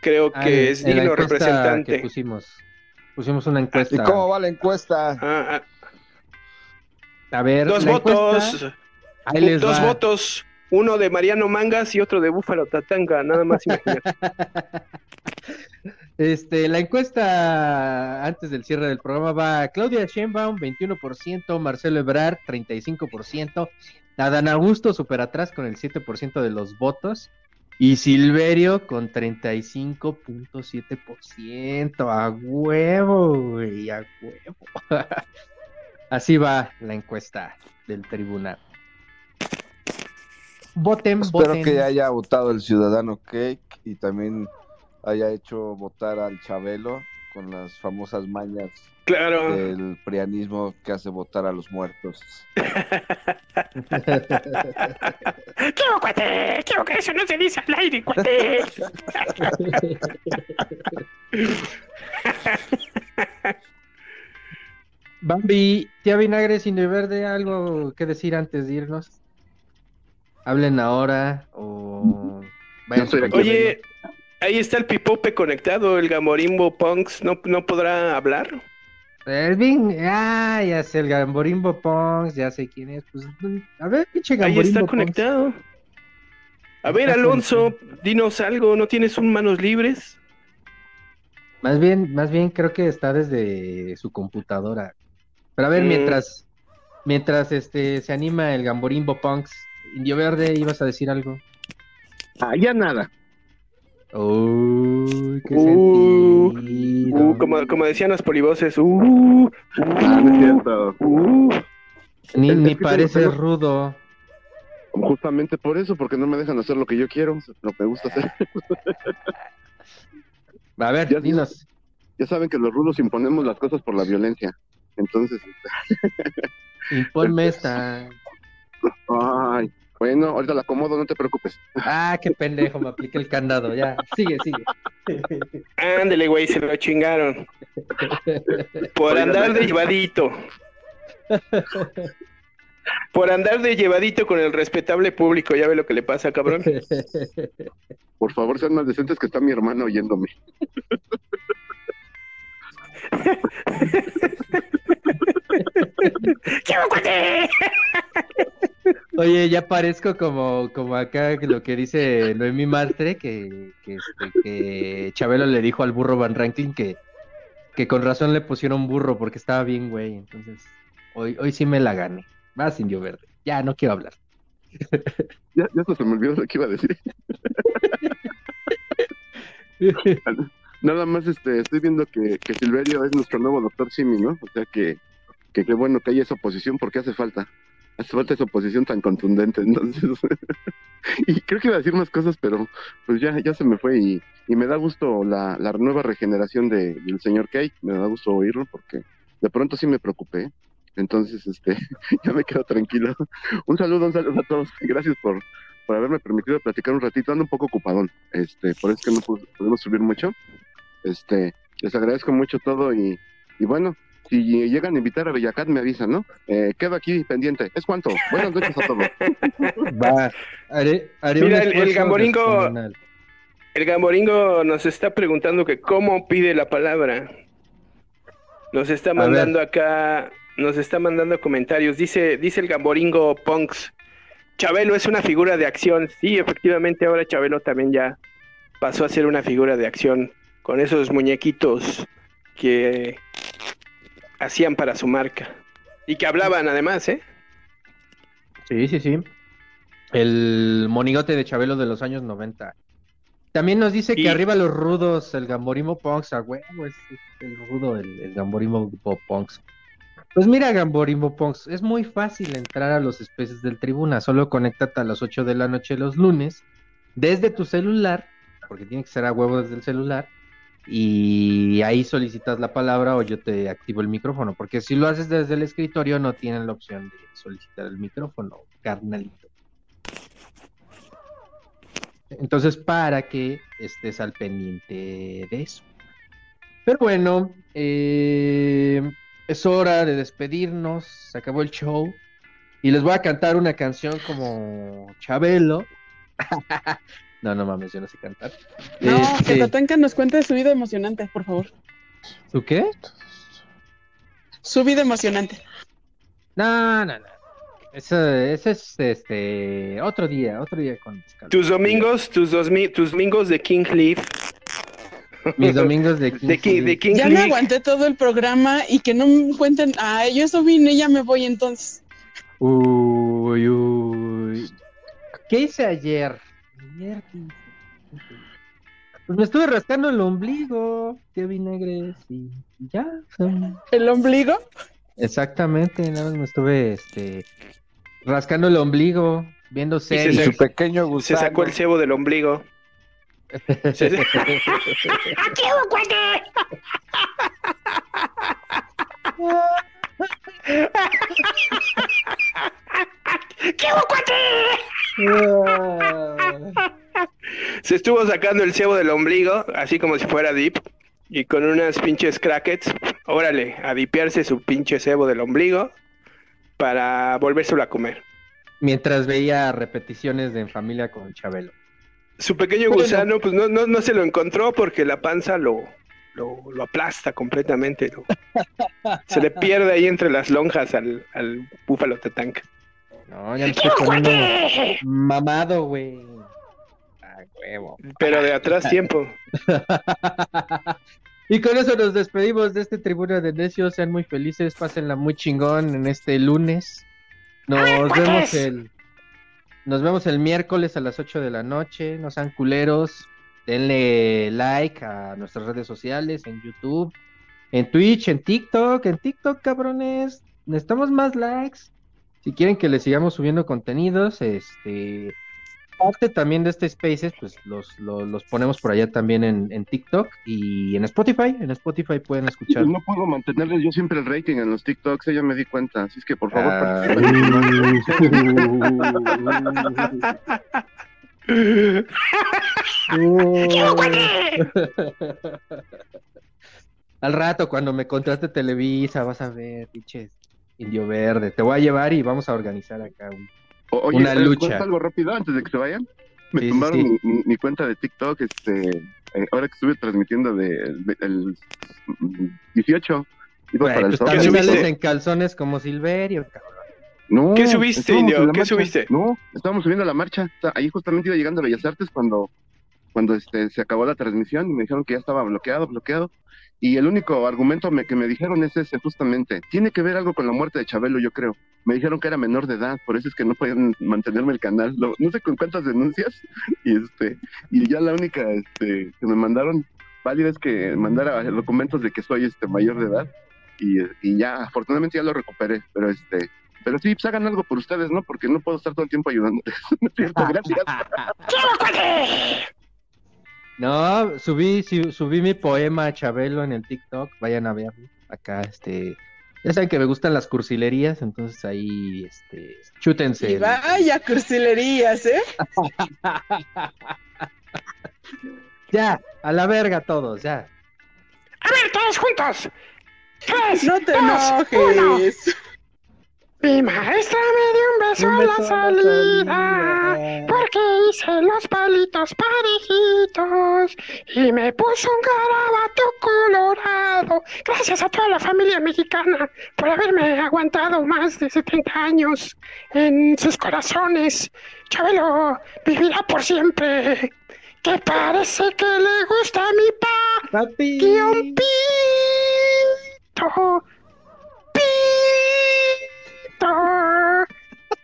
Creo Ah, que es digno representante. que pusimos. Pusimos una ¿Y encuesta. cómo va la encuesta? Ah, ah, A ver, dos votos, encuesta, ahí les dos va. votos, uno de Mariano Mangas y otro de Búfalo Tatanga, nada más imagínate. [LAUGHS] Este, la encuesta antes del cierre del programa va Claudia Sheinbaum 21%, Marcelo Ebrard 35%, Adán Augusto super atrás con el 7% de los votos y Silverio con 35.7%. A huevo, güey, a huevo. [LAUGHS] Así va la encuesta del tribunal. Voten, Espero voten. que haya votado el ciudadano Cake y también haya hecho votar al Chabelo con las famosas mañas Claro. del prianismo que hace votar a los muertos. [LAUGHS] ¿Qué hubo, cuate? ¿Qué hubo, que eso no se dice al aire, cuate? [LAUGHS] Bambi, tía Vinagre, sin de verde, algo que decir antes de irnos. Hablen ahora o vayan aquí. Oye, ahí está el Pipope conectado, el Gamorimbo Punks, ¿no, no podrá hablar? Es bien, ah, ya sé, el Gamborimbo Pongs, ya sé quién es. Pues, a ver, pinche Ahí Gamborimbo está Pongs. conectado. A ver, Está Alonso, dinos algo, ¿no tienes un manos libres? Más bien, más bien creo que está desde su computadora. Pero a ver, Mm. mientras, mientras este se anima el Gamborimbo Punks, Indio Verde, ibas a decir algo. Ah, ya nada. Uy, qué Uh, sentido. Uh, como, como decían los polivoces, uh, uh, Ah, no es cierto. uh. Ni, Es- ni que parece tengo- rudo. Justamente por eso, porque no me dejan hacer lo que yo quiero, lo que me gusta hacer. [LAUGHS] A ver, Ya- dinos. Ya saben que los rudos imponemos las cosas por la violencia. Entonces, Imponme esta. Ay, bueno, ahorita la acomodo, no te preocupes. Ah, qué pendejo, me apliqué el candado. Ya, sigue, sigue. Ándele, güey, se lo chingaron. Por andar de llevadito. Por andar de llevadito con el respetable público, ya ve lo que le pasa, cabrón. Por favor, sean más decentes que está mi hermano oyéndome. [LAUGHS] ¿Qué? Oye, ya parezco como, como acá lo que dice Noemí Martre, que, que, este, que Chabelo le dijo al burro Van Rankin que, que con razón le pusieron burro porque estaba bien, güey. Entonces, hoy, hoy sí me la gané. Vas, Indio Verde. Ya, no quiero hablar. Ya, ya se me olvidó lo que iba a decir. Nada más este, estoy viendo que, que Silverio es nuestro nuevo doctor Simi, ¿no? O sea que qué bueno que haya esa oposición porque hace falta. Hace falta esa oposición tan contundente. Entonces, [LAUGHS] y creo que iba a decir más cosas, pero pues ya, ya se me fue y, y me da gusto la, la nueva regeneración de, del señor Kate. Me da gusto oírlo porque de pronto sí me preocupé. Entonces, este, [LAUGHS] ya me quedo tranquilo. Un saludo, un saludo a todos. Gracias por, por haberme permitido platicar un ratito. Ando un poco ocupadón. Este, por eso es que no podemos subir mucho. Este, les agradezco mucho todo y, Y bueno, si llegan a invitar a Bellacat, me avisan, ¿no? Eh, quedo aquí pendiente. ¿Es cuánto? Buenas noches a todos. [LAUGHS] Va, haré, haré Mira, un el- el Gamboringo-. El Gamboringo nos está preguntando que cómo pide la palabra. Nos está mandando acá, nos está mandando comentarios. Dice, dice el Gamboringo Punks. Chabelo es una figura de acción. Sí, efectivamente, ahora Chabelo también ya pasó a ser una figura de acción con esos muñequitos que hacían para su marca. Y que hablaban además, ¿eh? Sí, sí, sí. El monigote de Chabelo de los años 90. También nos dice Y- que arriba los rudos, el Gamborimo Punks, a huevo, es, el rudo, el, el Gamborimo Punks. Pues mira, Gamborimo Punks, es muy fácil entrar a los especies del tribuna, solo conéctate a las 8 de la noche los lunes, desde tu celular, porque tiene que ser a huevo desde el celular, y ahí solicitas la palabra o yo te activo el micrófono, porque si lo haces desde el escritorio no tienen la opción de solicitar el micrófono, carnalito. Entonces, para que estés al pendiente de eso. Pero bueno, eh, es hora de despedirnos, se acabó el show, y les voy a cantar una canción como Chabelo. [LAUGHS] no, no mames, yo no sé cantar. No, Este, que Tatanka nos cuente su vida emocionante, por favor. ¿Tú qué? Su vida emocionante. No, no, no. Ese, ese es este otro día, otro día con. Tus domingos, tus, dos, tus domingos de King Leaf. Mis domingos de [LAUGHS] De, Ki- de King Ya me aguanté todo el programa y que no me cuenten. Ah, yo eso vine, ya me voy entonces. Uy, uy. ¿Qué hice ayer? Ayer, ¿qué? Pues me estuve rascando el ombligo, tío Vinagres, y ya. ¿El ombligo? Exactamente, nada más me estuve este, rascando el ombligo, viendo se series. sacó- pequeño Se gusano. sacó el cebo del ombligo. Se- se- ¡Aquí hubo, cuate! ¿Qué cuate? Se estuvo sacando el cebo del ombligo, así como si fuera dip, y con unas pinches crackets, órale, a dipearse su pinche cebo del ombligo para volvérselo a comer. Mientras veía repeticiones de En Familia con Chabelo. Su pequeño gusano, pues no, no, no se lo encontró porque la panza lo, lo, lo aplasta completamente. lo- se le pierde ahí entre las lonjas al, al búfalo tatank. No, ya me ¿Qué estoy poniendo mamado, güey. Ah, huevo. Pero de atrás [LAUGHS] tiempo. [LAUGHS] Y con eso nos despedimos de este Tribuna de Necios. Sean muy felices, pásenla muy chingón en este lunes. Nos cuates. vemos el nos vemos el miércoles a las 8 de la noche. No sean culeros. Denle like a nuestras redes sociales, en YouTube, en Twitch, en TikTok, en TikTok, cabrones. Necesitamos más likes. Si quieren que les sigamos subiendo contenidos, este parte también de este Spaces, pues los, los, los ponemos por allá también en, en TikTok y en Spotify. En Spotify pueden escuchar. No puedo mantenerles yo siempre el rating en los TikToks, ya me di cuenta. Así es que por favor, Ah. [LAUGHS] [LAUGHS] [LAUGHS] Al rato, cuando me contrate Televisa, vas a ver, pinches Indio Verde. Te voy a llevar y vamos a organizar acá un. O- Oye, Una ¿eh, lucha. algo rápido antes de que se vayan? Me Sí, tumbaron sí. Mi, mi- mi cuenta de TikTok, este, eh, ahora que estuve transmitiendo de, el, el 18. Iba Güey, para el pues también sales en calzones como Silverio, cabrón. No, ¿Qué subiste, Indio? ¿Qué marcha. subiste? No, estábamos subiendo la marcha. Ahí justamente iba llegando a Bellas Artes cuando, cuando este, se acabó la transmisión y me dijeron que ya estaba bloqueado, bloqueado. Y el único argumento me- que me dijeron es ese, justamente. Tiene que ver algo con la muerte de Chabelo, yo creo. Me dijeron que era menor de edad, por eso es que no podían mantenerme el canal. Lo- no sé con cuántas denuncias. [LAUGHS] Y este y ya la única este, que me mandaron válida es que mandara documentos de que soy este mayor de edad. Y, y ya, afortunadamente ya lo recuperé. Pero este pero sí, pues hagan algo por ustedes, ¿no? Porque no puedo estar todo el tiempo ayudándoles. [LAUGHS] No es cierto, gracias. ¿Qué hubo, cuate? No, subí, subí mi poema a Chabelo en el TikTok, vayan a verlo. Acá, este, ya saben que me gustan las cursilerías, entonces ahí, este, chútense. Y el- vaya cursilerías, ¿eh? [LAUGHS] Ya, a la verga todos, ya. A ver, todos juntos. [LAUGHS] Tres, No te dos, uno. Mi maestra me dio un beso, Un a la beso a la salida, salida. porque hice los palitos parejitos y me puso un garabato colorado. Gracias a toda la familia mexicana por haberme aguantado más de 70 años en sus corazones. Chabelo vivirá por siempre. Que parece que le gusta a mi pa. Papi. Guión pito.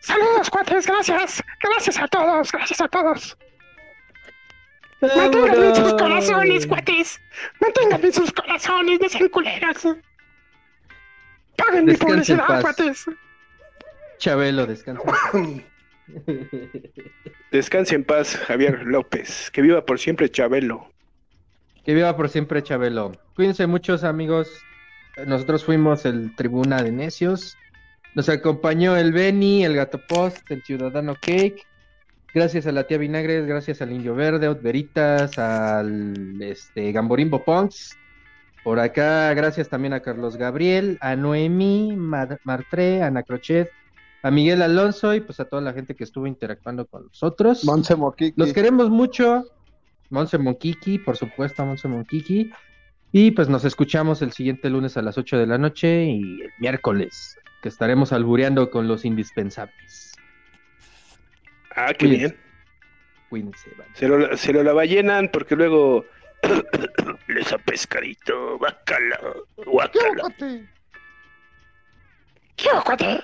Saludos, cuates, gracias. Gracias a todos, gracias a todos. Manténganme en sus corazones, cuates. Manténganme en sus corazones, no sean culeras. Paguen mi Descanse en publicidad, paz. cuates. Chabelo, descansa. Descanse en paz, Javier López. Que viva por siempre Chabelo. Que viva por siempre Chabelo. Cuídense muchos amigos. Nosotros fuimos el Tribuna de Necios. Nos acompañó el Beni, el Gato Post, el Ciudadano Cake. Gracias a la tía Vinagres, gracias al Indio Verde, Veritas, al este, Gamborimbo Ponks. Por acá, gracias también a Carlos Gabriel, a Noemí, Mar- Martré, a Ana Crochet, a Miguel Alonso y pues a toda la gente que estuvo interactuando con nosotros. Monse Moquiqui. Los queremos mucho. Monse Monquiqui, por supuesto, Monse Monquiqui. Y pues nos escuchamos el siguiente lunes a las 8 de la noche y el miércoles, que estaremos albureando con los indispensables. Ah, qué Cuídense. bien. Cuídense, banda. Se lo, se lo lavallenan porque luego [COUGHS] les a pescadito, bacala, guacala. ¿Qué cuate?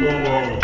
Sonido